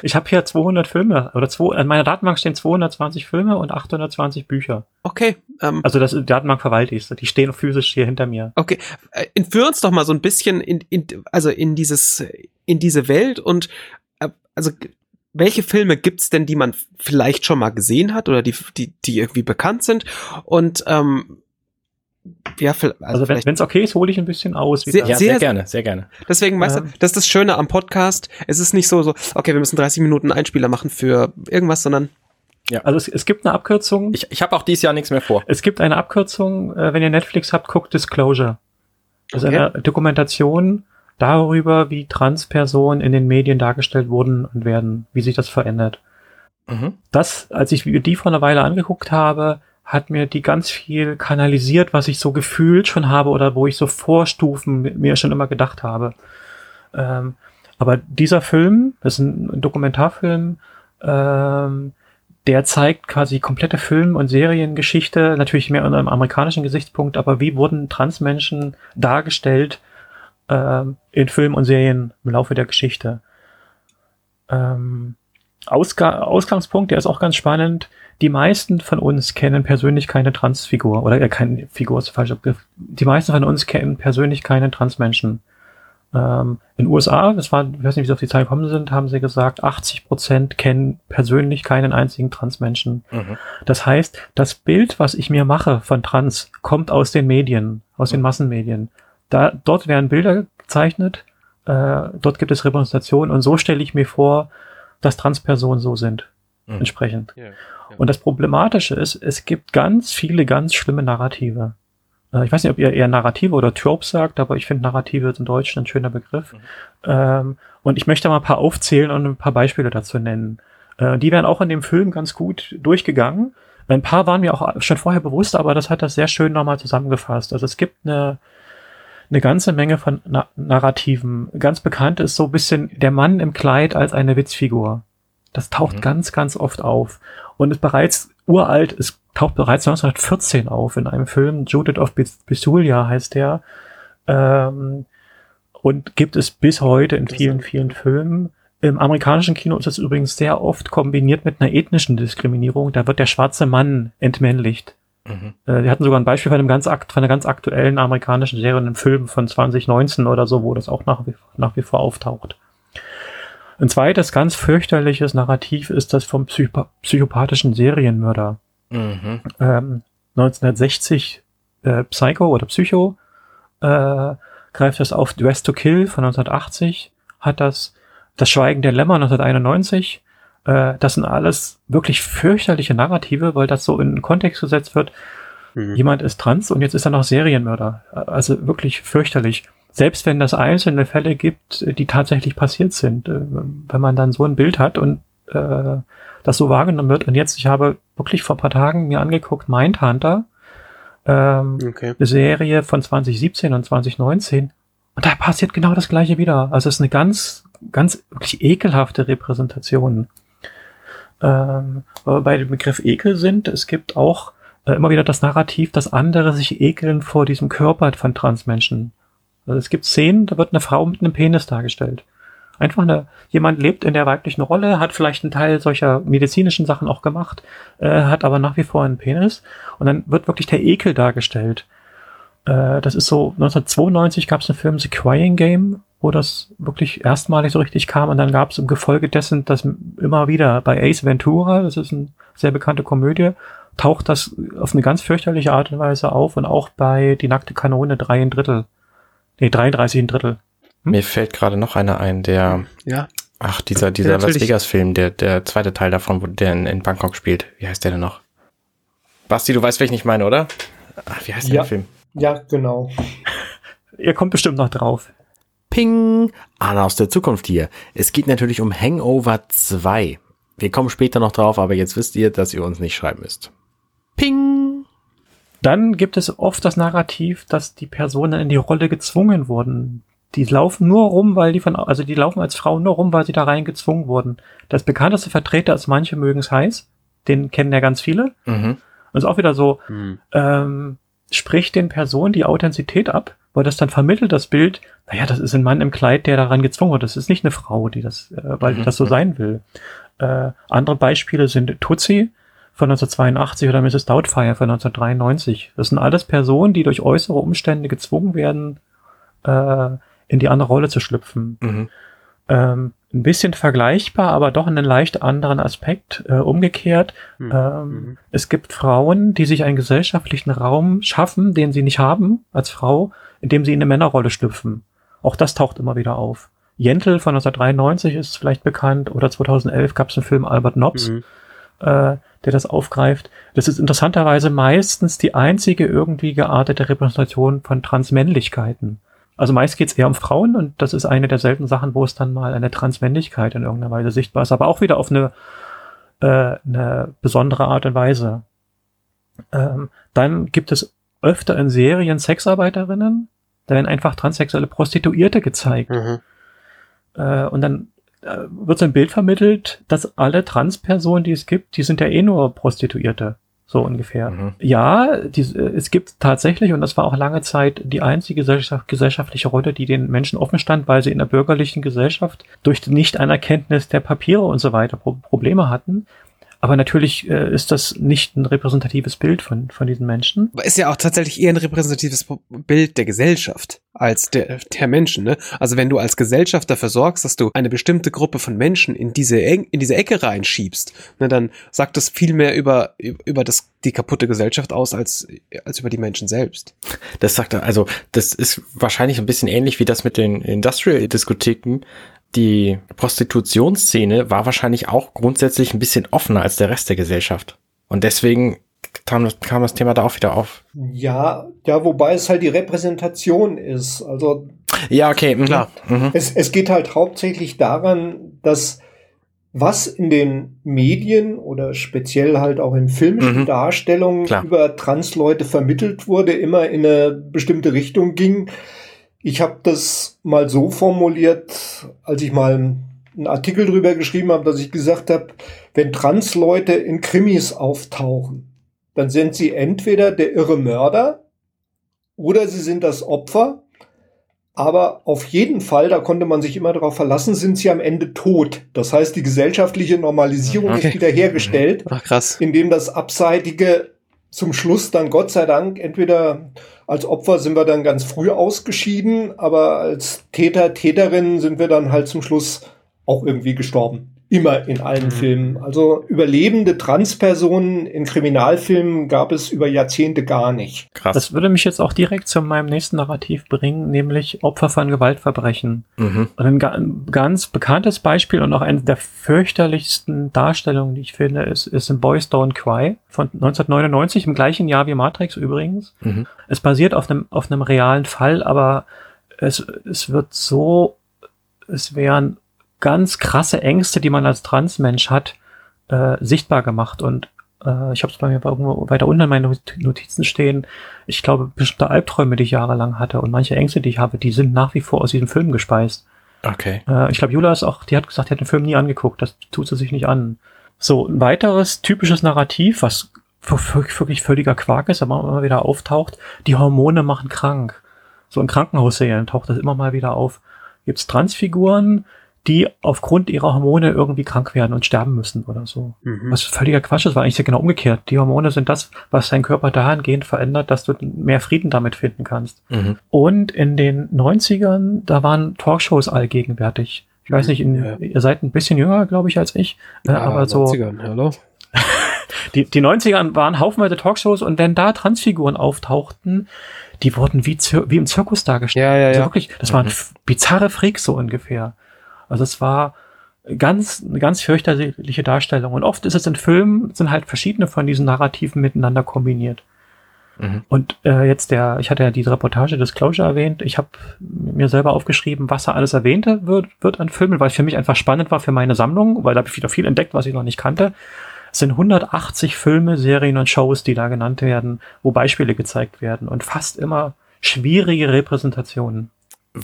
Ich habe hier 200 Filme, oder zwei, in meiner Datenbank stehen 220 Filme und 820 Bücher. okay, ähm, Also das die Datenbank verwalte ich, die stehen physisch hier hinter mir. Okay, äh, entführ uns doch mal so ein bisschen in, in also in dieses in diese Welt und äh, also welche Filme gibt's denn, die man vielleicht schon mal gesehen hat oder die die die irgendwie bekannt sind und ähm, ja, also, Also wenn es okay ist, hole ich ein bisschen aus. Sehr- Ja, sehr, sehr- gerne, sehr gerne. deswegen weißt du, ähm, das ist das Schöne am Podcast. Es ist nicht so so, okay, wir müssen 30 Minuten Einspieler machen für irgendwas, sondern Also es, es gibt eine Abkürzung. Ich, ich habe auch dieses Jahr nichts mehr vor. Es gibt eine Abkürzung, äh, wenn ihr Netflix habt, guckt Disclosure. Das ist Okay. eine Dokumentation darüber, wie Transpersonen in den Medien dargestellt wurden und werden, wie sich das verändert. Mhm. Das, als ich die vor einer Weile angeguckt habe, hat mir die ganz viel kanalisiert, was ich so gefühlt schon habe oder wo ich so Vorstufen mi- mir schon immer gedacht habe. Ähm, aber dieser Film, das ist ein Dokumentarfilm, ähm, der zeigt quasi komplette Film- und Seriengeschichte, natürlich mehr unter einem amerikanischen Gesichtspunkt, aber wie wurden Transmenschen dargestellt ähm, in Filmen und Serien im Laufe der Geschichte. Ähm, Ausga Ausgangspunkt, der ist auch ganz spannend. Die meisten von uns kennen persönlich keine Transfigur oder äh, keine Figur ist Begriff. Die meisten von uns kennen persönlich keine Transmenschen. Ähm, in den USA, das war, ich weiß nicht, wie sie auf die Zahl gekommen sind, haben sie gesagt, 80 Prozent kennen persönlich keinen einzigen Transmenschen. Mhm. Das heißt, das Bild, was ich mir mache von Trans, kommt aus den Medien, aus den Massenmedien. Da, dort werden Bilder gezeichnet, äh, dort gibt es Repräsentationen und so stelle ich mir vor, dass Transpersonen so sind, Mhm. entsprechend. Und das Problematische ist, es gibt ganz viele ganz schlimme Narrative. Äh, Ich weiß nicht, ob ihr eher Narrative oder Tropes sagt, aber ich finde Narrative ist im Deutschen ein schöner Begriff. Ähm, und ich möchte mal ein paar aufzählen und ein paar Beispiele dazu nennen. Äh, die werden auch in dem Film ganz gut durchgegangen. Ein paar waren mir auch schon vorher bewusst, aber das hat das sehr schön nochmal zusammengefasst. Also es gibt eine, eine ganze Menge von Na Narrativen. Ganz bekannt ist so ein bisschen der Mann im Kleid als eine Witzfigur. Das taucht Mhm. ganz, ganz oft auf. Und ist bereits uralt, es taucht bereits 1914 auf in einem Film, Judith of Bethulia heißt der. Ähm, und gibt es bis heute in vielen, vielen Filmen. Im amerikanischen Kino ist es übrigens sehr oft kombiniert mit einer ethnischen Diskriminierung. Da wird der schwarze Mann entmännlicht. Mhm. Äh, Wir hatten sogar ein Beispiel von einem ganz von einer ganz aktuellen amerikanischen Serie, einem Film von 2019 oder so, wo das auch nach wie, nach wie vor auftaucht. Ein zweites ganz fürchterliches Narrativ ist das vom Psycho psychopathischen Serienmörder. Mhm. Ähm, 1960 äh, Psycho oder Psycho äh, greift das auf Dress to Kill von 1980, hat das Das Schweigen der Lämmer 1991. Äh, das sind alles wirklich fürchterliche Narrative, weil das so in den Kontext gesetzt wird. Mhm. Jemand ist trans und jetzt ist er noch Serienmörder. Also wirklich fürchterlich. Selbst wenn das einzelne Fälle gibt, die tatsächlich passiert sind, äh, wenn man dann so ein Bild hat und äh, das so wahrgenommen wird. Und jetzt, ich habe wirklich vor ein paar Tagen mir angeguckt, Mindhunter, ähm, Okay. eine Serie von 2017 und 2019. Und da passiert genau das gleiche wieder. Also es ist eine ganz, ganz wirklich ekelhafte Repräsentation. Ähm, aber bei dem Begriff Ekel sind, es gibt auch äh, immer wieder das Narrativ, dass andere sich ekeln vor diesem Körper von Transmenschen. Also es gibt Szenen, da wird eine Frau mit einem Penis dargestellt. Einfach eine, jemand lebt in der weiblichen Rolle, hat vielleicht einen Teil solcher medizinischen Sachen auch gemacht, äh, hat aber nach wie vor einen Penis und dann wird wirklich der Ekel dargestellt. Äh, das ist so, 1992 gab es einen Film The Crying Game, wo das wirklich erstmalig so richtig kam und dann gab es im Gefolge dessen das immer wieder bei Ace Ventura, das ist eine sehr bekannte Komödie, taucht das auf eine ganz fürchterliche Art und Weise auf und auch bei Die nackte Kanone drei ein Drittel. Nee, 33 ein Drittel. Mir fällt gerade noch einer ein, der, Ja. ach, dieser, dieser Ja, Las. Vegas-Film, der, der zweite Teil davon, wo der in, in Bangkok spielt. Wie heißt der denn noch? Basti, du weißt, welchen ich meine, oder? Ach, wie heißt Ja. der Film? Ja, genau. Ihr kommt bestimmt noch drauf. Ping! Anna aus der Zukunft hier. Es geht natürlich um Hangover 2. Wir kommen später noch drauf, aber jetzt wisst ihr, dass ihr uns nicht schreiben müsst. Ping! Dann gibt es oft das Narrativ, dass die Personen in die Rolle gezwungen wurden. Die laufen nur rum, weil die von, also die laufen als Frauen nur rum, weil sie da rein gezwungen wurden. Das bekannteste Vertreter ist manche mögen es heiß. Den kennen ja ganz viele. Mhm. Und ist auch wieder so, Hm. ähm, spricht den Personen die Authentizität ab, weil das dann vermittelt das Bild, naja, das ist ein Mann im Kleid, der daran gezwungen wird. Das ist nicht eine Frau, die das, äh, weil Mhm. das so sein will. Äh, andere Beispiele sind Tutsi von 1982 oder Mrs. Doubtfire von 1993. Das sind alles Personen, die durch äußere Umstände gezwungen werden, äh, in die andere Rolle zu schlüpfen. Mhm. Ähm, ein bisschen vergleichbar, aber doch einen leicht anderen Aspekt. Äh, umgekehrt, Hm. ähm, Mhm. es gibt Frauen, die sich einen gesellschaftlichen Raum schaffen, den sie nicht haben als Frau, indem sie in eine Männerrolle schlüpfen. Auch das taucht immer wieder auf. Jentel von 1993 ist vielleicht bekannt oder 2011 gab es einen Film Albert Nobbs, Mhm. äh, der das aufgreift. Das ist interessanterweise meistens die einzige irgendwie geartete Repräsentation von Transmännlichkeiten. Also meist geht es eher um Frauen und das ist eine der seltenen Sachen, wo es dann mal eine Transmännlichkeit in irgendeiner Weise sichtbar ist, aber auch wieder auf eine, äh, eine besondere Art und Weise. Ähm, dann gibt es öfter in Serien Sexarbeiterinnen, da werden einfach transsexuelle Prostituierte gezeigt. Mhm. Äh, und dann wird so ein Bild vermittelt, dass alle Transpersonen, die es gibt, die sind ja eh nur Prostituierte. So ungefähr. Mhm. Ja, die, äh, es gibt tatsächlich, und das war auch lange Zeit die einzige gesellschaft, gesellschaftliche Rolle, die den Menschen offen stand, weil sie in der bürgerlichen Gesellschaft durch die Nicht-Anerkenntnis der Papiere und so weiter Pro Probleme hatten. Aber natürlich äh, ist das nicht ein repräsentatives Bild von, von diesen Menschen. Aber ist ja auch tatsächlich eher ein repräsentatives Bild der Gesellschaft als der, der Menschen. Ne? Also wenn du als Gesellschaft dafür sorgst, dass du eine bestimmte Gruppe von Menschen in diese, in diese Ecke reinschiebst, ne, dann sagt das viel mehr über, über das, die kaputte Gesellschaft aus als, als über die Menschen selbst. Das sagt er, also das ist wahrscheinlich ein bisschen ähnlich wie das mit den Industrial-Diskotheken. Die Prostitutionsszene war wahrscheinlich auch grundsätzlich ein bisschen offener als der Rest der Gesellschaft. Und deswegen kam das, kam das Thema da auch wieder auf. Ja, ja, wobei es halt die Repräsentation ist. Also Ja, okay, mhm. Klar. Mhm. es, es geht halt hauptsächlich daran, dass was in den Medien oder speziell halt auch in filmischen Mhm. Darstellungen Klar. über Transleute vermittelt wurde, immer in eine bestimmte Richtung ging. Ich habe das mal so formuliert, als ich mal einen Artikel drüber geschrieben habe, dass ich gesagt habe, wenn Transleute in Krimis auftauchen, dann sind sie entweder der irre Mörder oder sie sind das Opfer. Aber auf jeden Fall, da konnte man sich immer darauf verlassen, sind sie am Ende tot. Das heißt, die gesellschaftliche Normalisierung Okay. ist wiederhergestellt, Ach krass. indem das Abseitige zum Schluss dann Gott sei Dank entweder als Opfer sind wir dann ganz früh ausgeschieden, aber als Täter, Täterin sind wir dann halt zum Schluss auch irgendwie gestorben. Immer in allen Mhm. Filmen. Also überlebende Transpersonen in Kriminalfilmen gab es über Jahrzehnte gar nicht. Krass. Das würde mich jetzt auch direkt zu meinem nächsten Narrativ bringen, nämlich Opfer von Gewaltverbrechen. mhm. Und ein, ga- ein ganz bekanntes Beispiel und auch eine der fürchterlichsten Darstellungen, die ich finde, ist, ist in Boys Don't Cry von 1999, im gleichen Jahr wie Matrix übrigens. Mhm. Es basiert auf einem, auf einem realen Fall, aber es, es wird so, es wären ganz krasse Ängste, die man als Transmensch hat, äh, sichtbar gemacht. Und äh, ich habe es bei mir irgendwo weiter unten in meinen Not- Notizen stehen. Ich glaube, bestimmte Albträume, die ich jahrelang hatte und manche Ängste, die ich habe, die sind nach wie vor aus diesem Film gespeist. Okay. Äh, ich glaube, Jula ist auch, die hat gesagt, die hat den Film nie angeguckt. Das tut sie sich nicht an. So, ein weiteres typisches Narrativ, was wirklich völliger Quark ist, aber immer wieder auftaucht, die Hormone machen krank. So in Krankenhausserien taucht das immer mal wieder auf. Gibt's Transfiguren, die aufgrund ihrer Hormone irgendwie krank werden und sterben müssen oder so. Mhm. Was völliger Quatsch ist, war eigentlich genau umgekehrt. Die Hormone sind das, was dein Körper dahingehend verändert, dass du mehr Frieden damit finden kannst. Mhm. Und in den 90ern, da waren Talkshows allgegenwärtig. Ich weiß nicht, in, Ja. ihr seid ein bisschen jünger, glaube ich, als ich. Äh, Ja, aber so, 90ern, hallo? die, die 90ern waren haufenweise Talkshows und wenn da Transfiguren auftauchten, die wurden wie, Zir wie im Zirkus dargestellt. Ja, ja, Also ja. wirklich, das waren Mhm. bizarre Freaks so ungefähr. Also es war ganz, eine ganz fürchterliche Darstellung. Und oft ist es in Filmen, sind halt verschiedene von diesen Narrativen miteinander kombiniert. Mhm. Und äh, jetzt der, ich hatte ja diese Reportage Disclosure erwähnt. Ich habe mir selber aufgeschrieben, was da alles erwähnt wird, wird an Filmen, weil es für mich einfach spannend war für meine Sammlung, weil da habe ich wieder viel entdeckt, was ich noch nicht kannte. Es sind 180 Filme, Serien und Shows, die da genannt werden, wo Beispiele gezeigt werden und fast immer schwierige Repräsentationen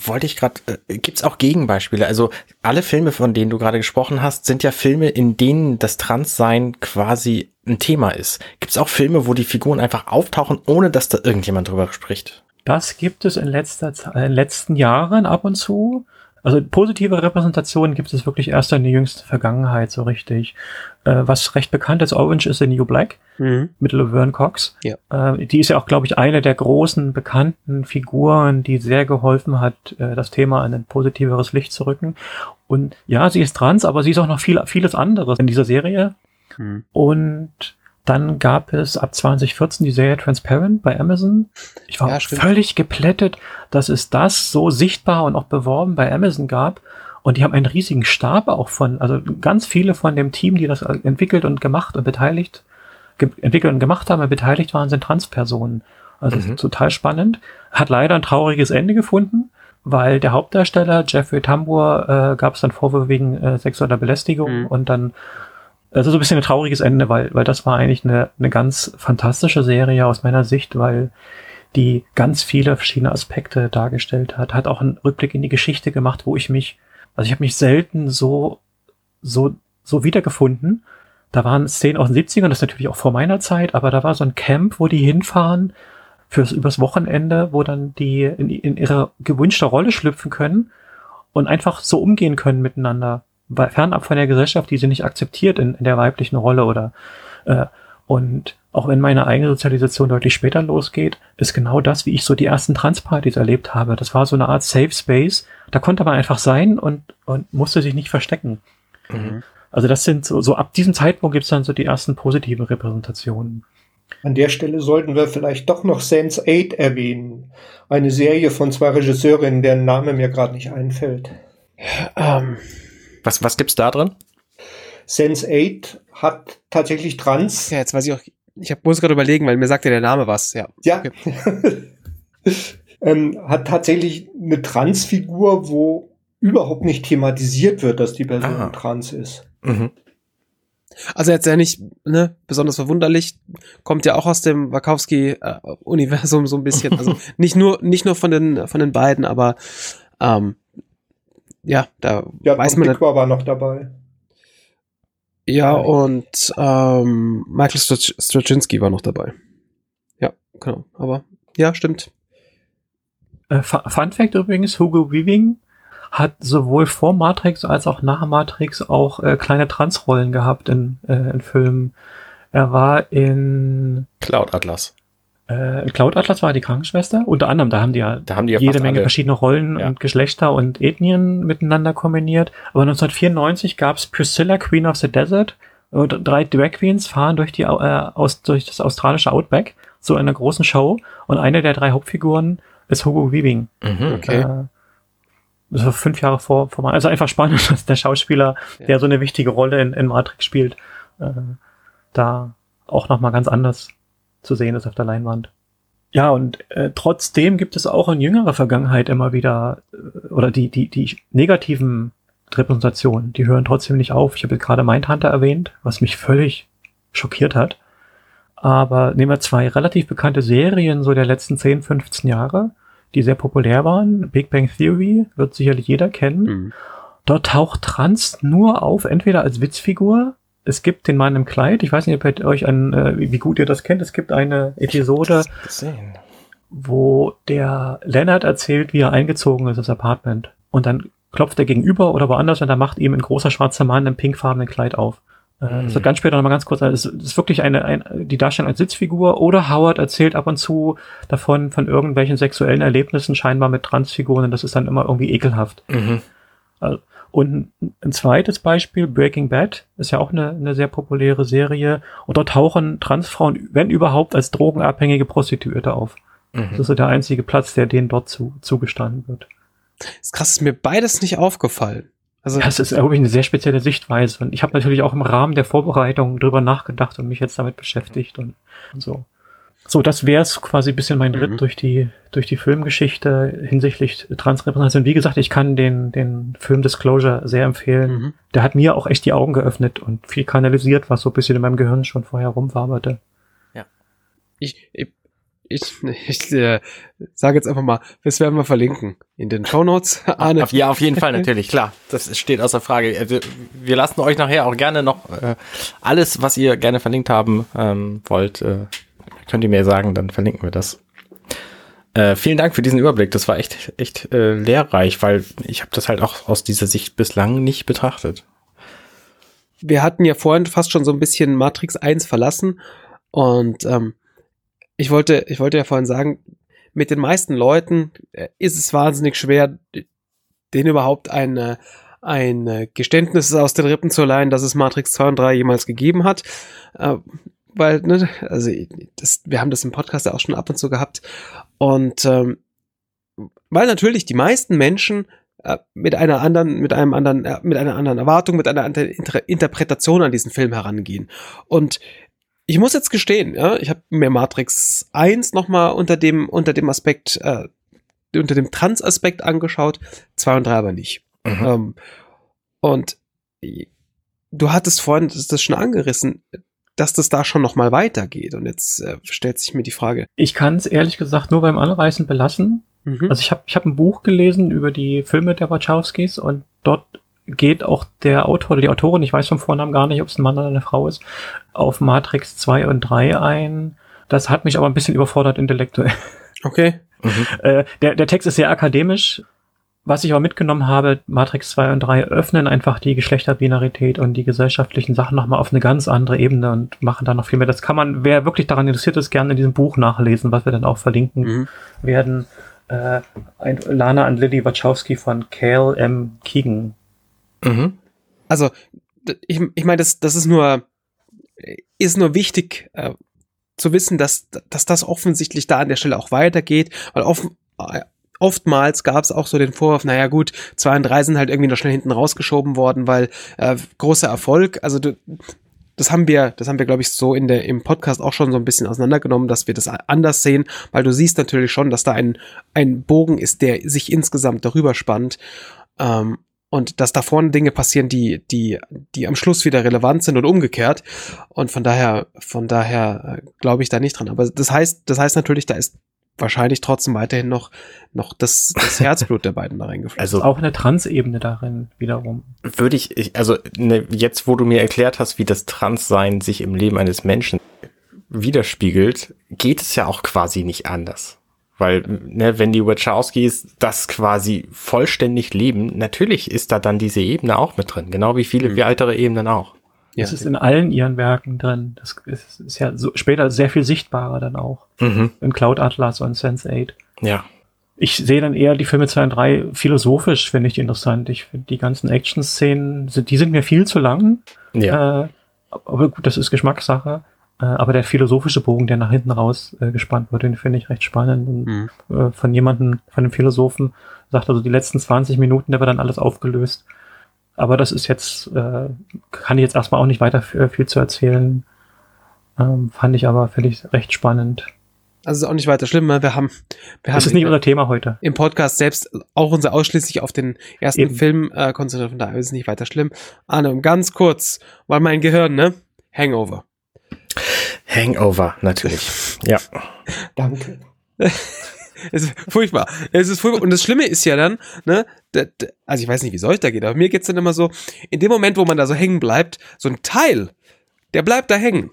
wollte ich gerade, äh, gibt es auch Gegenbeispiele? Also alle Filme, von denen du gerade gesprochen hast, sind ja Filme, in denen das Transsein quasi ein Thema ist. Gibt es auch Filme, wo die Figuren einfach auftauchen, ohne dass da irgendjemand drüber spricht? Das gibt es in letzter Zeit, in letzten Jahren ab und zu. Also positive Repräsentationen gibt es wirklich erst in der jüngsten Vergangenheit so richtig. Äh, was recht bekannt ist, Orange is the New Black mhm. mit Laverne Cox. Ja. Äh, die ist ja auch, glaube ich, eine der großen bekannten Figuren, die sehr geholfen hat, äh, das Thema in ein positiveres Licht zu rücken. Und ja, sie ist trans, aber sie ist auch noch viel, vieles anderes in dieser Serie. Mhm. Und dann gab es ab 2014 die Serie Transparent bei Amazon. Ich war ja, völlig geplättet, dass es das so sichtbar und auch beworben bei Amazon gab. Und die haben einen riesigen Stab auch von, also ganz viele von dem Team, die das entwickelt und gemacht und beteiligt, entwickelt und gemacht haben und beteiligt waren, sind Transpersonen. Also mhm. total spannend. Hat leider ein trauriges Ende gefunden, weil der Hauptdarsteller Jeffrey Tambor äh, gab es dann Vorwürfe wegen äh, sexueller Belästigung mhm. und dann also so ein bisschen ein trauriges Ende, weil, weil das war eigentlich eine, eine ganz fantastische Serie aus meiner Sicht, weil die ganz viele verschiedene Aspekte dargestellt hat, hat auch einen Rückblick in die Geschichte gemacht, wo ich mich, also ich habe mich selten so, so, so wiedergefunden. Da waren Szenen aus den 70ern, das ist natürlich auch vor meiner Zeit, aber da war so ein Camp, wo die hinfahren fürs übers Wochenende, wo dann die in, in ihre gewünschte Rolle schlüpfen können und einfach so umgehen können miteinander fernab von der Gesellschaft, die sie nicht akzeptiert in, in der weiblichen Rolle oder äh, und auch wenn meine eigene Sozialisation deutlich später losgeht, ist genau das, wie ich so die ersten Transpartys erlebt habe. Das war so eine Art Safe Space. Da konnte man einfach sein und, und musste sich nicht verstecken. Mhm. Also das sind so, so ab diesem Zeitpunkt gibt's dann so die ersten positiven Repräsentationen. An der Stelle sollten wir vielleicht doch noch Sense 8 erwähnen. Eine Serie von zwei Regisseurinnen, deren Name mir gerade nicht einfällt. Ähm, was, was gibt's da drin? Sense 8 hat tatsächlich Trans. Ja, jetzt weiß ich auch, ich hab, muss gerade überlegen, weil mir sagte der Name was, ja. Ja. Okay. ähm, hat tatsächlich eine Transfigur, wo überhaupt nicht thematisiert wird, dass die Person Aha. trans ist. Mhm. Also jetzt ja nicht ne, besonders verwunderlich, kommt ja auch aus dem Wachowski-Universum äh, so ein bisschen. Also nicht nur nicht nur von den von den beiden, aber ähm, ja, da ja, weiß man. Dickwa war noch dabei. Ja, und ähm, Michael Straczynski war noch dabei. Ja, genau. Aber ja, stimmt. Äh, Fun Fact übrigens, Hugo Weaving hat sowohl vor Matrix als auch nach Matrix auch äh, kleine Transrollen gehabt in, äh, in Filmen. Er war in Cloud Atlas. Äh, Cloud Atlas war die Krankenschwester. Unter anderem, da haben die ja, haben die ja jede Menge alle. verschiedene Rollen ja. und Geschlechter und Ethnien miteinander kombiniert. Aber 1994 gab's Priscilla, Queen of the Desert. Und drei Drag Queens fahren durch, die, äh, aus, durch das australische Outback, so in einer großen Show. Und eine der drei Hauptfiguren ist Hugo Weaving. Mhm, okay. Äh, das war fünf Jahre vor, vor Also einfach spannend, dass der Schauspieler, ja. der so eine wichtige Rolle in, in Matrix spielt, äh, da auch nochmal ganz anders zu sehen ist auf der Leinwand. Ja, und äh, trotzdem gibt es auch in jüngerer Vergangenheit immer wieder, äh, oder die, die, die negativen Repräsentationen, die hören trotzdem nicht auf. Ich habe gerade Mindhunter erwähnt, was mich völlig schockiert hat. Aber nehmen wir zwei relativ bekannte Serien so der letzten 10, 15 Jahre, die sehr populär waren. Big Bang Theory wird sicherlich jeder kennen. Mhm. Dort taucht Trans nur auf, entweder als Witzfigur es gibt den Mann im Kleid. Ich weiß nicht, ob ihr euch an, äh, wie gut ihr das kennt. Es gibt eine Episode, wo der Leonard erzählt, wie er eingezogen ist ins Apartment. Und dann klopft er gegenüber oder woanders und da macht ihm ein großer schwarzer Mann im pinkfarbenen Kleid auf. Äh, mhm. Das wird ganz später nochmal ganz kurz, es ist wirklich eine, ein, die Darstellung als Sitzfigur oder Howard erzählt ab und zu davon, von irgendwelchen sexuellen Erlebnissen scheinbar mit Transfiguren und das ist dann immer irgendwie ekelhaft. Mhm. Also, und ein zweites Beispiel, Breaking Bad, ist ja auch eine, eine sehr populäre Serie. Und dort tauchen Transfrauen, wenn überhaupt, als drogenabhängige Prostituierte auf. Mhm. Das ist so der einzige Platz, der denen dort zu, zugestanden wird. Das ist krass, ist mir beides nicht aufgefallen. Also ja, es ist irgendwie eine sehr spezielle Sichtweise. Und ich habe natürlich auch im Rahmen der Vorbereitung drüber nachgedacht und mich jetzt damit beschäftigt und, und so. So, das wäre es quasi ein bisschen mein Ritt Mhm. durch die durch die Filmgeschichte hinsichtlich Transrepräsentation. Wie gesagt, ich kann den den Film Disclosure sehr empfehlen. Mhm. Der hat mir auch echt die Augen geöffnet und viel kanalisiert, was so ein bisschen in meinem Gehirn schon vorher rumwaberte. Ich, ich, ich, ich äh, sage jetzt einfach mal, das werden wir verlinken in den Shownotes. Arne, Auf, ja, auf jeden Fall, natürlich, klar. Das steht außer Frage. Also, wir lassen euch nachher auch gerne noch äh, alles, was ihr gerne verlinkt haben ähm, wollt, äh, könnt ihr mir sagen, dann verlinken wir das. Äh, vielen Dank für diesen Überblick. Das war echt, echt äh, lehrreich, weil ich habe das halt auch aus dieser Sicht bislang nicht betrachtet. wir hatten ja vorhin fast schon so ein bisschen Matrix 1 verlassen und ähm, ich wollte, ich wollte ja vorhin sagen, mit den meisten Leuten äh, ist es wahnsinnig schwer, denen überhaupt ein, äh, ein äh, Geständnis aus den Rippen zu leihen, dass es Matrix 2 und 3 jemals gegeben hat. Weil, ne, also das, wir haben das im Podcast ja auch schon ab und zu gehabt. Und ähm, weil natürlich die meisten Menschen äh, mit einer anderen, mit einem anderen, äh, mit einer anderen Erwartung, mit einer anderen Inter Interpretation an diesen Film herangehen. Und ich muss jetzt gestehen, ja, ich habe mir Matrix 1 nochmal unter dem, unter dem Aspekt, äh, unter dem Trans-Aspekt angeschaut, 2 und 3 aber nicht. Mhm. Ähm, und du hattest vorhin das, das schon angerissen, dass das da schon nochmal weitergeht. Und jetzt äh, stellt sich mir die Frage. Ich kann es ehrlich gesagt nur beim Anreißen belassen. Mhm. Also ich habe ich hab ein Buch gelesen über die Filme der Wachowskis und dort geht auch der Autor oder die Autorin, ich weiß vom Vornamen gar nicht, ob es ein Mann oder eine Frau ist, auf Matrix 2 und 3 ein. Das hat mich aber ein bisschen überfordert intellektuell. okay. Mhm. Äh, der, der Text ist sehr akademisch. Was ich aber mitgenommen habe, Matrix 2 und 3 öffnen einfach die Geschlechterbinarität und die gesellschaftlichen Sachen nochmal auf eine ganz andere Ebene und machen da noch viel mehr. Das kann man, wer wirklich daran interessiert ist, gerne in diesem Buch nachlesen, was wir dann auch verlinken Mhm. werden. Äh, ein Lana und Lily Wachowski von Cale M. Keegan. Mhm. Also, ich, ich meine, das, das ist nur, ist nur wichtig äh, zu wissen, dass, dass das offensichtlich da an der Stelle auch weitergeht, weil offen, äh, oftmals gab es auch so den Vorwurf, naja gut, zwei und drei sind halt irgendwie noch schnell hinten rausgeschoben worden, weil äh, großer Erfolg, also du, das haben wir, das haben wir, glaube ich, so in der, im Podcast auch schon so ein bisschen auseinandergenommen, dass wir das anders sehen, weil du siehst natürlich schon, dass da ein, ein Bogen ist, der sich insgesamt darüber spannt. Ähm, und dass da vorne Dinge passieren, die, die, die am Schluss wieder relevant sind und umgekehrt. Und von daher, von daher äh, glaube ich da nicht dran. Aber das heißt, das heißt natürlich, da ist wahrscheinlich trotzdem weiterhin noch, noch das, das Herzblut der beiden da reingeflossen. Also Auch eine Transebene darin wiederum. würde ich, ich also ne, jetzt, wo du mir erklärt hast, wie das Transsein sich im Leben eines Menschen widerspiegelt, geht es ja auch quasi nicht anders. Weil, ne, wenn die Wachowskis das quasi vollständig leben, natürlich ist da dann diese Ebene auch mit drin, genau wie viele Mhm. weitere Ebenen auch. Ja, Das ist in allen ihren Werken drin. Das ist, ist ja so, später sehr viel sichtbarer dann auch. Mhm. In Cloud Atlas und Sense 8. Ja. Ich sehe dann eher die Filme 2 und 3 philosophisch, finde ich interessant. Ich finde die ganzen Action-Szenen, sind, die sind mir viel zu lang. Ja. Äh, aber gut, das ist Geschmackssache. Äh, aber der philosophische Bogen, der nach hinten raus äh, gespannt wird, den finde ich recht spannend. Und, Mhm. äh, von jemandem, von einem Philosophen, sagt also, die letzten 20 Minuten, da wird dann alles aufgelöst. Aber das ist jetzt, äh, kann ich jetzt erstmal auch nicht weiter f- viel zu erzählen. Ähm, fand ich aber, ich recht spannend. Also ist auch nicht weiter schlimm. ne? Wir haben, wir haben Das ist nicht unser Thema heute. im Podcast selbst auch unser ausschließlich auf den ersten Eben. Film äh, konzentriert. Von daher ist es nicht weiter schlimm. Arne, und ganz kurz, weil mein Gehirn, ne? Hangover. Hangover, natürlich. Ja. Danke. Es ist furchtbar. Es ist furchtbar. Und das Schlimme ist ja dann, ne, also ich weiß nicht, wie es euch da geht, aber mir geht's dann immer so, in dem Moment, wo man da so hängen bleibt, so ein Teil, der bleibt da hängen.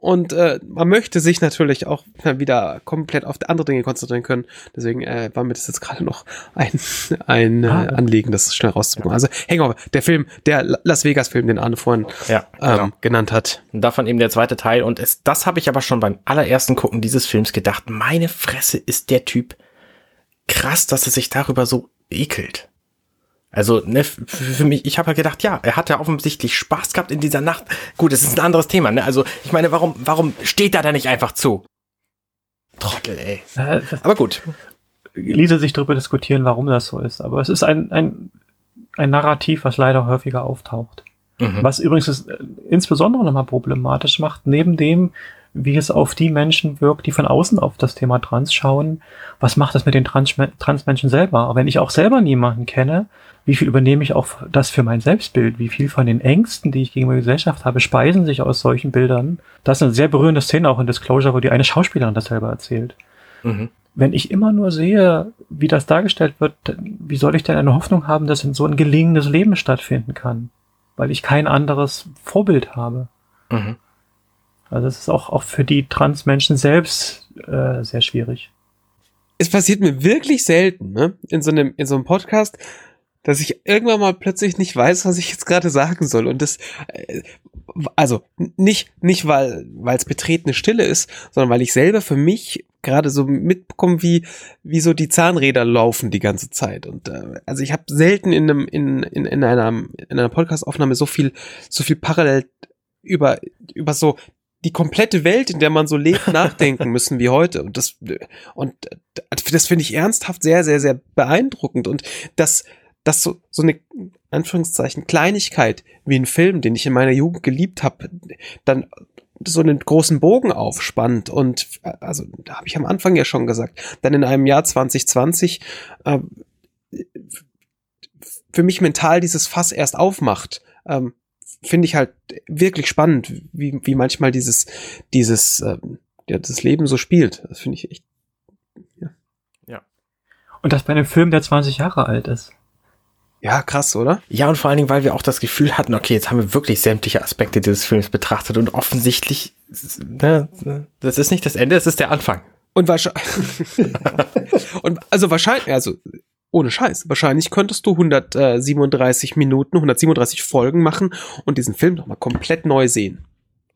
Und äh, man möchte sich natürlich auch wieder komplett auf andere Dinge konzentrieren können. Deswegen äh, war mir das jetzt gerade noch ein, ein äh, Ah. Anliegen, das schnell rauszubekommen. Also Hangover, der Film, der La- Las Vegas-Film, den Arne vorhin Ja, ähm, genau. genannt hat. Und davon eben der zweite Teil. Und es, das habe ich aber schon beim allerersten Gucken dieses Films gedacht. Meine Fresse ist der Typ krass, dass er sich darüber so ekelt. Also, ne, für mich, ich habe halt gedacht, ja, er hat ja offensichtlich Spaß gehabt in dieser Nacht. Gut, es ist ein anderes Thema, ne? Also, ich meine, warum, warum steht er da nicht einfach zu? Trottel, ey. Aber gut. ließe sich darüber diskutieren, warum das so ist. Aber es ist ein, ein, ein Narrativ, was leider häufiger auftaucht. Mhm. Was übrigens es äh, insbesondere nochmal problematisch macht, neben dem, wie es auf die Menschen wirkt, die von außen auf das Thema Trans schauen. Was macht das mit den Trans Transmenschen selber? Aber wenn ich auch selber niemanden kenne, wie viel übernehme ich auch das für mein Selbstbild? Wie viel von den Ängsten, die ich gegenüber der Gesellschaft habe, speisen sich aus solchen Bildern? Das ist eine sehr berührende Szene auch in Disclosure, wo die eine Schauspielerin das selber erzählt. Mhm. Wenn ich immer nur sehe, wie das dargestellt wird, wie soll ich denn eine Hoffnung haben, dass in so ein gelingendes Leben stattfinden kann? Weil ich kein anderes Vorbild habe. Mhm. Also es ist auch, auch für die Transmenschen selbst äh, sehr schwierig. Es passiert mir wirklich selten, ne? In so einem, in so einem Podcast, dass ich irgendwann mal plötzlich nicht weiß, was ich jetzt gerade sagen soll. Und das, äh, also nicht, nicht weil, weil es betretene Stille ist, sondern weil ich selber für mich gerade so mitbekomme, wie, wie so die Zahnräder laufen die ganze Zeit. Und äh, also ich habe selten in einem, in, in, in einer, in einer Podcast-Aufnahme so viel, so viel parallel über, über so die komplette Welt, in der man so lebt, nachdenken müssen wie heute. Und das, und das finde ich ernsthaft sehr, sehr, sehr beeindruckend. Und das, das so, so eine, Anführungszeichen, Kleinigkeit wie ein Film, den ich in meiner Jugend geliebt habe, dann so einen großen Bogen aufspannt und also da habe ich am Anfang ja schon gesagt, dann in einem Jahr 2020 äh, für mich mental dieses Fass erst aufmacht. Ähm, finde ich halt wirklich spannend, wie, wie manchmal dieses, dieses, ähm, ja, das Leben so spielt. Das finde ich echt. Ja. ja. Und das bei einem Film, der 20 Jahre alt ist. Ja, krass, oder? Ja, und vor allen Dingen, weil wir auch das Gefühl hatten, okay, jetzt haben wir wirklich sämtliche Aspekte dieses Films betrachtet und offensichtlich, ne, das ist nicht das Ende, es ist der Anfang. Und wahrscheinlich, und also wahrscheinlich, also ohne Scheiß. Wahrscheinlich könntest du 137 Minuten, 137 Folgen machen und diesen Film nochmal komplett neu sehen.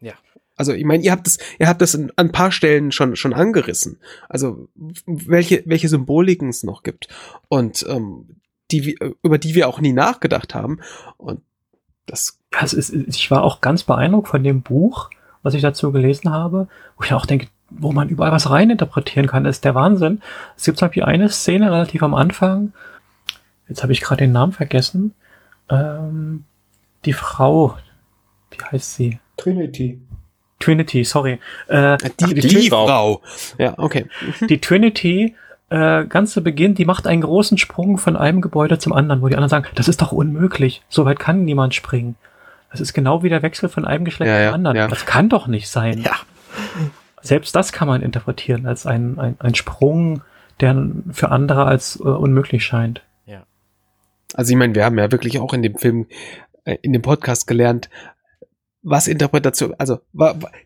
Ja. Also, ich meine, ihr habt das, ihr habt das an ein paar Stellen schon, schon angerissen. Also, welche, welche Symboliken es noch gibt. Und, ähm, die, über die wir auch nie nachgedacht haben. Und das. das ist, ich war auch ganz beeindruckt von dem Buch, was ich dazu gelesen habe, wo ich auch denke, wo man überall was reininterpretieren kann, ist der Wahnsinn. Es gibt zum Beispiel eine Szene relativ am Anfang, jetzt habe ich gerade den Namen vergessen, ähm, die Frau, wie heißt sie? Trinity. Trinity, sorry. Äh, die, die, die Frau. Frau. Ja, okay. Die Trinity, äh, ganz zu Beginn, die macht einen großen Sprung von einem Gebäude zum anderen, wo die anderen sagen, das ist doch unmöglich, so weit kann niemand springen. Das ist genau wie der Wechsel von einem Geschlecht ja, zum anderen. Ja. Das kann doch nicht sein. Ja selbst das kann man interpretieren als ein, ein, ein Sprung, der für andere als äh, unmöglich scheint. Ja. Also ich meine, wir haben ja wirklich auch in dem Film, äh, in dem Podcast gelernt, was Interpretation, also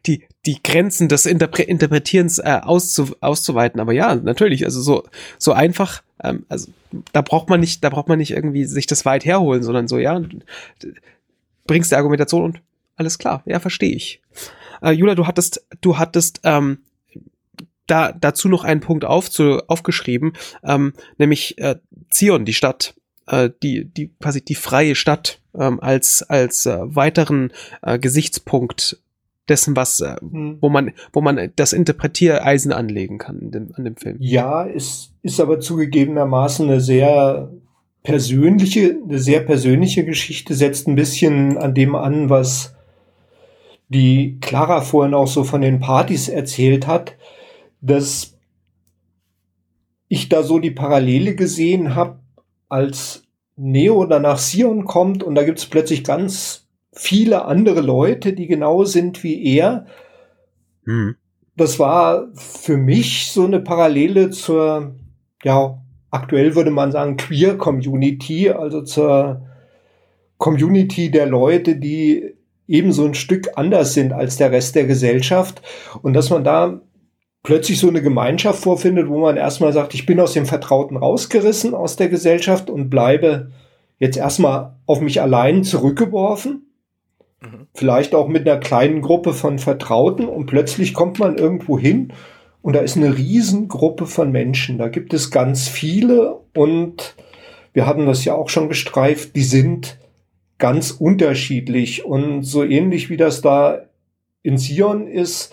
die, die Grenzen des Interpre Interpretierens äh, auszu, auszuweiten. Aber ja, natürlich, also so, so einfach, ähm, also da braucht man nicht, da braucht man nicht irgendwie sich das weit herholen, sondern so, ja, bringst die Argumentation und alles klar, ja, verstehe ich. Äh, Jula, du hattest, du hattest ähm, da dazu noch einen Punkt aufzu, aufgeschrieben, ähm, nämlich äh, Zion, die Stadt, äh, die die quasi die freie Stadt ähm, als als äh, weiteren äh, Gesichtspunkt dessen, was äh, hm. wo man wo man das Interpretiereisen anlegen kann in dem, an dem Film. Ja, es ist aber zugegebenermaßen eine sehr persönliche, eine sehr persönliche Geschichte, setzt ein bisschen an dem an, was die Clara vorhin auch so von den Partys erzählt hat, dass ich da so die Parallele gesehen habe, als Neo dann nach Sion kommt und da gibt's plötzlich ganz viele andere Leute, die genau sind wie er. Mhm. Das war für mich so eine Parallele zur, ja, aktuell würde man sagen, Queer Community, also zur Community der Leute, die ebenso ein Stück anders sind als der Rest der Gesellschaft und dass man da plötzlich so eine Gemeinschaft vorfindet, wo man erstmal sagt, ich bin aus dem Vertrauten rausgerissen aus der Gesellschaft und bleibe jetzt erstmal auf mich allein zurückgeworfen. Mhm. Vielleicht auch mit einer kleinen Gruppe von Vertrauten und plötzlich kommt man irgendwo hin und da ist eine Riesengruppe von Menschen. Da gibt es ganz viele und wir hatten das ja auch schon gestreift, die sind ganz unterschiedlich. Und so ähnlich wie das da in Sion ist,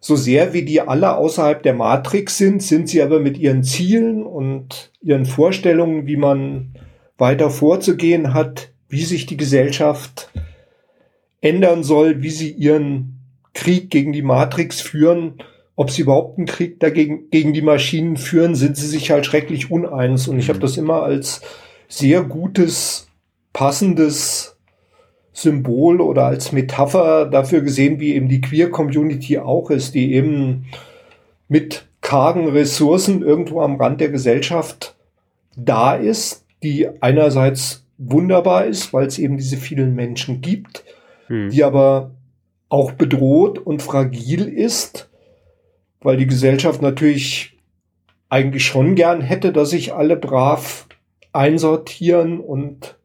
so sehr wie die alle außerhalb der Matrix sind, sind sie aber mit ihren Zielen und ihren Vorstellungen, wie man weiter vorzugehen hat, wie sich die Gesellschaft ändern soll, wie sie ihren Krieg gegen die Matrix führen, ob sie überhaupt einen Krieg dagegen gegen die Maschinen führen, sind sie sich halt schrecklich uneins. Und ich habe das immer als sehr gutes, passendes Symbol oder als Metapher dafür gesehen, wie eben die Queer-Community auch ist, die eben mit kargen Ressourcen irgendwo am Rand der Gesellschaft da ist, die einerseits wunderbar ist, weil es eben diese vielen Menschen gibt, hm. die aber auch bedroht und fragil ist, weil die Gesellschaft natürlich eigentlich schon gern hätte, dass sich alle brav einsortieren und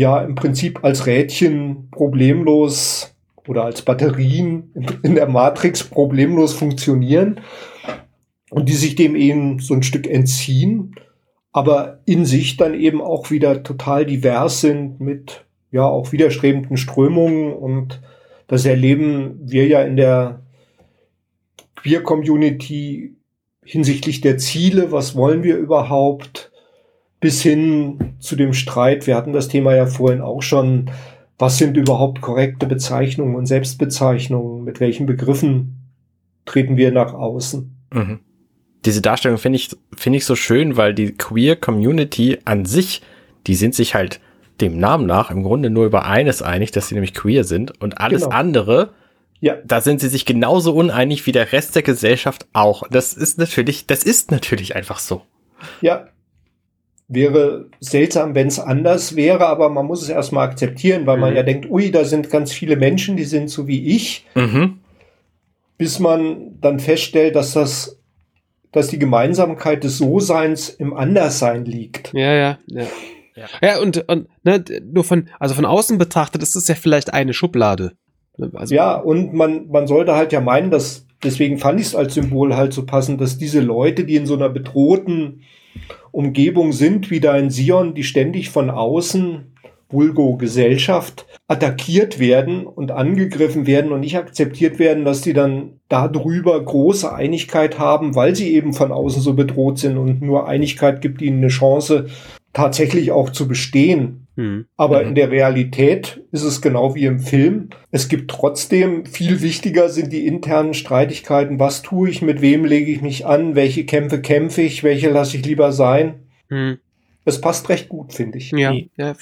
ja im Prinzip als Rädchen problemlos oder als Batterien in der Matrix problemlos funktionieren und die sich dem eben so ein Stück entziehen, aber in sich dann eben auch wieder total divers sind mit ja auch widerstrebenden Strömungen und das erleben wir ja in der Queer-Community hinsichtlich der Ziele, was wollen wir überhaupt, bis hin zu dem Streit, wir hatten das Thema ja vorhin auch schon, was sind überhaupt korrekte Bezeichnungen und Selbstbezeichnungen, mit welchen Begriffen treten wir nach außen. Mhm. Diese Darstellung finde ich, finde ich so schön, weil die Queer Community an sich, die sind sich halt dem Namen nach im Grunde nur über eines einig, dass sie nämlich queer sind und alles genau. andere ja. Da sind sie sich genauso uneinig wie der Rest der Gesellschaft auch. Das ist natürlich, das ist natürlich einfach so. Ja. Wäre seltsam, wenn es anders wäre, aber man muss es erstmal akzeptieren, weil mhm. man ja denkt, ui, da sind ganz viele Menschen, die sind so wie ich. Mhm. Bis man dann feststellt, dass das, dass die Gemeinsamkeit des So-Seins im Anderssein liegt. Ja, ja, ja. Ja, ja und, und ne, nur von, also von außen betrachtet ist es ja vielleicht eine Schublade. Also ja, und man, man sollte halt ja meinen, dass, deswegen fand ich es als Symbol halt so passend, dass diese Leute, die in so einer bedrohten Umgebung sind, wie da in Sion, die ständig von außen, Vulgo Gesellschaft, attackiert werden und angegriffen werden und nicht akzeptiert werden, dass die dann darüber große Einigkeit haben, weil sie eben von außen so bedroht sind und nur Einigkeit gibt ihnen eine Chance, tatsächlich auch zu bestehen. Mhm. Aber mhm. in der Realität ist es genau wie im Film. Es gibt trotzdem, viel wichtiger sind die internen Streitigkeiten. Was tue ich, mit wem lege ich mich an, welche Kämpfe kämpfe ich, welche lasse ich lieber sein. Mhm. Es passt recht gut, finde ich. Ja, die, ja,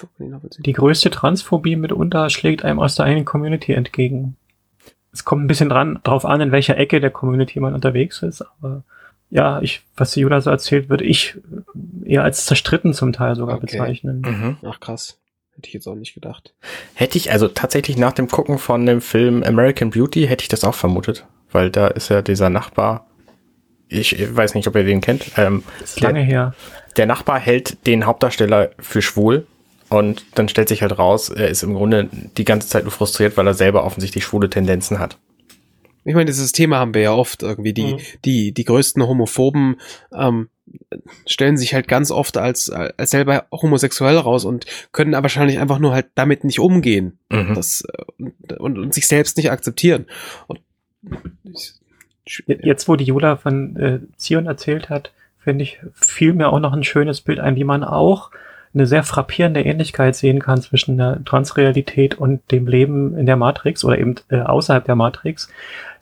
die größte Transphobie mitunter schlägt einem aus der eigenen Community entgegen. Es kommt ein bisschen dran, drauf an, in welcher Ecke der Community man unterwegs ist, aber ja, ich, was die Judah so erzählt, würde ich eher als zerstritten zum Teil sogar okay. bezeichnen. Mhm. Ach krass. Hätte ich jetzt auch nicht gedacht. Hätte ich, also tatsächlich nach dem Gucken von dem Film American Beauty, hätte ich das auch vermutet. Weil da ist ja dieser Nachbar, ich weiß nicht, ob ihr den kennt. Ähm, ist lange her. Der Nachbar hält den Hauptdarsteller für schwul und dann stellt sich halt raus, er ist im Grunde die ganze Zeit nur frustriert, weil er selber offensichtlich schwule Tendenzen hat. Ich meine, dieses Thema haben wir ja oft irgendwie. Die, mhm. die, die größten Homophoben ähm, stellen sich halt ganz oft als, als selber homosexuell raus und können aber wahrscheinlich einfach nur halt damit nicht umgehen mhm. das, und, und, und, sich selbst nicht akzeptieren. Und Jetzt, wo die Jula von äh, Zion erzählt hat, finde ich, fiel mir auch noch ein schönes Bild ein, wie man auch eine sehr frappierende Ähnlichkeit sehen kann zwischen der Transrealität und dem Leben in der Matrix oder eben äh, außerhalb der Matrix.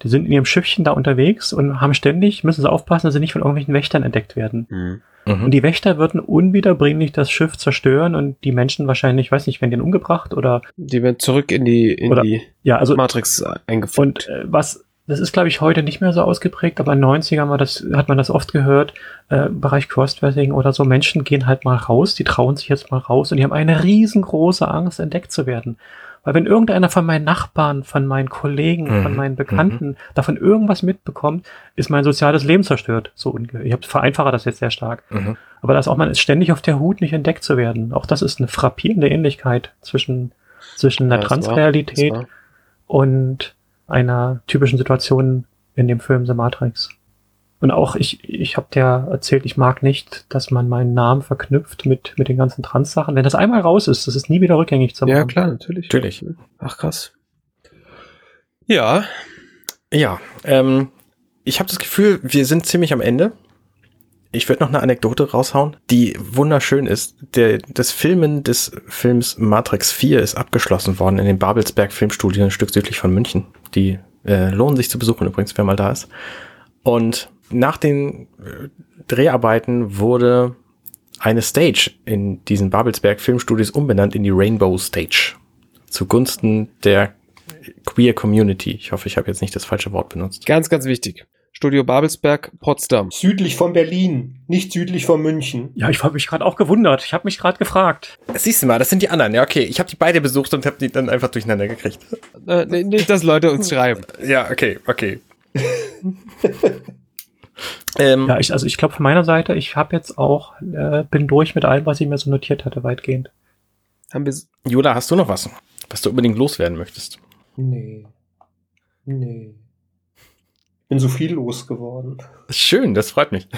Die sind in ihrem Schiffchen da unterwegs und haben ständig, müssen sie aufpassen, dass sie nicht von irgendwelchen Wächtern entdeckt werden. Mhm. mhm. Und die Wächter würden unwiederbringlich das Schiff zerstören und die Menschen wahrscheinlich, ich weiß nicht, werden die umgebracht oder. Die werden zurück in die, in oder, die ja, also, Matrix eingeführt. Und äh, was das ist, glaube ich, heute nicht mehr so ausgeprägt, aber in den 90ern war das, hat man das oft gehört, äh, im Bereich Crossdressing oder so. Menschen gehen halt mal raus, die trauen sich jetzt mal raus und die haben eine riesengroße Angst, entdeckt zu werden. Weil wenn irgendeiner von meinen Nachbarn, von meinen Kollegen, mhm. von meinen Bekannten mhm. davon irgendwas mitbekommt, ist mein soziales Leben zerstört. So ich vereinfache das jetzt sehr stark. Mhm. Aber dass auch man ist ständig auf der Hut, nicht entdeckt zu werden. Auch das ist eine frappierende Ähnlichkeit zwischen zwischen der ja, Transrealität und einer typischen Situation in dem Film The Matrix. Und auch ich, ich habe dir erzählt, ich mag nicht, dass man meinen Namen verknüpft mit, mit den ganzen Trans-Sachen. Wenn das einmal raus ist, das ist nie wieder rückgängig zu machen. Ja, klar, natürlich. Natürlich. Ach, krass. Ja. Ja, ähm, ich habe das Gefühl, wir sind ziemlich am Ende. Ich würde noch eine Anekdote raushauen, die wunderschön ist. Der, das Filmen des Films Matrix 4 ist abgeschlossen worden in den Babelsberg Filmstudien, ein Stück südlich von München. Die äh, lohnen sich zu besuchen übrigens, wer mal da ist. Und nach den äh, Dreharbeiten wurde eine Stage in diesen Babelsberg Filmstudios umbenannt in die Rainbow Stage. Zugunsten der Queer Community. Ich hoffe, ich habe jetzt nicht das falsche Wort benutzt. Ganz, ganz wichtig. Studio Babelsberg, Potsdam. Südlich von Berlin, nicht südlich von München. Ja, ich habe mich gerade auch gewundert. Ich habe mich gerade gefragt. Siehst du mal, das sind die anderen. Ja, okay. Ich habe die beide besucht und habe die dann einfach durcheinander gekriegt. Äh, nee, nicht, dass Leute uns schreiben. Ja, okay, okay. ähm, Ja, ich, also ich glaube von meiner Seite, ich habe jetzt auch, äh, bin durch mit allem, was ich mir so notiert hatte, weitgehend. Haben wir, Jola, hast du noch was, was du unbedingt loswerden möchtest? Nee. Nee. Bin so viel losgeworden. Schön, das freut mich.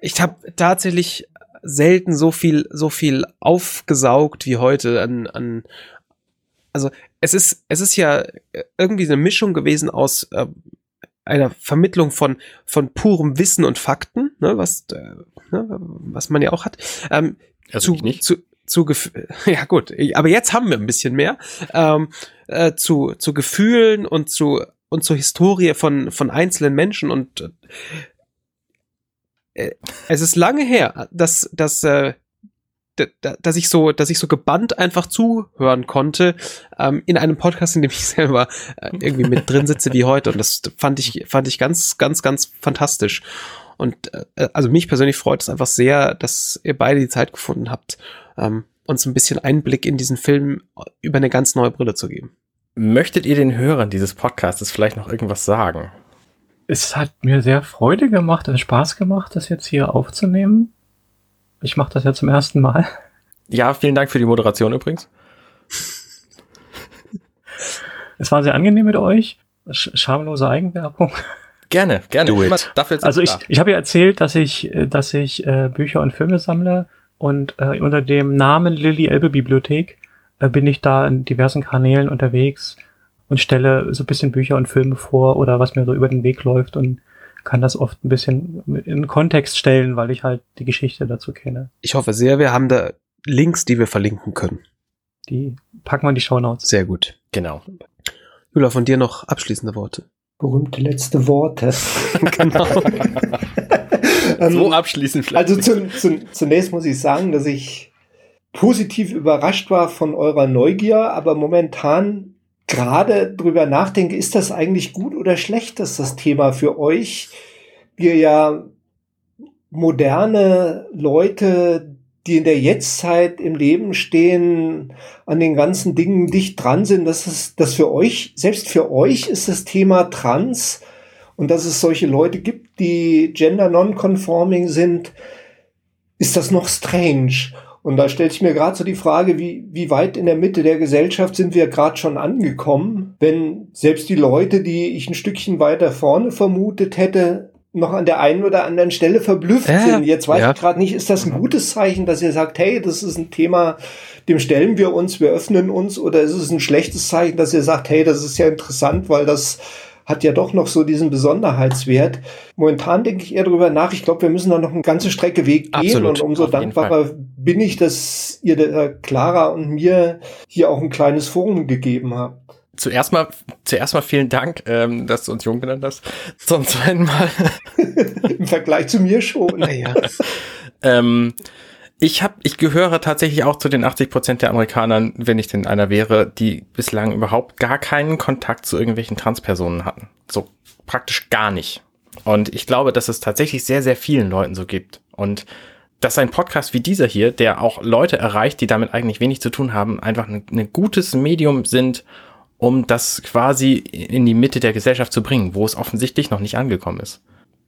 ich habe tatsächlich selten so viel, so viel aufgesaugt wie heute an, an, also es ist, es ist ja irgendwie eine Mischung gewesen aus äh, einer Vermittlung von, von purem Wissen und Fakten, ne, was, äh, ne, was man ja auch hat. Ähm, Also zu, ich nicht. Zu, zu ja gut, aber jetzt haben wir ein bisschen mehr ähm, äh, zu, zu Gefühlen und zu und zur Historie von von einzelnen Menschen und äh, es ist lange her, dass dass äh, dass ich so dass ich so gebannt einfach zuhören konnte ähm, in einem Podcast, in dem ich selber äh, irgendwie mit drin sitze wie heute und das fand ich fand ich ganz ganz ganz fantastisch und äh, also mich persönlich freut es einfach sehr, dass ihr beide die Zeit gefunden habt, ähm, uns ein bisschen Einblick in diesen Film über eine ganz neue Brille zu geben. Möchtet ihr den Hörern dieses Podcasts vielleicht noch irgendwas sagen? Es hat mir sehr Freude gemacht und Spaß gemacht, das jetzt hier aufzunehmen. Ich mache das ja zum ersten Mal. Ja, vielen Dank für die Moderation übrigens. Es war sehr angenehm mit euch. Sch schamlose Eigenwerbung. Gerne, gerne. Do it. Dafür Also ich, ich habe ja erzählt, dass ich, äh, dass ich äh, Bücher und Filme sammle und äh, unter dem Namen Lilly Elbe Bibliothek bin ich da in diversen Kanälen unterwegs und stelle so ein bisschen Bücher und Filme vor oder was mir so über den Weg läuft und kann das oft ein bisschen in Kontext stellen, weil ich halt die Geschichte dazu kenne. Ich hoffe sehr, wir haben da Links, die wir verlinken können. Die packen wir in die Shownotes. Sehr gut. Genau. Jula, von dir noch abschließende Worte. Berühmte letzte Worte. genau. So abschließend vielleicht. Also zu, zu, zunächst muss ich sagen, dass ich positiv überrascht war von eurer Neugier, aber momentan gerade drüber nachdenke, ist das eigentlich gut oder schlecht, dass das Thema für euch, wir ja moderne Leute, die in der Jetztzeit im Leben stehen, an den ganzen Dingen dicht dran sind, dass es, dass für euch, selbst für euch ist das Thema Trans und dass es solche Leute gibt, die gender non-conforming sind, ist das noch strange. Und da stellt sich mir gerade so die Frage, wie, wie weit in der Mitte der Gesellschaft sind wir gerade schon angekommen, wenn selbst die Leute, die ich ein Stückchen weiter vorne vermutet hätte, noch an der einen oder anderen Stelle verblüfft Ja, sind. Jetzt weiß ja. ich gerade nicht, ist das ein gutes Zeichen, dass ihr sagt, hey, das ist ein Thema, dem stellen wir uns, wir öffnen uns, oder ist es ein schlechtes Zeichen, dass ihr sagt, hey, das ist ja interessant, weil das hat ja doch noch so diesen Besonderheitswert. Momentan denke ich eher darüber nach. Ich glaube, wir müssen da noch eine ganze Strecke Weg gehen Absolut, und umso dankbarer bin ich, dass ihr der Clara und mir hier auch ein kleines Forum gegeben habt. Zuerst mal, zuerst mal vielen Dank, ähm, dass du uns jung genannt hast. Zum zweiten Mal. Im Vergleich zu mir schon. Naja. ähm, ich hab, ich gehöre tatsächlich auch zu den 80 Prozent der Amerikanern, wenn ich denn einer wäre, die bislang überhaupt gar keinen Kontakt zu irgendwelchen Transpersonen hatten. So praktisch gar nicht. Und ich glaube, dass es tatsächlich sehr, sehr vielen Leuten so gibt. Und dass ein Podcast wie dieser hier, der auch Leute erreicht, die damit eigentlich wenig zu tun haben, einfach ein, ein gutes Medium sind, um das quasi in die Mitte der Gesellschaft zu bringen, wo es offensichtlich noch nicht angekommen ist.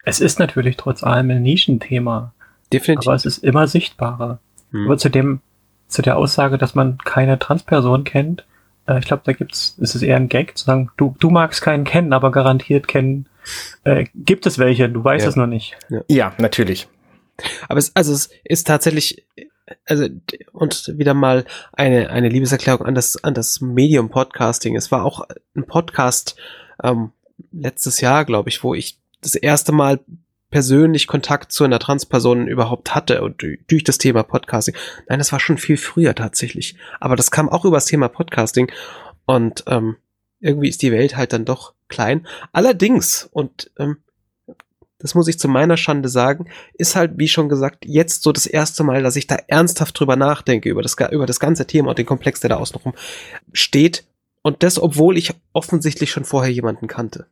Es ist natürlich trotz allem ein Nischenthema, Definitiv. aber es ist immer sichtbarer. Hm. Aber zu dem, zu der Aussage, dass man keine Transperson kennt, äh, ich glaube, da gibt's, ist es eher ein Gag, zu sagen, du, du magst keinen kennen, aber garantiert kennen, äh, gibt es welche, du weißt Ja. es noch nicht. Ja, natürlich. Aber es, also es ist tatsächlich, also und wieder mal eine eine Liebeserklärung an das an das Medium Podcasting. Es war auch ein Podcast ähm, letztes Jahr, glaube ich, wo ich das erste Mal persönlich Kontakt zu einer Transperson überhaupt hatte und durch das Thema Podcasting. Nein, das war schon viel früher tatsächlich. Aber das kam auch über das Thema Podcasting und ähm, irgendwie ist die Welt halt dann doch klein. Allerdings, und ähm, das muss ich zu meiner Schande sagen, ist halt, wie schon gesagt, jetzt so das erste Mal, dass ich da ernsthaft drüber nachdenke, über das, über das ganze Thema und den Komplex, der da außenrum steht. Und das, obwohl ich offensichtlich schon vorher jemanden kannte.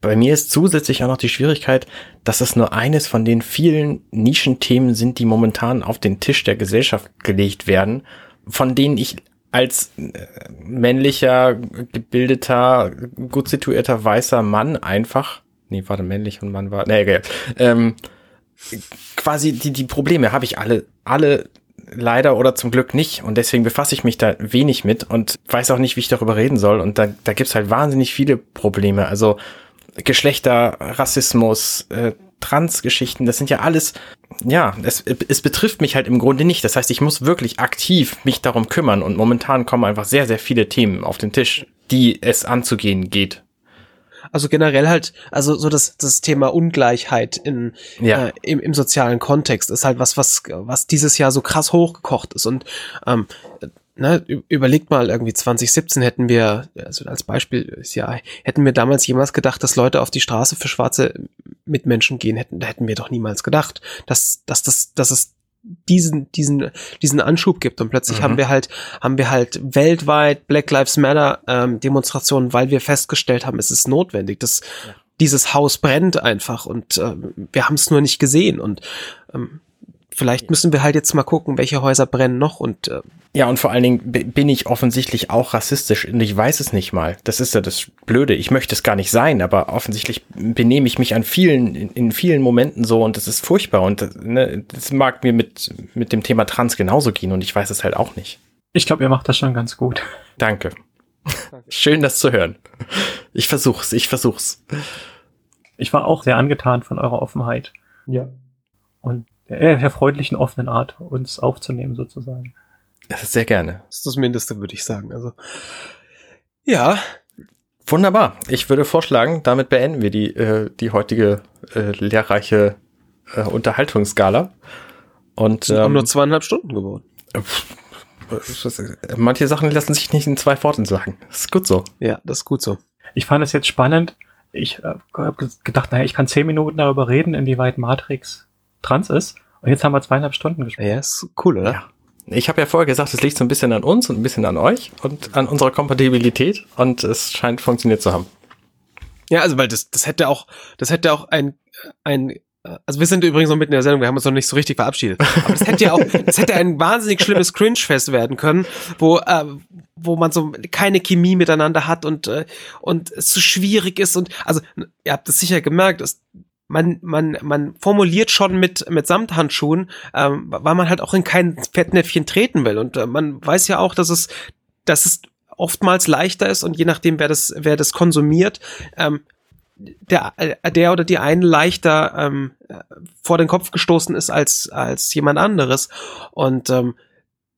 Bei mir ist zusätzlich auch noch die Schwierigkeit, dass es nur eines von den vielen Nischenthemen sind, die momentan auf den Tisch der Gesellschaft gelegt werden, von denen ich als äh, männlicher, gebildeter, gut situierter weißer Mann einfach nee, warte, männlich und Mann war, nee, okay, ähm, quasi die, die Probleme habe ich alle, alle leider oder zum Glück nicht und deswegen befasse ich mich da wenig mit und weiß auch nicht, wie ich darüber reden soll und da, da gibt's halt wahnsinnig viele Probleme, also Geschlechter, Rassismus, äh, Transgeschichten, das sind ja alles, ja, es, es betrifft mich halt im Grunde nicht. Das heißt, ich muss wirklich aktiv mich darum kümmern und momentan kommen einfach sehr, sehr viele Themen auf den Tisch, die es anzugehen geht. Also generell halt, also so das, das Thema Ungleichheit in, ja. äh, im, im sozialen Kontext ist halt was, was, was dieses Jahr so krass hochgekocht ist. Und ähm, ne, überlegt mal, irgendwie 2017 hätten wir, also als Beispiel ist ja, hätten wir damals jemals gedacht, dass Leute auf die Straße für schwarze Mitmenschen gehen hätten, da hätten wir doch niemals gedacht, dass, dass das, dass es diesen, diesen, diesen Anschub gibt. Und plötzlich mhm. haben wir halt, haben wir halt weltweit Black Lives Matter ähm, Demonstrationen, weil wir festgestellt haben, es ist notwendig. dass ja. dieses Haus brennt einfach und äh, wir haben es nur nicht gesehen. Und ähm, vielleicht müssen wir halt jetzt mal gucken, welche Häuser brennen noch und äh, ja, und vor allen Dingen bin ich offensichtlich auch rassistisch und ich weiß es nicht mal. Das ist ja das Blöde. Ich möchte es gar nicht sein, aber offensichtlich benehme ich mich an vielen, in, vielen Momenten so und das ist furchtbar und ne, das mag mir mit, mit dem Thema Trans genauso gehen und ich weiß es halt auch nicht. Ich glaube, ihr macht das schon ganz gut. Danke. Danke. Schön, das zu hören. Ich versuch's, ich versuch's. Ich war auch sehr angetan von eurer Offenheit. Ja. Und der, der freundlichen, offenen Art, uns aufzunehmen sozusagen. Sehr gerne. Das ist das Mindeste, würde ich sagen. Also, ja. Wunderbar. Ich würde vorschlagen, damit beenden wir die, äh, die heutige äh, lehrreiche äh, Unterhaltungsskala. Und, ähm, haben nur zweieinhalb Stunden geworden. Manche Sachen lassen sich nicht in zwei Worten sagen. Das ist gut so. Ja, das ist gut so. Ich fand es jetzt spannend. Ich äh, habe gedacht, naja, ich kann zehn Minuten darüber reden, inwieweit Matrix trans ist. Und jetzt haben wir zweieinhalb Stunden gesprochen. Ja, ist cool, oder? Ja. Ich habe ja vorher gesagt, es liegt so ein bisschen an uns und ein bisschen an euch und an unserer Kompatibilität und es scheint funktioniert zu haben. Ja, also weil das, das hätte auch, das hätte auch ein, ein, also wir sind übrigens noch mitten in der Sendung, wir haben uns noch nicht so richtig verabschiedet. Aber das hätte ja auch, das hätte ein wahnsinnig schlimmes Cringe-Fest werden können, wo, äh, wo man so keine Chemie miteinander hat und, äh, und es so schwierig ist und, also, ihr habt es sicher gemerkt, dass man, man, man formuliert schon mit, mit Samthandschuhen, ähm, weil man halt auch in kein Fettnäpfchen treten will. Und äh, man weiß ja auch, dass es, dass es oftmals leichter ist und je nachdem, wer das, wer das konsumiert, ähm, der, äh, der oder die eine leichter ähm, vor den Kopf gestoßen ist als, als jemand anderes. Und ähm,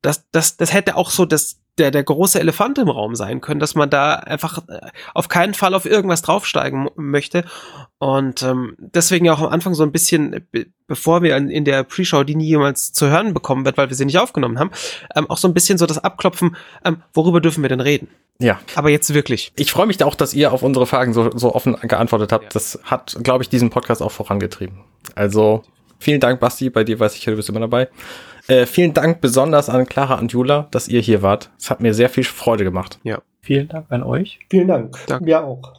das, das, das hätte auch so das, der, der große Elefant im Raum sein können, dass man da einfach äh, auf keinen Fall auf irgendwas draufsteigen möchte. Und ähm, deswegen ja auch am Anfang so ein bisschen, bevor wir in, in der Pre-Show, die nie jemals zu hören bekommen wird, weil wir sie nicht aufgenommen haben, ähm, auch so ein bisschen so das Abklopfen, ähm, worüber dürfen wir denn reden? Ja. Aber jetzt wirklich. Ich freue mich da auch, dass ihr auf unsere Fragen so, so offen geantwortet habt. Ja. Das hat, glaube ich, diesen Podcast auch vorangetrieben. Also vielen Dank, Basti. Bei dir weiß ich, du bist immer dabei. Äh, vielen Dank besonders an Clara und Jula, dass ihr hier wart. Es hat mir sehr viel Freude gemacht. Ja. Vielen Dank an euch. Vielen Dank. Dank. Mir auch.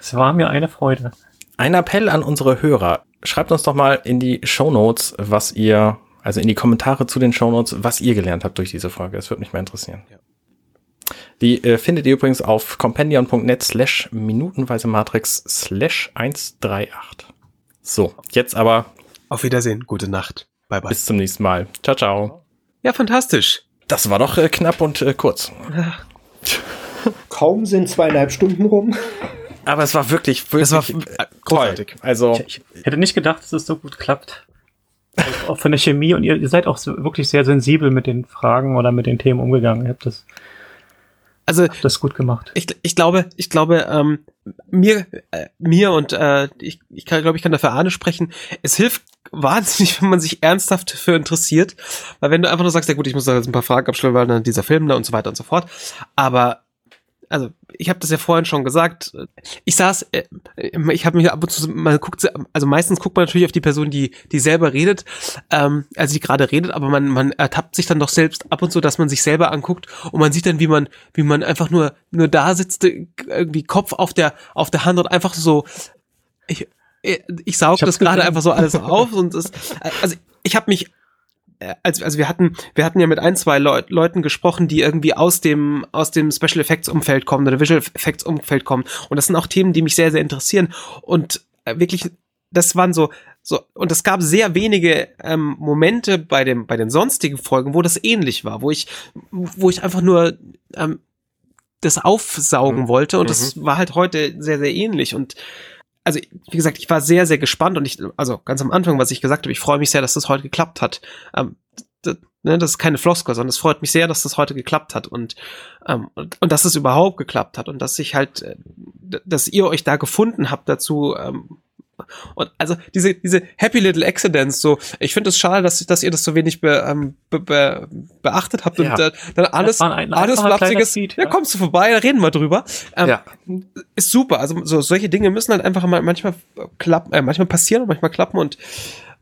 Es war mir eine Freude. Ein Appell an unsere Hörer. Schreibt uns doch mal in die Show Notes, was ihr, also in die Kommentare zu den Show Notes, was ihr gelernt habt durch diese Folge. Das würde mich mal interessieren. Ja. Die äh, findet ihr übrigens auf compendion.net slash minutenweise Matrix slash 138. So, jetzt aber. Auf Wiedersehen. Gute Nacht. Bye bye. Bis zum nächsten Mal. Ciao, ciao. Ja, fantastisch. Das war doch äh, knapp und äh, kurz. Kaum sind zweieinhalb Stunden rum. Aber es war wirklich, wirklich das war äh, großartig. Also ich, ich, hätte nicht gedacht, dass es so gut klappt. Also auch von der Chemie und ihr, ihr seid auch so, wirklich sehr sensibel mit den Fragen oder mit den Themen umgegangen. Ihr habt das Also Das ist gut gemacht. ich, ich glaube, ich glaube, ähm, mir, äh, mir und äh, ich, ich kann, glaube, ich kann dafür Arne sprechen. Es hilft wahnsinnig, wenn man sich ernsthaft dafür interessiert, weil wenn du einfach nur sagst, ja gut, ich muss da jetzt ein paar Fragen abstellen, weil dann dieser Film da und so weiter und so fort. Aber also ich habe das ja vorhin schon gesagt. Ich saß, äh, ich habe mich ab und zu, man guckt, also meistens guckt man natürlich auf die Person, die die selber redet, ähm, also die gerade redet, aber man man ertappt sich dann doch selbst ab und zu, dass man sich selber anguckt und man sieht dann, wie man wie man einfach nur nur da sitzt, irgendwie Kopf auf der auf der Hand und einfach so ich ich saug Ich das gerade einfach so alles auf und das, also ich habe mich äh, als, also wir hatten, wir hatten ja mit ein, zwei Leu Leuten gesprochen, die irgendwie aus dem, aus dem Special Effects Umfeld kommen oder Visual Effects Umfeld kommen. Und das sind auch Themen, die mich sehr, sehr interessieren. Und äh, wirklich, das waren so, so, und es gab sehr wenige ähm, Momente bei dem, bei den sonstigen Folgen, wo das ähnlich war, wo ich, wo ich einfach nur ähm, das aufsaugen Mhm. wollte. Und das war halt heute sehr, sehr ähnlich. Und also, wie gesagt, ich war sehr, sehr gespannt und ich, also ganz am Anfang, was ich gesagt habe, ich freue mich sehr, dass das heute geklappt hat. Ähm, das, ne, das ist keine Floskel, sondern es freut mich sehr, dass das heute geklappt hat und, ähm, und, und dass es überhaupt geklappt hat und dass ich halt, äh, dass ihr euch da gefunden habt dazu, ähm, und also diese, diese Happy Little Accidents, so, ich finde es schade, dass, dass ihr das so wenig be, ähm, be, be, beachtet habt Ja. und äh, dann alles, ein- ein alles Flapsiges, Tweet, ja, ja. kommst du vorbei, da reden wir drüber. Ähm, Ja. ist super. Also so solche Dinge müssen halt einfach mal manchmal klappen, äh, manchmal passieren und manchmal klappen und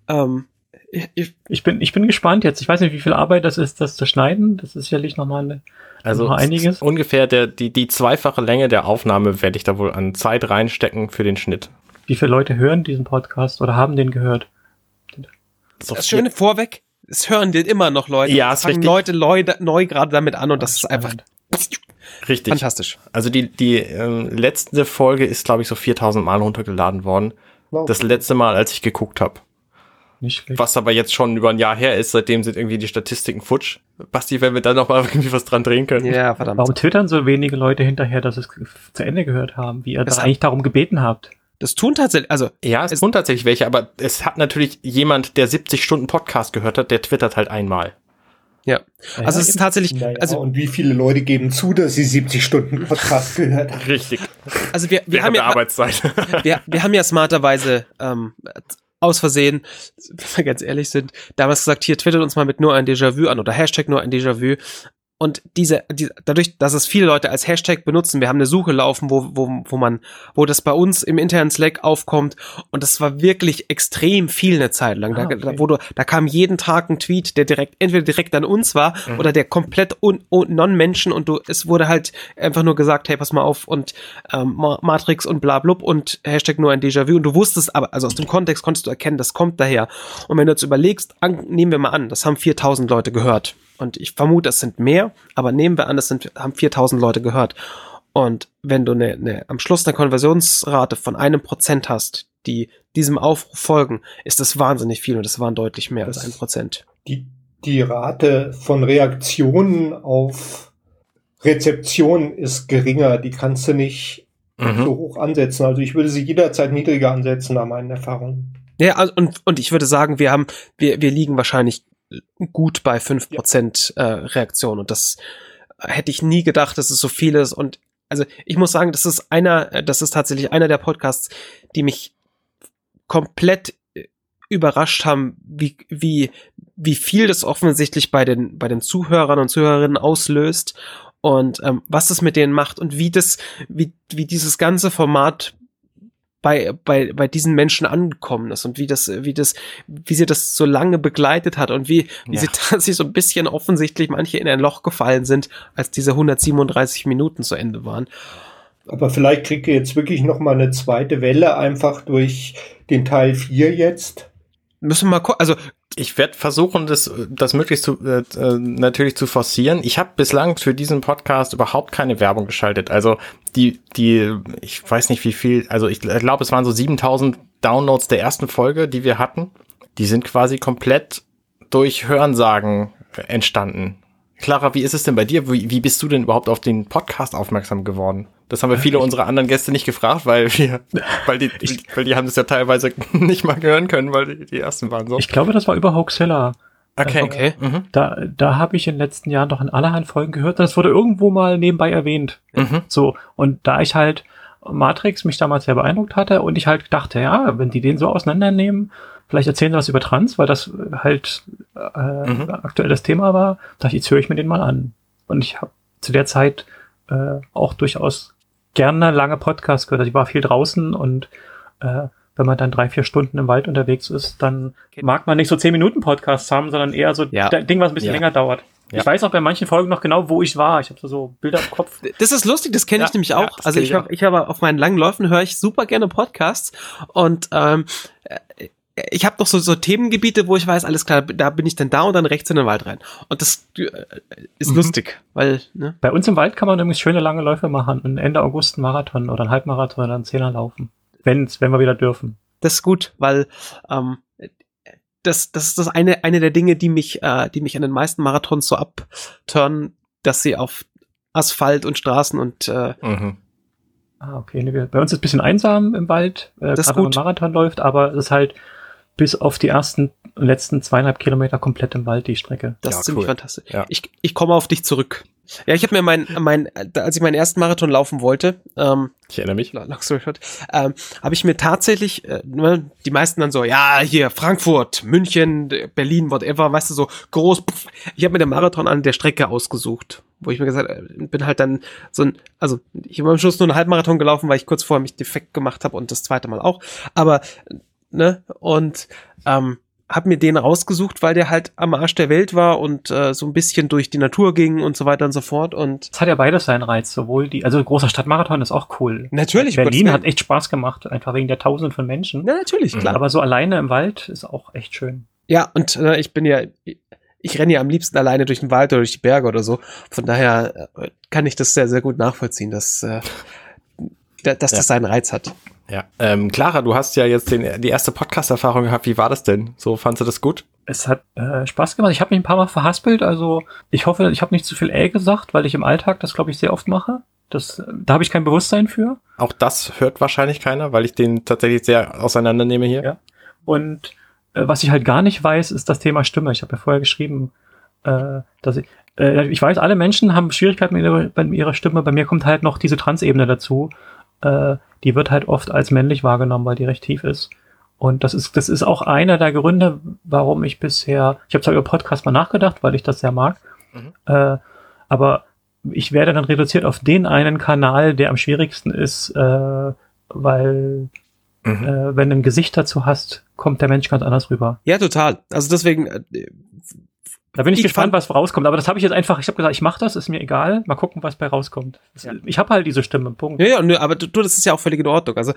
ähm, ich, ich, Ich bin, ich bin gespannt jetzt. Ich weiß nicht, wie viel Arbeit das ist, das zu schneiden. Das ist sicherlich nochmal eine, Also noch einiges. ungefähr der, die, die zweifache Länge der Aufnahme werde ich da wohl an Zeit reinstecken für den Schnitt. Wie viele Leute hören diesen Podcast oder haben den gehört? So das Schöne vorweg, es hören dir immer noch Leute. Ja, es fangen. Leute neu, neu gerade damit an und das ist einfach Richtig. fantastisch. Also die, die ähm, letzte Folge ist, glaube ich, so 4000 Mal runtergeladen worden. Wow. Das letzte Mal, als ich geguckt habe. Was aber jetzt schon über ein Jahr her ist, seitdem sind irgendwie die Statistiken futsch. Basti, wenn wir da noch mal irgendwie was dran drehen können. Ja, verdammt. Warum twittern so wenige Leute hinterher, dass sie es zu Ende gehört haben, wie ihr Das da eigentlich darum gebeten habt? Das tun tatsächlich, also Ja, es, Es- tun tatsächlich welche, aber es hat natürlich jemand, der 70 Stunden Podcast gehört hat, der twittert halt einmal. ja. Ja, Also es ist tatsächlich, Naja, also, und wie viele Leute geben zu, dass sie 70 Stunden Podcast gehört haben? Richtig. also wir, wir haben ja, Arbeitszeit. wir, wir haben ja smarterweise ähm, aus Versehen, wenn wir ganz ehrlich sind, damals gesagt, hier twittert uns mal mit nur ein Déjà-vu an oder Hashtag nur ein Déjà-vu. Und diese, die, dadurch, dass es viele Leute als Hashtag benutzen, wir haben eine Suche laufen, wo, wo, wo man, wo das bei uns im internen Slack aufkommt. Und das war wirklich extrem viel eine Zeit lang. Ah, da, okay. da, wo du, da kam jeden Tag ein Tweet, der direkt, entweder direkt an uns war oder der komplett un, un, non-Menschen und du, es wurde halt einfach nur gesagt, hey, pass mal auf und ähm, Ma- Matrix und bla blub und Hashtag nur ein Déjà-vu und du wusstest aber, also aus dem Kontext konntest du erkennen, das kommt daher. Und wenn du jetzt überlegst, an, nehmen wir mal an, das haben 4000 Leute gehört. Und ich vermute, es sind mehr, aber nehmen wir an, es sind, haben 4000 Leute gehört. Und wenn du eine, eine, am Schluss eine Konversionsrate von einem Prozent hast, die diesem Aufruf folgen, ist das wahnsinnig viel und das waren deutlich mehr als Das- ein Prozent. Die, die Rate von Reaktionen auf Rezeption ist geringer. Die kannst du nicht so Mhm. hoch ansetzen. Also ich würde sie jederzeit niedriger ansetzen, nach meinen Erfahrungen. Ja, also, und, und ich würde sagen, wir haben, wir, wir liegen wahrscheinlich gut bei 5% äh, Reaktion. Und das hätte ich nie gedacht, dass es so viel ist. Und also ich muss sagen, das ist einer, äh, das ist tatsächlich einer der Podcasts, die mich komplett äh, überrascht haben, wie, wie, wie viel das offensichtlich bei den, bei den Zuhörern und Zuhörerinnen auslöst. Und ähm, was das mit denen macht und wie das, wie, wie dieses ganze Format bei, bei, bei diesen Menschen angekommen ist und wie das, wie das, wie sie das so lange begleitet hat und wie, wie Ja. sie tatsächlich so ein bisschen offensichtlich manche in ein Loch gefallen sind, als diese 137 Minuten zu Ende waren. Aber vielleicht kriegt ihr jetzt wirklich noch mal eine zweite Welle einfach durch den Teil 4 jetzt. Müssen wir mal gucken, also Ich werde versuchen, das, das möglichst zu, äh, äh, natürlich zu forcieren. Ich habe bislang für diesen Podcast überhaupt keine Werbung geschaltet. Also die, die, ich weiß nicht wie viel, also ich glaube, es waren so 7000 Downloads der ersten Folge, die wir hatten. Die sind quasi komplett durch Hörensagen entstanden. Clara, wie ist es denn bei dir? Wie, wie bist du denn überhaupt auf den Podcast aufmerksam geworden? Das haben wir viele unserer anderen Gäste nicht gefragt, weil wir, weil die, weil die haben das ja teilweise nicht mal hören können, weil die, die ersten waren so. Ich glaube, das war über Hoaxilla. Okay. Okay. Mhm. Da, da habe ich in den letzten Jahren doch in allerhand Folgen gehört. Das wurde irgendwo mal nebenbei erwähnt. Mhm. So, und da ich halt Matrix mich damals sehr beeindruckt hatte und ich halt dachte, ja, wenn die den so auseinandernehmen, vielleicht erzählen sie was über Trans, weil das halt äh, Mhm. aktuelles Thema war, dachte ich, jetzt höre ich mir den mal an. Und ich habe zu der Zeit äh, auch durchaus gerne lange Podcasts gehört. Also ich war viel draußen und äh, wenn man dann drei, vier Stunden im Wald unterwegs ist, dann mag man nicht so zehn Minuten Podcasts haben, sondern eher so Ja. ein Ding, was ein bisschen Ja. länger dauert. Ja. Ich weiß auch bei manchen Folgen noch genau, wo ich war. Ich habe so, so Bilder im Kopf. Das ist lustig, das kenne ich nämlich auch. also ich ich habe ich habe auf meinen langen Läufen höre ich super gerne Podcasts und ähm, äh, ich habe noch so so Themengebiete, wo ich weiß, alles klar, da bin ich dann da und dann rechts in den Wald rein. Und das äh, ist Mhm. lustig, weil ne, Bei uns im Wald kann man übrigens schöne lange Läufe machen und Ende August einen Marathon oder einen Halbmarathon oder einen Zehner laufen. Wenn's, wenn wir wieder dürfen. das ist gut, weil ähm, das das ist das eine eine der Dinge, die mich äh, die mich an den meisten Marathons so abturnen, dass sie auf Asphalt und Straßen und äh, Mhm. Ah, okay. Bei uns ist es ein bisschen einsam im Wald, äh, Das ist gerade wenn man gut. Marathon läuft, aber es ist halt bis auf die ersten letzten zweieinhalb Kilometer komplett im Wald die Strecke. Das Ja, ist ziemlich cool. fantastisch. Ja. Ich, ich komme auf dich zurück. Ja, ich habe mir mein, mein, als ich meinen ersten Marathon laufen wollte, ähm, Ich erinnere mich. long story short, ähm, habe ich mir tatsächlich, äh, ne, die meisten dann so, ja, hier Frankfurt, München, Berlin, whatever, weißt du, so groß. Pff. Ich habe mir den Marathon an der Strecke ausgesucht, wo ich mir gesagt äh, bin halt dann so ein, also ich habe am Schluss nur einen Halbmarathon gelaufen, weil ich kurz vorher mich defekt gemacht habe und das zweite Mal auch. Aber ne und ähm, hab mir den rausgesucht, weil der halt am Arsch der Welt war und äh, so ein bisschen durch die Natur ging und so weiter und so fort und Es hat ja beides seinen Reiz, sowohl die, also großer Stadtmarathon ist auch cool. natürlich Berlin hat echt Spaß gemacht, einfach wegen der Tausenden von Menschen. ja, natürlich klar Aber so alleine im Wald ist auch echt schön. Ja, und äh, ich bin ja, ich renne ja am liebsten alleine durch den Wald oder durch die Berge oder so. Von daher äh, kann ich das sehr, sehr gut nachvollziehen, dass, äh, da- dass Ja. das seinen Reiz hat. Ja. Ähm, Clara, du hast ja jetzt den, die erste Podcast-Erfahrung gehabt. Wie war das denn? So, fandst du das gut? Es hat äh, Spaß gemacht. Ich habe mich ein paar Mal verhaspelt, also ich hoffe, ich habe nicht zu viel äh gesagt, weil ich im Alltag das, glaube ich, sehr oft mache. Das, da habe ich kein Bewusstsein für. Auch das hört wahrscheinlich keiner, weil ich den tatsächlich sehr auseinandernehme hier. Ja. Und äh, was ich halt gar nicht weiß, ist das Thema Stimme. Ich habe ja vorher geschrieben, äh, dass ich, äh, ich weiß, alle Menschen haben Schwierigkeiten mit ihrer, mit ihrer Stimme. Bei mir kommt halt noch diese Transebene dazu. Äh, die wird halt oft als männlich wahrgenommen, weil die recht tief ist. Und das ist, das ist auch einer der Gründe, warum ich bisher, ich habe zwar über Podcast mal nachgedacht, weil ich das sehr mag, Mhm. äh, aber ich werde dann reduziert auf den einen Kanal, der am schwierigsten ist, äh, weil Mhm. äh, wenn du ein Gesicht dazu hast, kommt der Mensch ganz anders rüber. Ja, total. Also deswegen, äh, Da bin ich, Ich gespannt, was rauskommt. Aber das habe ich jetzt einfach, ich habe gesagt, ich mache das, ist mir egal. Mal gucken, was bei rauskommt. Das, Ja. Ich habe halt diese Stimme, Punkt. ja, ja, nö, aber du, das ist ja auch völlig in Ordnung. Also,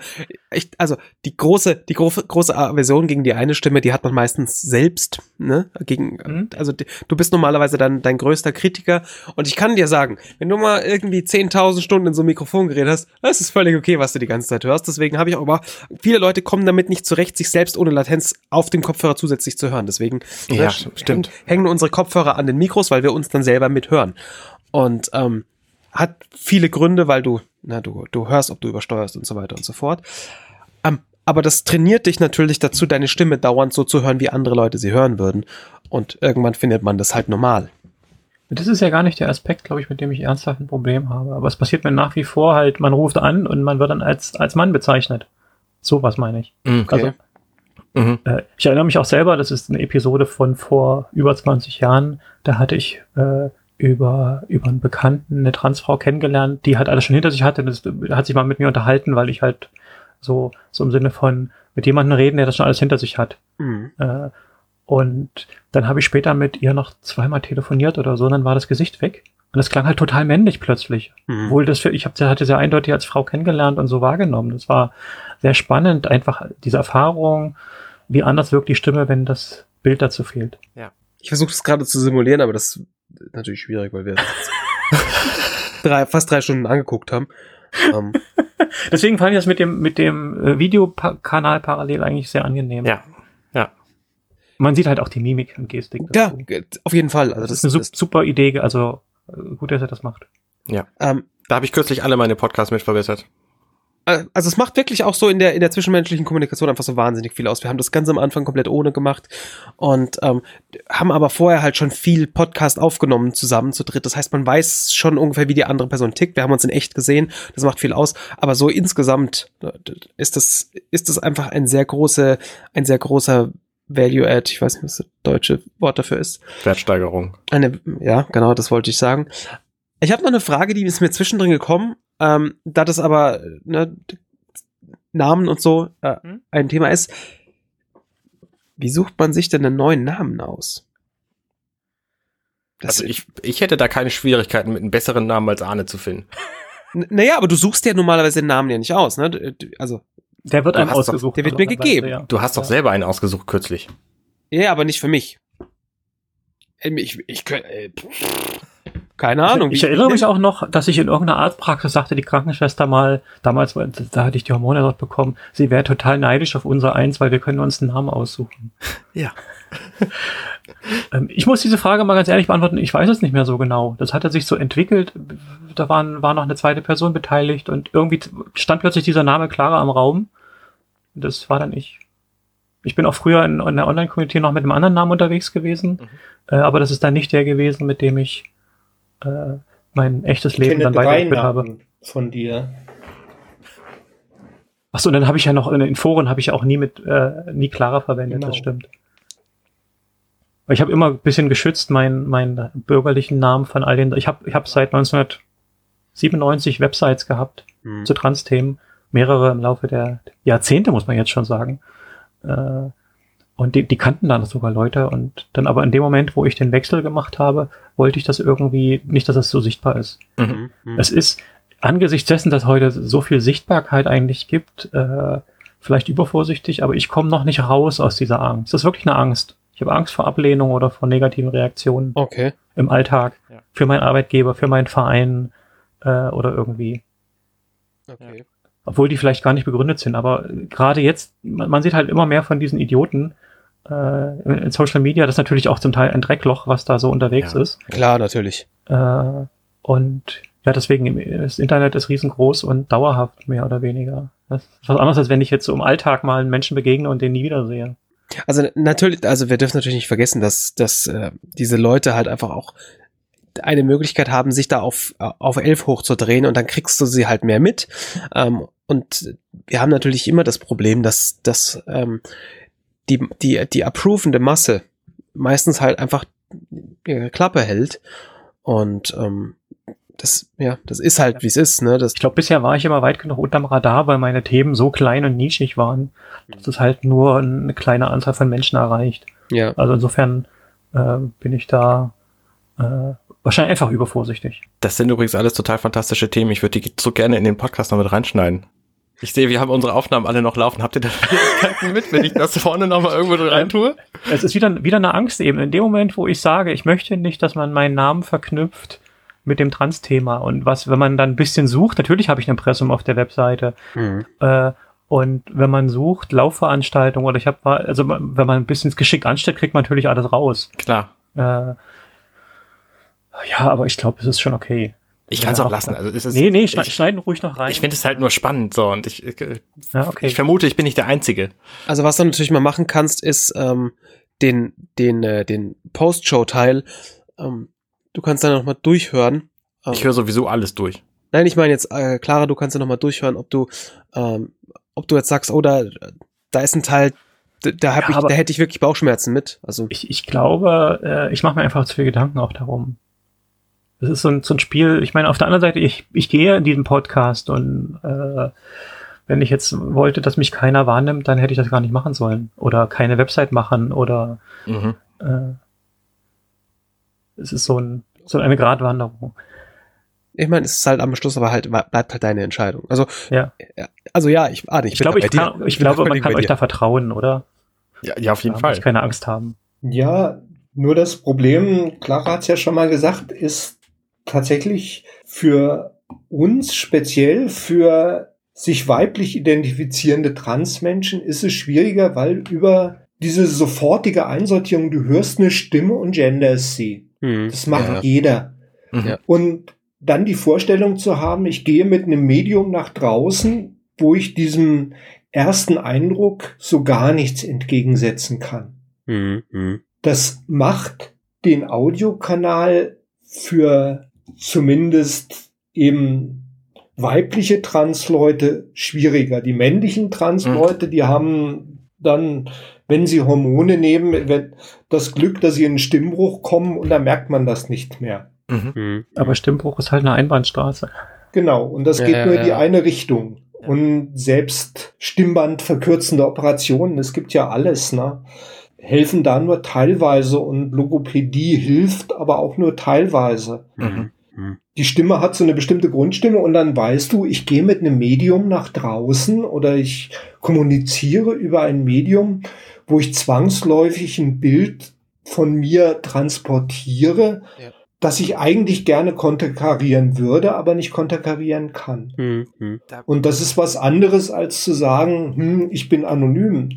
ich, also die große, die große, große Aversion gegen die eine Stimme, die hat man meistens selbst, ne? Gegen, Mhm. also die, du bist normalerweise dann dein größter Kritiker. Und ich kann dir sagen, wenn du mal irgendwie 10.000 Stunden in so ein Mikrofon geredet hast, das ist völlig okay, was du die ganze Zeit hörst. Deswegen habe ich auch aber, viele Leute kommen damit nicht zurecht, sich selbst ohne Latenz auf dem Kopfhörer zusätzlich zu hören. Deswegen Ja, ne, stimmt. Hängen, hängen unsere Kopfhörer an den Mikros, weil wir uns dann selber mithören. Und ähm, hat viele Gründe, weil du, na, du, du hörst, ob du übersteuerst und so weiter und so fort. Ähm, aber das trainiert dich natürlich dazu, deine Stimme dauernd so zu hören, wie andere Leute sie hören würden. Und irgendwann findet man das halt normal. Das ist ja gar nicht der Aspekt, glaube ich, mit dem ich ernsthaft ein Problem habe. Aber es passiert mir nach wie vor halt, man ruft an und man wird dann als, als Mann bezeichnet. So was meine ich. Mhm. Also, Mhm. Äh, ich erinnere mich auch selber, das ist eine Episode von vor über 20 Jahren. Da hatte ich äh, über, über einen Bekannten eine Transfrau kennengelernt, die halt alles schon hinter sich hatte. Das hat sich mal mit mir unterhalten, weil ich halt so, so im Sinne von mit jemandem reden, der das schon alles hinter sich hat. Mhm. Äh, und dann habe ich später mit ihr noch zweimal telefoniert oder so, und dann war das Gesicht weg. Und das klang halt total männlich plötzlich. Mhm. Obwohl das für, ich hab, sie hatte sehr eindeutig als Frau kennengelernt und so wahrgenommen. Das war sehr spannend, einfach diese Erfahrung, wie anders wirkt die Stimme, wenn das Bild dazu fehlt. Ich versuche das gerade zu simulieren, aber das ist natürlich schwierig, weil wir drei, fast drei Stunden angeguckt haben. Ähm, Deswegen fand ich das mit dem, mit dem äh, Videokanal parallel eigentlich sehr angenehm. Ja. Ja. Man sieht halt auch die Mimik und Gestik. ja, dazu. auf jeden Fall. Also das, das, ist eine das, sup- super Idee, also äh, gut, dass er das macht. ähm, Da habe ich kürzlich alle meine Podcasts mit verbessert. Äh, also es macht wirklich auch so in der in der zwischenmenschlichen Kommunikation einfach so wahnsinnig viel aus. Wir haben das ganz am Anfang komplett ohne gemacht und ähm, haben aber vorher halt schon viel Podcast aufgenommen zusammen zu dritt. Das heißt, man weiß schon ungefähr, wie die andere Person tickt. Wir haben uns in echt gesehen. Das macht viel aus. Aber so insgesamt äh, ist das ist das einfach ein sehr große ein sehr großer Value Add. Ich weiß nicht, was das deutsche Wort dafür ist. Wertsteigerung. Eine, ja, genau, das wollte ich sagen. Ich habe noch eine Frage, die ist mir zwischendrin gekommen, ähm, da das aber ne, Namen und so äh, Hm? ein Thema ist. Wie sucht man sich denn einen neuen Namen aus? Das, Also ich, ich hätte da keine Schwierigkeiten, mit einem besseren Namen als Arne zu finden. N- naja, aber du suchst ja normalerweise den Namen ja nicht aus, ne? Du- du- Also, Der wird einem hast doch- ausgesucht. der wird mir normalerweise, gegeben. Ja. Du hast doch Ja. selber einen ausgesucht kürzlich. ja, aber nicht für mich. Ähm, Ich, ich, könnt- äh, pff, keine Ahnung. Ich wie- erinnere mich auch noch, dass ich in irgendeiner Arztpraxis sagte die Krankenschwester mal, damals, da hatte ich die Hormone dort bekommen, sie wäre total neidisch auf unser Eins, weil wir können uns einen Namen aussuchen. Ja. Ähm, Ich muss diese Frage mal ganz ehrlich beantworten, ich weiß es nicht mehr so genau. Das hatte sich so entwickelt, da waren, war noch eine zweite Person beteiligt und irgendwie stand plötzlich dieser Name Clara am Raum. Das war dann ich. Ich bin auch früher in, in der Online-Community noch mit einem anderen Namen unterwegs gewesen, Mhm. äh, aber das ist dann nicht der gewesen, mit dem ich äh, mein echtes Leben dann weitergeführt habe. Von dir. Achso, und dann habe ich ja noch in den Foren habe ich auch nie mit äh, nie Clara verwendet, Genau. das stimmt. Ich habe immer ein bisschen geschützt meinen meinen bürgerlichen Namen von all den. Ich habe ich habe seit 1997 Websites gehabt Hm. zu Trans-Themen, mehrere im Laufe der Jahrzehnte muss man jetzt schon sagen. Äh, und die, die kannten dann sogar Leute und dann aber in dem Moment, wo ich den Wechsel gemacht habe, wollte ich das irgendwie nicht, dass es so sichtbar ist. Hm, hm. Es ist angesichts dessen, dass heute so viel Sichtbarkeit eigentlich gibt, äh, vielleicht übervorsichtig, aber ich komme noch nicht raus aus dieser Angst. Das ist wirklich eine Angst. Ich habe Angst vor Ablehnung oder vor negativen Reaktionen Okay. im Alltag, Ja. für meinen Arbeitgeber, für meinen Verein äh, oder irgendwie. Okay. Obwohl die vielleicht gar nicht begründet sind. Aber gerade jetzt, man, man sieht halt immer mehr von diesen Idioten äh, in, in Social Media. Das ist natürlich auch zum Teil ein Dreckloch, was da so unterwegs Ja. ist. Klar, natürlich. Äh, und ja, deswegen, das Internet ist riesengroß und dauerhaft, mehr oder weniger. Das ist was anderes, als wenn ich jetzt so im Alltag mal einen Menschen begegne und den nie wiedersehe. Also natürlich, also wir dürfen natürlich nicht vergessen, dass, dass äh, diese Leute halt einfach auch eine Möglichkeit haben, sich da auf, auf elf hochzudrehen und dann kriegst du sie halt mehr mit. Ähm, und wir haben natürlich immer das Problem, dass, dass ähm, die, die, die approvende Masse meistens halt einfach ihre Klappe hält. Und ähm, das, ja, das ist halt, wie es ist, ne? Das, Ich glaube, bisher war ich immer weit genug unterm Radar, weil meine Themen so klein und nischig waren, dass es halt nur eine kleine Anzahl von Menschen erreicht. ja. Also insofern äh, bin ich da äh, wahrscheinlich einfach übervorsichtig. Das sind übrigens alles total fantastische Themen. Ich würde die so gerne in den Podcast noch mit reinschneiden. Ich sehe, wir haben unsere Aufnahmen alle noch laufen. Habt ihr da Schwierigkeiten mit, wenn ich das vorne noch mal irgendwo rein tue? Es ist wieder, wieder eine Angst eben. In dem Moment, wo ich sage, ich möchte nicht, dass man meinen Namen verknüpft mit dem Trans-Thema. Und was, wenn man dann ein bisschen sucht, natürlich habe ich ein Impressum auf der Webseite. Mhm. Äh, und wenn man sucht, Laufveranstaltungen oder ich habe, also wenn man ein bisschen geschickt anstellt, kriegt man natürlich alles raus. Klar. Äh, ja, aber ich glaube, es ist schon okay. Ich kann es Ja, auch lassen. Also es ist, nee, nee, schne ich, schneiden ruhig noch rein. ich finde es halt nur spannend so und ich, ich, ja, okay. ich vermute, ich bin nicht der Einzige. Also was du natürlich mal machen kannst, ist ähm, den, den, äh, den Post-Show-Teil, ähm, du kannst dann noch mal durchhören. Ähm, Ich höre sowieso alles durch. Nein, ich meine jetzt, äh, Clara, du kannst ja noch mal durchhören, ob du, ähm, ob du jetzt sagst, oh, da, da ist ein Teil, da, da, hab Ja, ich, da hätte ich wirklich Bauchschmerzen mit. Also ich, ich glaube, äh, ich mache mir einfach zu viel Gedanken auch darum. Das ist so ein, so ein Spiel, ich meine, auf der anderen Seite, ich, ich gehe in diesen Podcast und äh, wenn ich jetzt wollte, dass mich keiner wahrnimmt, dann hätte ich das gar nicht machen sollen. Oder keine Website machen oder Mhm. äh, es ist so, ein, so eine Gratwanderung. ich meine, es ist halt am Schluss aber halt bleibt halt deine Entscheidung. Also Ja. also ja, ich, ah, ich, Ich da ich, kann, ich da glaube, man kann euch dir. da vertrauen, oder? Ja, ja, auf jeden Da Fall. muss ich keine Angst haben. Ja, nur das Problem, Clara hat es ja schon mal gesagt, ist tatsächlich für uns speziell, für sich weiblich identifizierende Transmenschen ist es schwieriger, weil über diese sofortige Einsortierung, du hörst eine Stimme und genderst sie. Hm. Das macht Ja. jeder. Mhm. Und dann die Vorstellung zu haben, ich gehe mit einem Medium nach draußen, wo ich diesem ersten Eindruck so gar nichts entgegensetzen kann. Mhm. Mhm. Das macht den Audiokanal für zumindest eben weibliche Transleute schwieriger. Die männlichen Transleute, die haben dann, wenn sie Hormone nehmen, das Glück, dass sie in einen Stimmbruch kommen und da merkt man das nicht mehr. Mhm. Mhm. Aber Stimmbruch ist halt eine Einbahnstraße. Genau, und das Ja, geht ja, nur in die ja. eine Richtung. Und selbst Stimmbandverkürzende Operationen, es gibt ja alles, ne? helfen da nur teilweise und Logopädie hilft aber auch nur teilweise. Mhm. Mhm. Die Stimme hat so eine bestimmte Grundstimme und dann weißt du, ich gehe mit einem Medium nach draußen oder ich kommuniziere über ein Medium, wo ich zwangsläufig ein Bild von mir transportiere, Ja. das ich eigentlich gerne konterkarieren würde, aber nicht konterkarieren kann. Mhm. Mhm. Und das ist was anderes, als zu sagen, hm, ich bin anonym.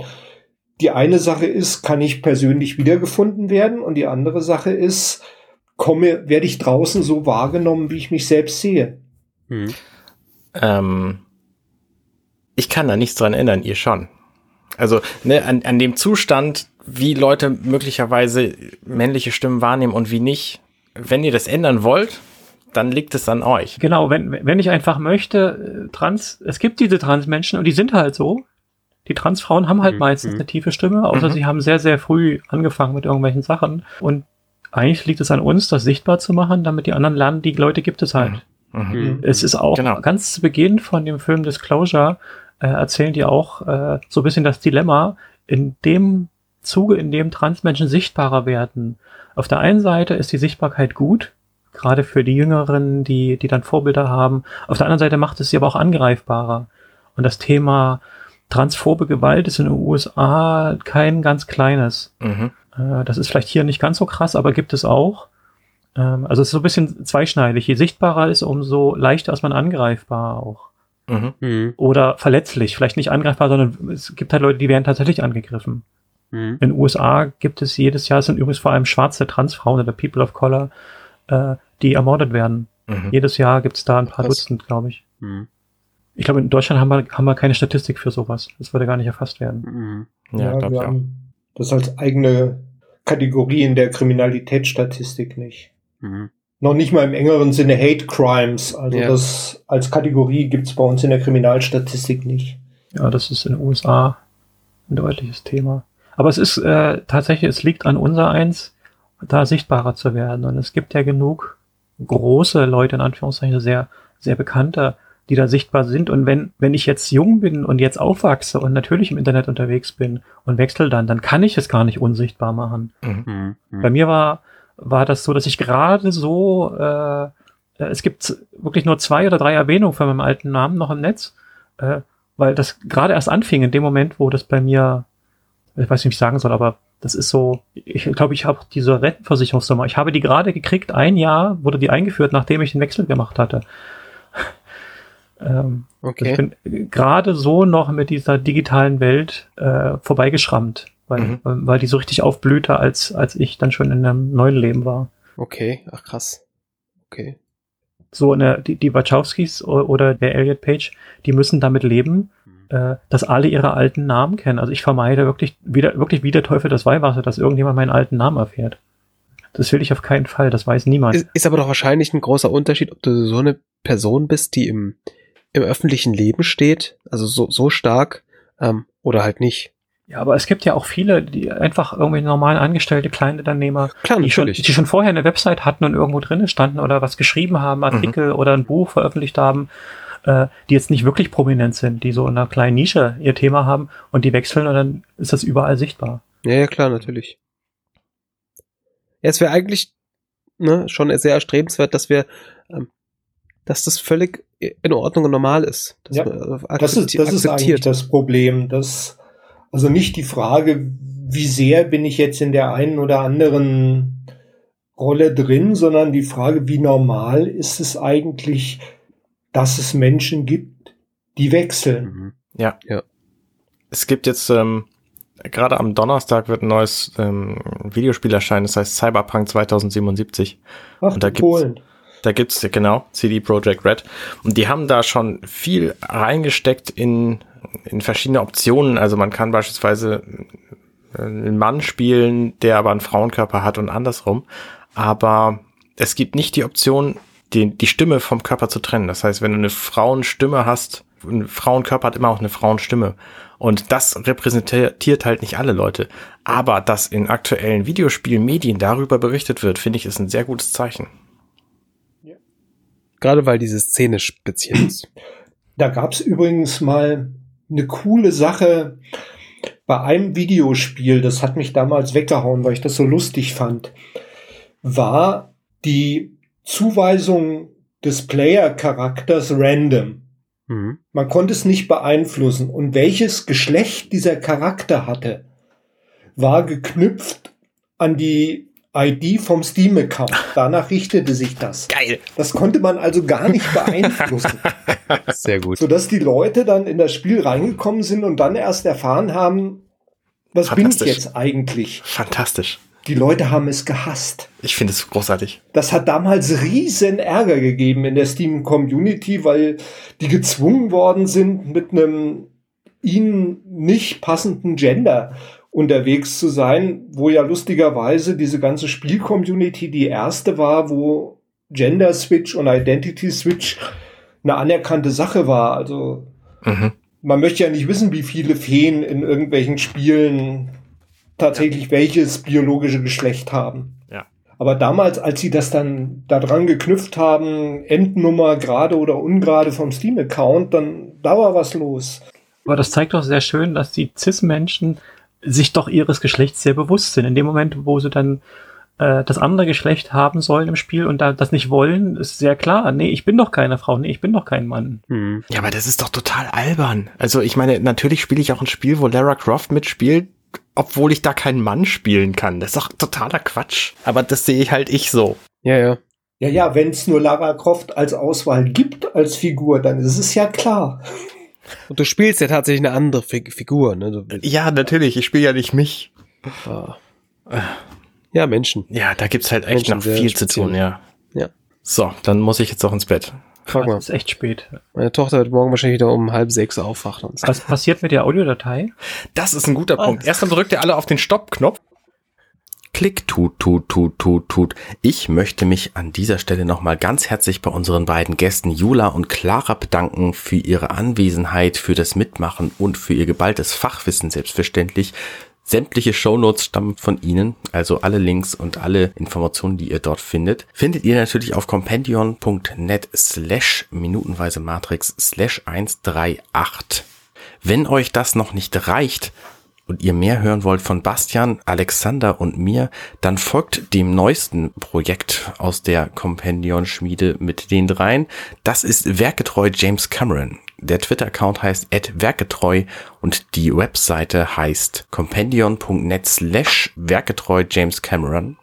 Die eine Sache ist, kann ich persönlich wiedergefunden werden? Und die andere Sache ist, komme, werde ich draußen so wahrgenommen, wie ich mich selbst sehe? Mhm. Ähm, ich kann da nichts dran ändern, ihr schon. Also ne, an, an dem Zustand, wie Leute möglicherweise männliche Stimmen wahrnehmen und wie nicht. Wenn ihr das ändern wollt, dann liegt es an euch. Genau, wenn, wenn ich einfach möchte, äh, Trans, es gibt diese Transmenschen und die sind halt so. Die Transfrauen haben halt Mhm, meistens mhm. eine tiefe Stimme, außer Mhm. sie haben sehr, sehr früh angefangen mit irgendwelchen Sachen. Und eigentlich liegt es an uns, das sichtbar zu machen, damit die anderen lernen, die Leute gibt es halt. Mhm. Mhm. Es ist auch Genau. ganz zu Beginn von dem Film Disclosure, äh, erzählen die auch äh, so ein bisschen das Dilemma, in dem Zuge, in dem Transmenschen sichtbarer werden. Auf der einen Seite ist die Sichtbarkeit gut, gerade für die Jüngeren, die, die dann Vorbilder haben. Auf der anderen Seite macht es sie aber auch angreifbarer. Und das Thema transphobe Gewalt ist in den USA kein ganz kleines. Mhm. Äh, Das ist vielleicht hier nicht ganz so krass, aber gibt es auch. Ähm, Also es ist so ein bisschen zweischneidig. Je sichtbarer ist, umso leichter ist man angreifbar auch. Mhm. Mhm. Oder verletzlich. Vielleicht nicht angreifbar, sondern es gibt halt Leute, die werden tatsächlich angegriffen. Mhm. In den USA gibt es jedes Jahr, es sind übrigens vor allem schwarze Transfrauen oder People of Color, äh, die ermordet werden. Mhm. Jedes Jahr gibt es da ein paar. Dutzend, glaube ich. Mhm. Ich glaube, in Deutschland haben wir, haben wir keine Statistik für sowas. Das würde gar nicht erfasst werden. Mhm. Ja, glaub wir ich auch. haben das als eigene Kategorie in der Kriminalitätsstatistik nicht. Mhm. Noch nicht mal im engeren Sinne Hate Crimes. Also Ja. das als Kategorie gibt's bei uns in der Kriminalstatistik nicht. Ja, das ist in den USA ein deutliches Thema. Aber es ist äh, tatsächlich, es liegt an unser eins, da sichtbarer zu werden. Und es gibt ja genug große Leute, in Anführungszeichen, sehr, sehr bekannte, die da sichtbar sind. Und wenn, wenn ich jetzt jung bin und jetzt aufwachse und natürlich im Internet unterwegs bin und wechsle dann, dann kann ich es gar nicht unsichtbar machen. Mhm. Bei mir war, war das so, dass ich gerade so, äh, äh, es gibt wirklich nur zwei oder drei Erwähnungen von meinem alten Namen noch im Netz, äh, weil das gerade erst anfing in dem Moment, wo das bei mir, ich weiß nicht, wie ich sagen soll, aber das ist so, ich glaube, ich habe diese Rentenversicherungsnummer, ich habe die gerade gekriegt, ein Jahr wurde die eingeführt, nachdem ich den Wechsel gemacht hatte. Ähm, Okay. Ich bin gerade so noch mit dieser digitalen Welt äh, vorbeigeschrammt, weil, Mhm. weil die so richtig aufblühte, als, als ich dann schon in einem neuen Leben war. Okay. Ach krass. Okay. So eine, die, die Wachowskis oder der Elliot Page, die müssen damit leben, äh, dass alle ihre alten Namen kennen. Also ich vermeide wirklich wieder, wirklich wie der Teufel das Weihwasser, dass irgendjemand meinen alten Namen erfährt. Das will ich auf keinen Fall, das weiß niemand. Ist, ist aber doch wahrscheinlich ein großer Unterschied, ob du so eine Person bist, die im, im öffentlichen Leben steht, also so, so stark, ähm, oder halt nicht. Ja, aber es gibt ja auch viele, die einfach irgendwie normalen Angestellte, Kleinunternehmer, Klar, die schon, die schon vorher eine Website hatten und irgendwo drin standen oder was geschrieben haben, Artikel oder ein Buch veröffentlicht haben, äh, die jetzt nicht wirklich prominent sind, die so in einer kleinen Nische ihr Thema haben und die wechseln und dann ist das überall sichtbar. Ja, ja, klar, natürlich. Ja, es wäre eigentlich ne, schon sehr erstrebenswert, dass wir, ähm, dass das völlig in Ordnung und normal ist. Dass Ja, man äh, Das ist, das ist eigentlich akzeptiert. das Problem. Das, also nicht die Frage, wie sehr bin ich jetzt in der einen oder anderen Rolle drin, sondern die Frage, wie normal ist es eigentlich, dass es Menschen gibt, die wechseln. Mhm. Ja. Ja. Es gibt jetzt, ähm, gerade am Donnerstag wird ein neues ähm, Videospiel erscheinen, das heißt Cyberpunk 2077. Ach, Und da die gibt's- Polen. Da gibt's genau CD Projekt Red. Und die haben da schon viel reingesteckt in, in verschiedene Optionen. Also man kann beispielsweise einen Mann spielen, der aber einen Frauenkörper hat und andersrum. Aber es gibt nicht die Option, die, die Stimme vom Körper zu trennen. Das heißt, wenn du eine Frauenstimme hast, ein Frauenkörper hat immer auch eine Frauenstimme. Und das repräsentiert halt nicht alle Leute. Aber dass in aktuellen Videospielmedien darüber berichtet wird, finde ich, ist ein sehr gutes Zeichen. Gerade weil diese Szene speziell ist. Da gab es übrigens mal eine coole Sache bei einem Videospiel, das hat mich damals weggehauen, weil ich das so lustig fand, war die Zuweisung des Player-Charakters random. Mhm. Man konnte es nicht beeinflussen. Und welches Geschlecht dieser Charakter hatte, war geknüpft an die ID vom Steam-Account. Danach richtete sich das. Geil. Das konnte man also gar nicht beeinflussen. Sehr gut. Sodass die Leute dann in das Spiel reingekommen sind und dann erst erfahren haben, was bin ich jetzt eigentlich? Fantastisch. Die Leute haben es gehasst. Ich finde es großartig. Das hat damals riesen Ärger gegeben in der Steam Community, weil die gezwungen worden sind, mit einem ihnen nicht passenden Gender unterwegs zu sein, wo ja lustigerweise diese ganze Spiel-Community die erste war, wo Gender Switch und Identity Switch eine anerkannte Sache war. Also mhm. man möchte ja nicht wissen, wie viele Feen in irgendwelchen Spielen tatsächlich ja. welches biologische Geschlecht haben. Ja. Aber damals, als sie das dann daran geknüpft haben, Endnummer gerade oder ungerade vom Steam-Account, dann da war was los. Aber das zeigt doch sehr schön, dass die CIS-Menschen sich doch ihres Geschlechts sehr bewusst sind. In dem Moment, wo sie dann äh, das andere Geschlecht haben sollen im Spiel und da das nicht wollen, ist sehr klar. Nee, ich bin doch keine Frau, nee, ich bin doch kein Mann. Hm. Ja, aber das ist doch total albern. Also ich meine, natürlich spiele ich auch ein Spiel, wo Lara Croft mitspielt, obwohl ich da keinen Mann spielen kann. Das ist doch totaler Quatsch. Aber das sehe ich halt ich so. Ja, ja. Ja, ja, wenn es nur Lara Croft als Auswahl gibt als Figur, dann ist es ja klar. Und du spielst ja tatsächlich eine andere Fig Figur, ne? Du, ja, natürlich. Ich spiele ja nicht mich. Ah. Ja, Menschen. Ja, da gibt's halt echt Menschen noch viel zu tun, ja. Ja. So, dann muss ich jetzt auch ins Bett. Frag mal. Es ist echt spät. Meine Tochter wird morgen wahrscheinlich wieder um halb sechs aufwachen. Und so. Was passiert mit der Audiodatei? Das ist ein guter oh. Punkt. Erstmal drückt ihr alle auf den Stopp-Knopf. Klick, tut, tut, tut, tut, tut. Ich möchte mich an dieser Stelle nochmal ganz herzlich bei unseren beiden Gästen Jula und Clara bedanken für ihre Anwesenheit, für das Mitmachen und für ihr geballtes Fachwissen selbstverständlich. Sämtliche Shownotes stammen von Ihnen, also alle Links und alle Informationen, die ihr dort findet, findet ihr natürlich auf compendion.net slash minutenweise Matrix slash 138. Wenn euch das noch nicht reicht, und ihr mehr hören wollt von Bastian, Alexander und mir, dann folgt dem neuesten Projekt aus der Compendion-Schmiede mit den dreien. Das ist werkgetreu James Cameron. Der Twitter-Account heißt werkgetreu und die Webseite heißt compendion.net slash werkgetreu James Cameron.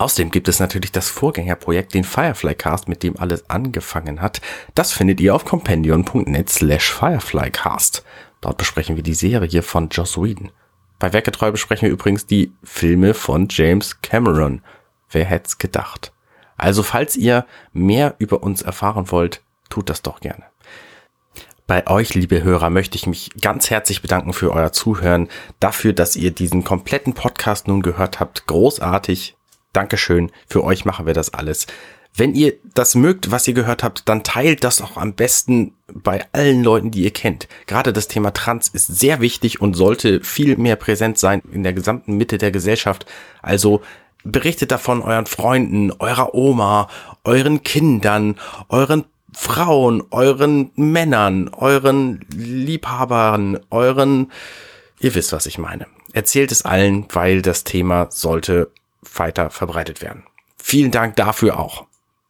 Außerdem gibt es natürlich das Vorgängerprojekt, den Fireflycast, mit dem alles angefangen hat. Das findet ihr auf compendion.net slash fireflycast. Dort besprechen wir die Serie von Joss Whedon. Bei Werketreu besprechen wir übrigens die Filme von James Cameron. Wer hätte es gedacht? Also falls ihr mehr über uns erfahren wollt, tut das doch gerne. Bei euch, liebe Hörer, möchte ich mich ganz herzlich bedanken für euer Zuhören, dafür, dass ihr diesen kompletten Podcast nun gehört habt. Großartig. Dankeschön. Für euch machen wir das alles. Wenn ihr das mögt, was ihr gehört habt, dann teilt das auch am besten bei allen Leuten, die ihr kennt. Gerade das Thema Trans ist sehr wichtig und sollte viel mehr präsent sein in der gesamten Mitte der Gesellschaft. Also berichtet davon euren Freunden, eurer Oma, euren Kindern, euren Frauen, euren Männern, euren Liebhabern, euren, ihr wisst, was ich meine. Erzählt es allen, weil das Thema sollte weiter verbreitet werden. Vielen Dank dafür auch.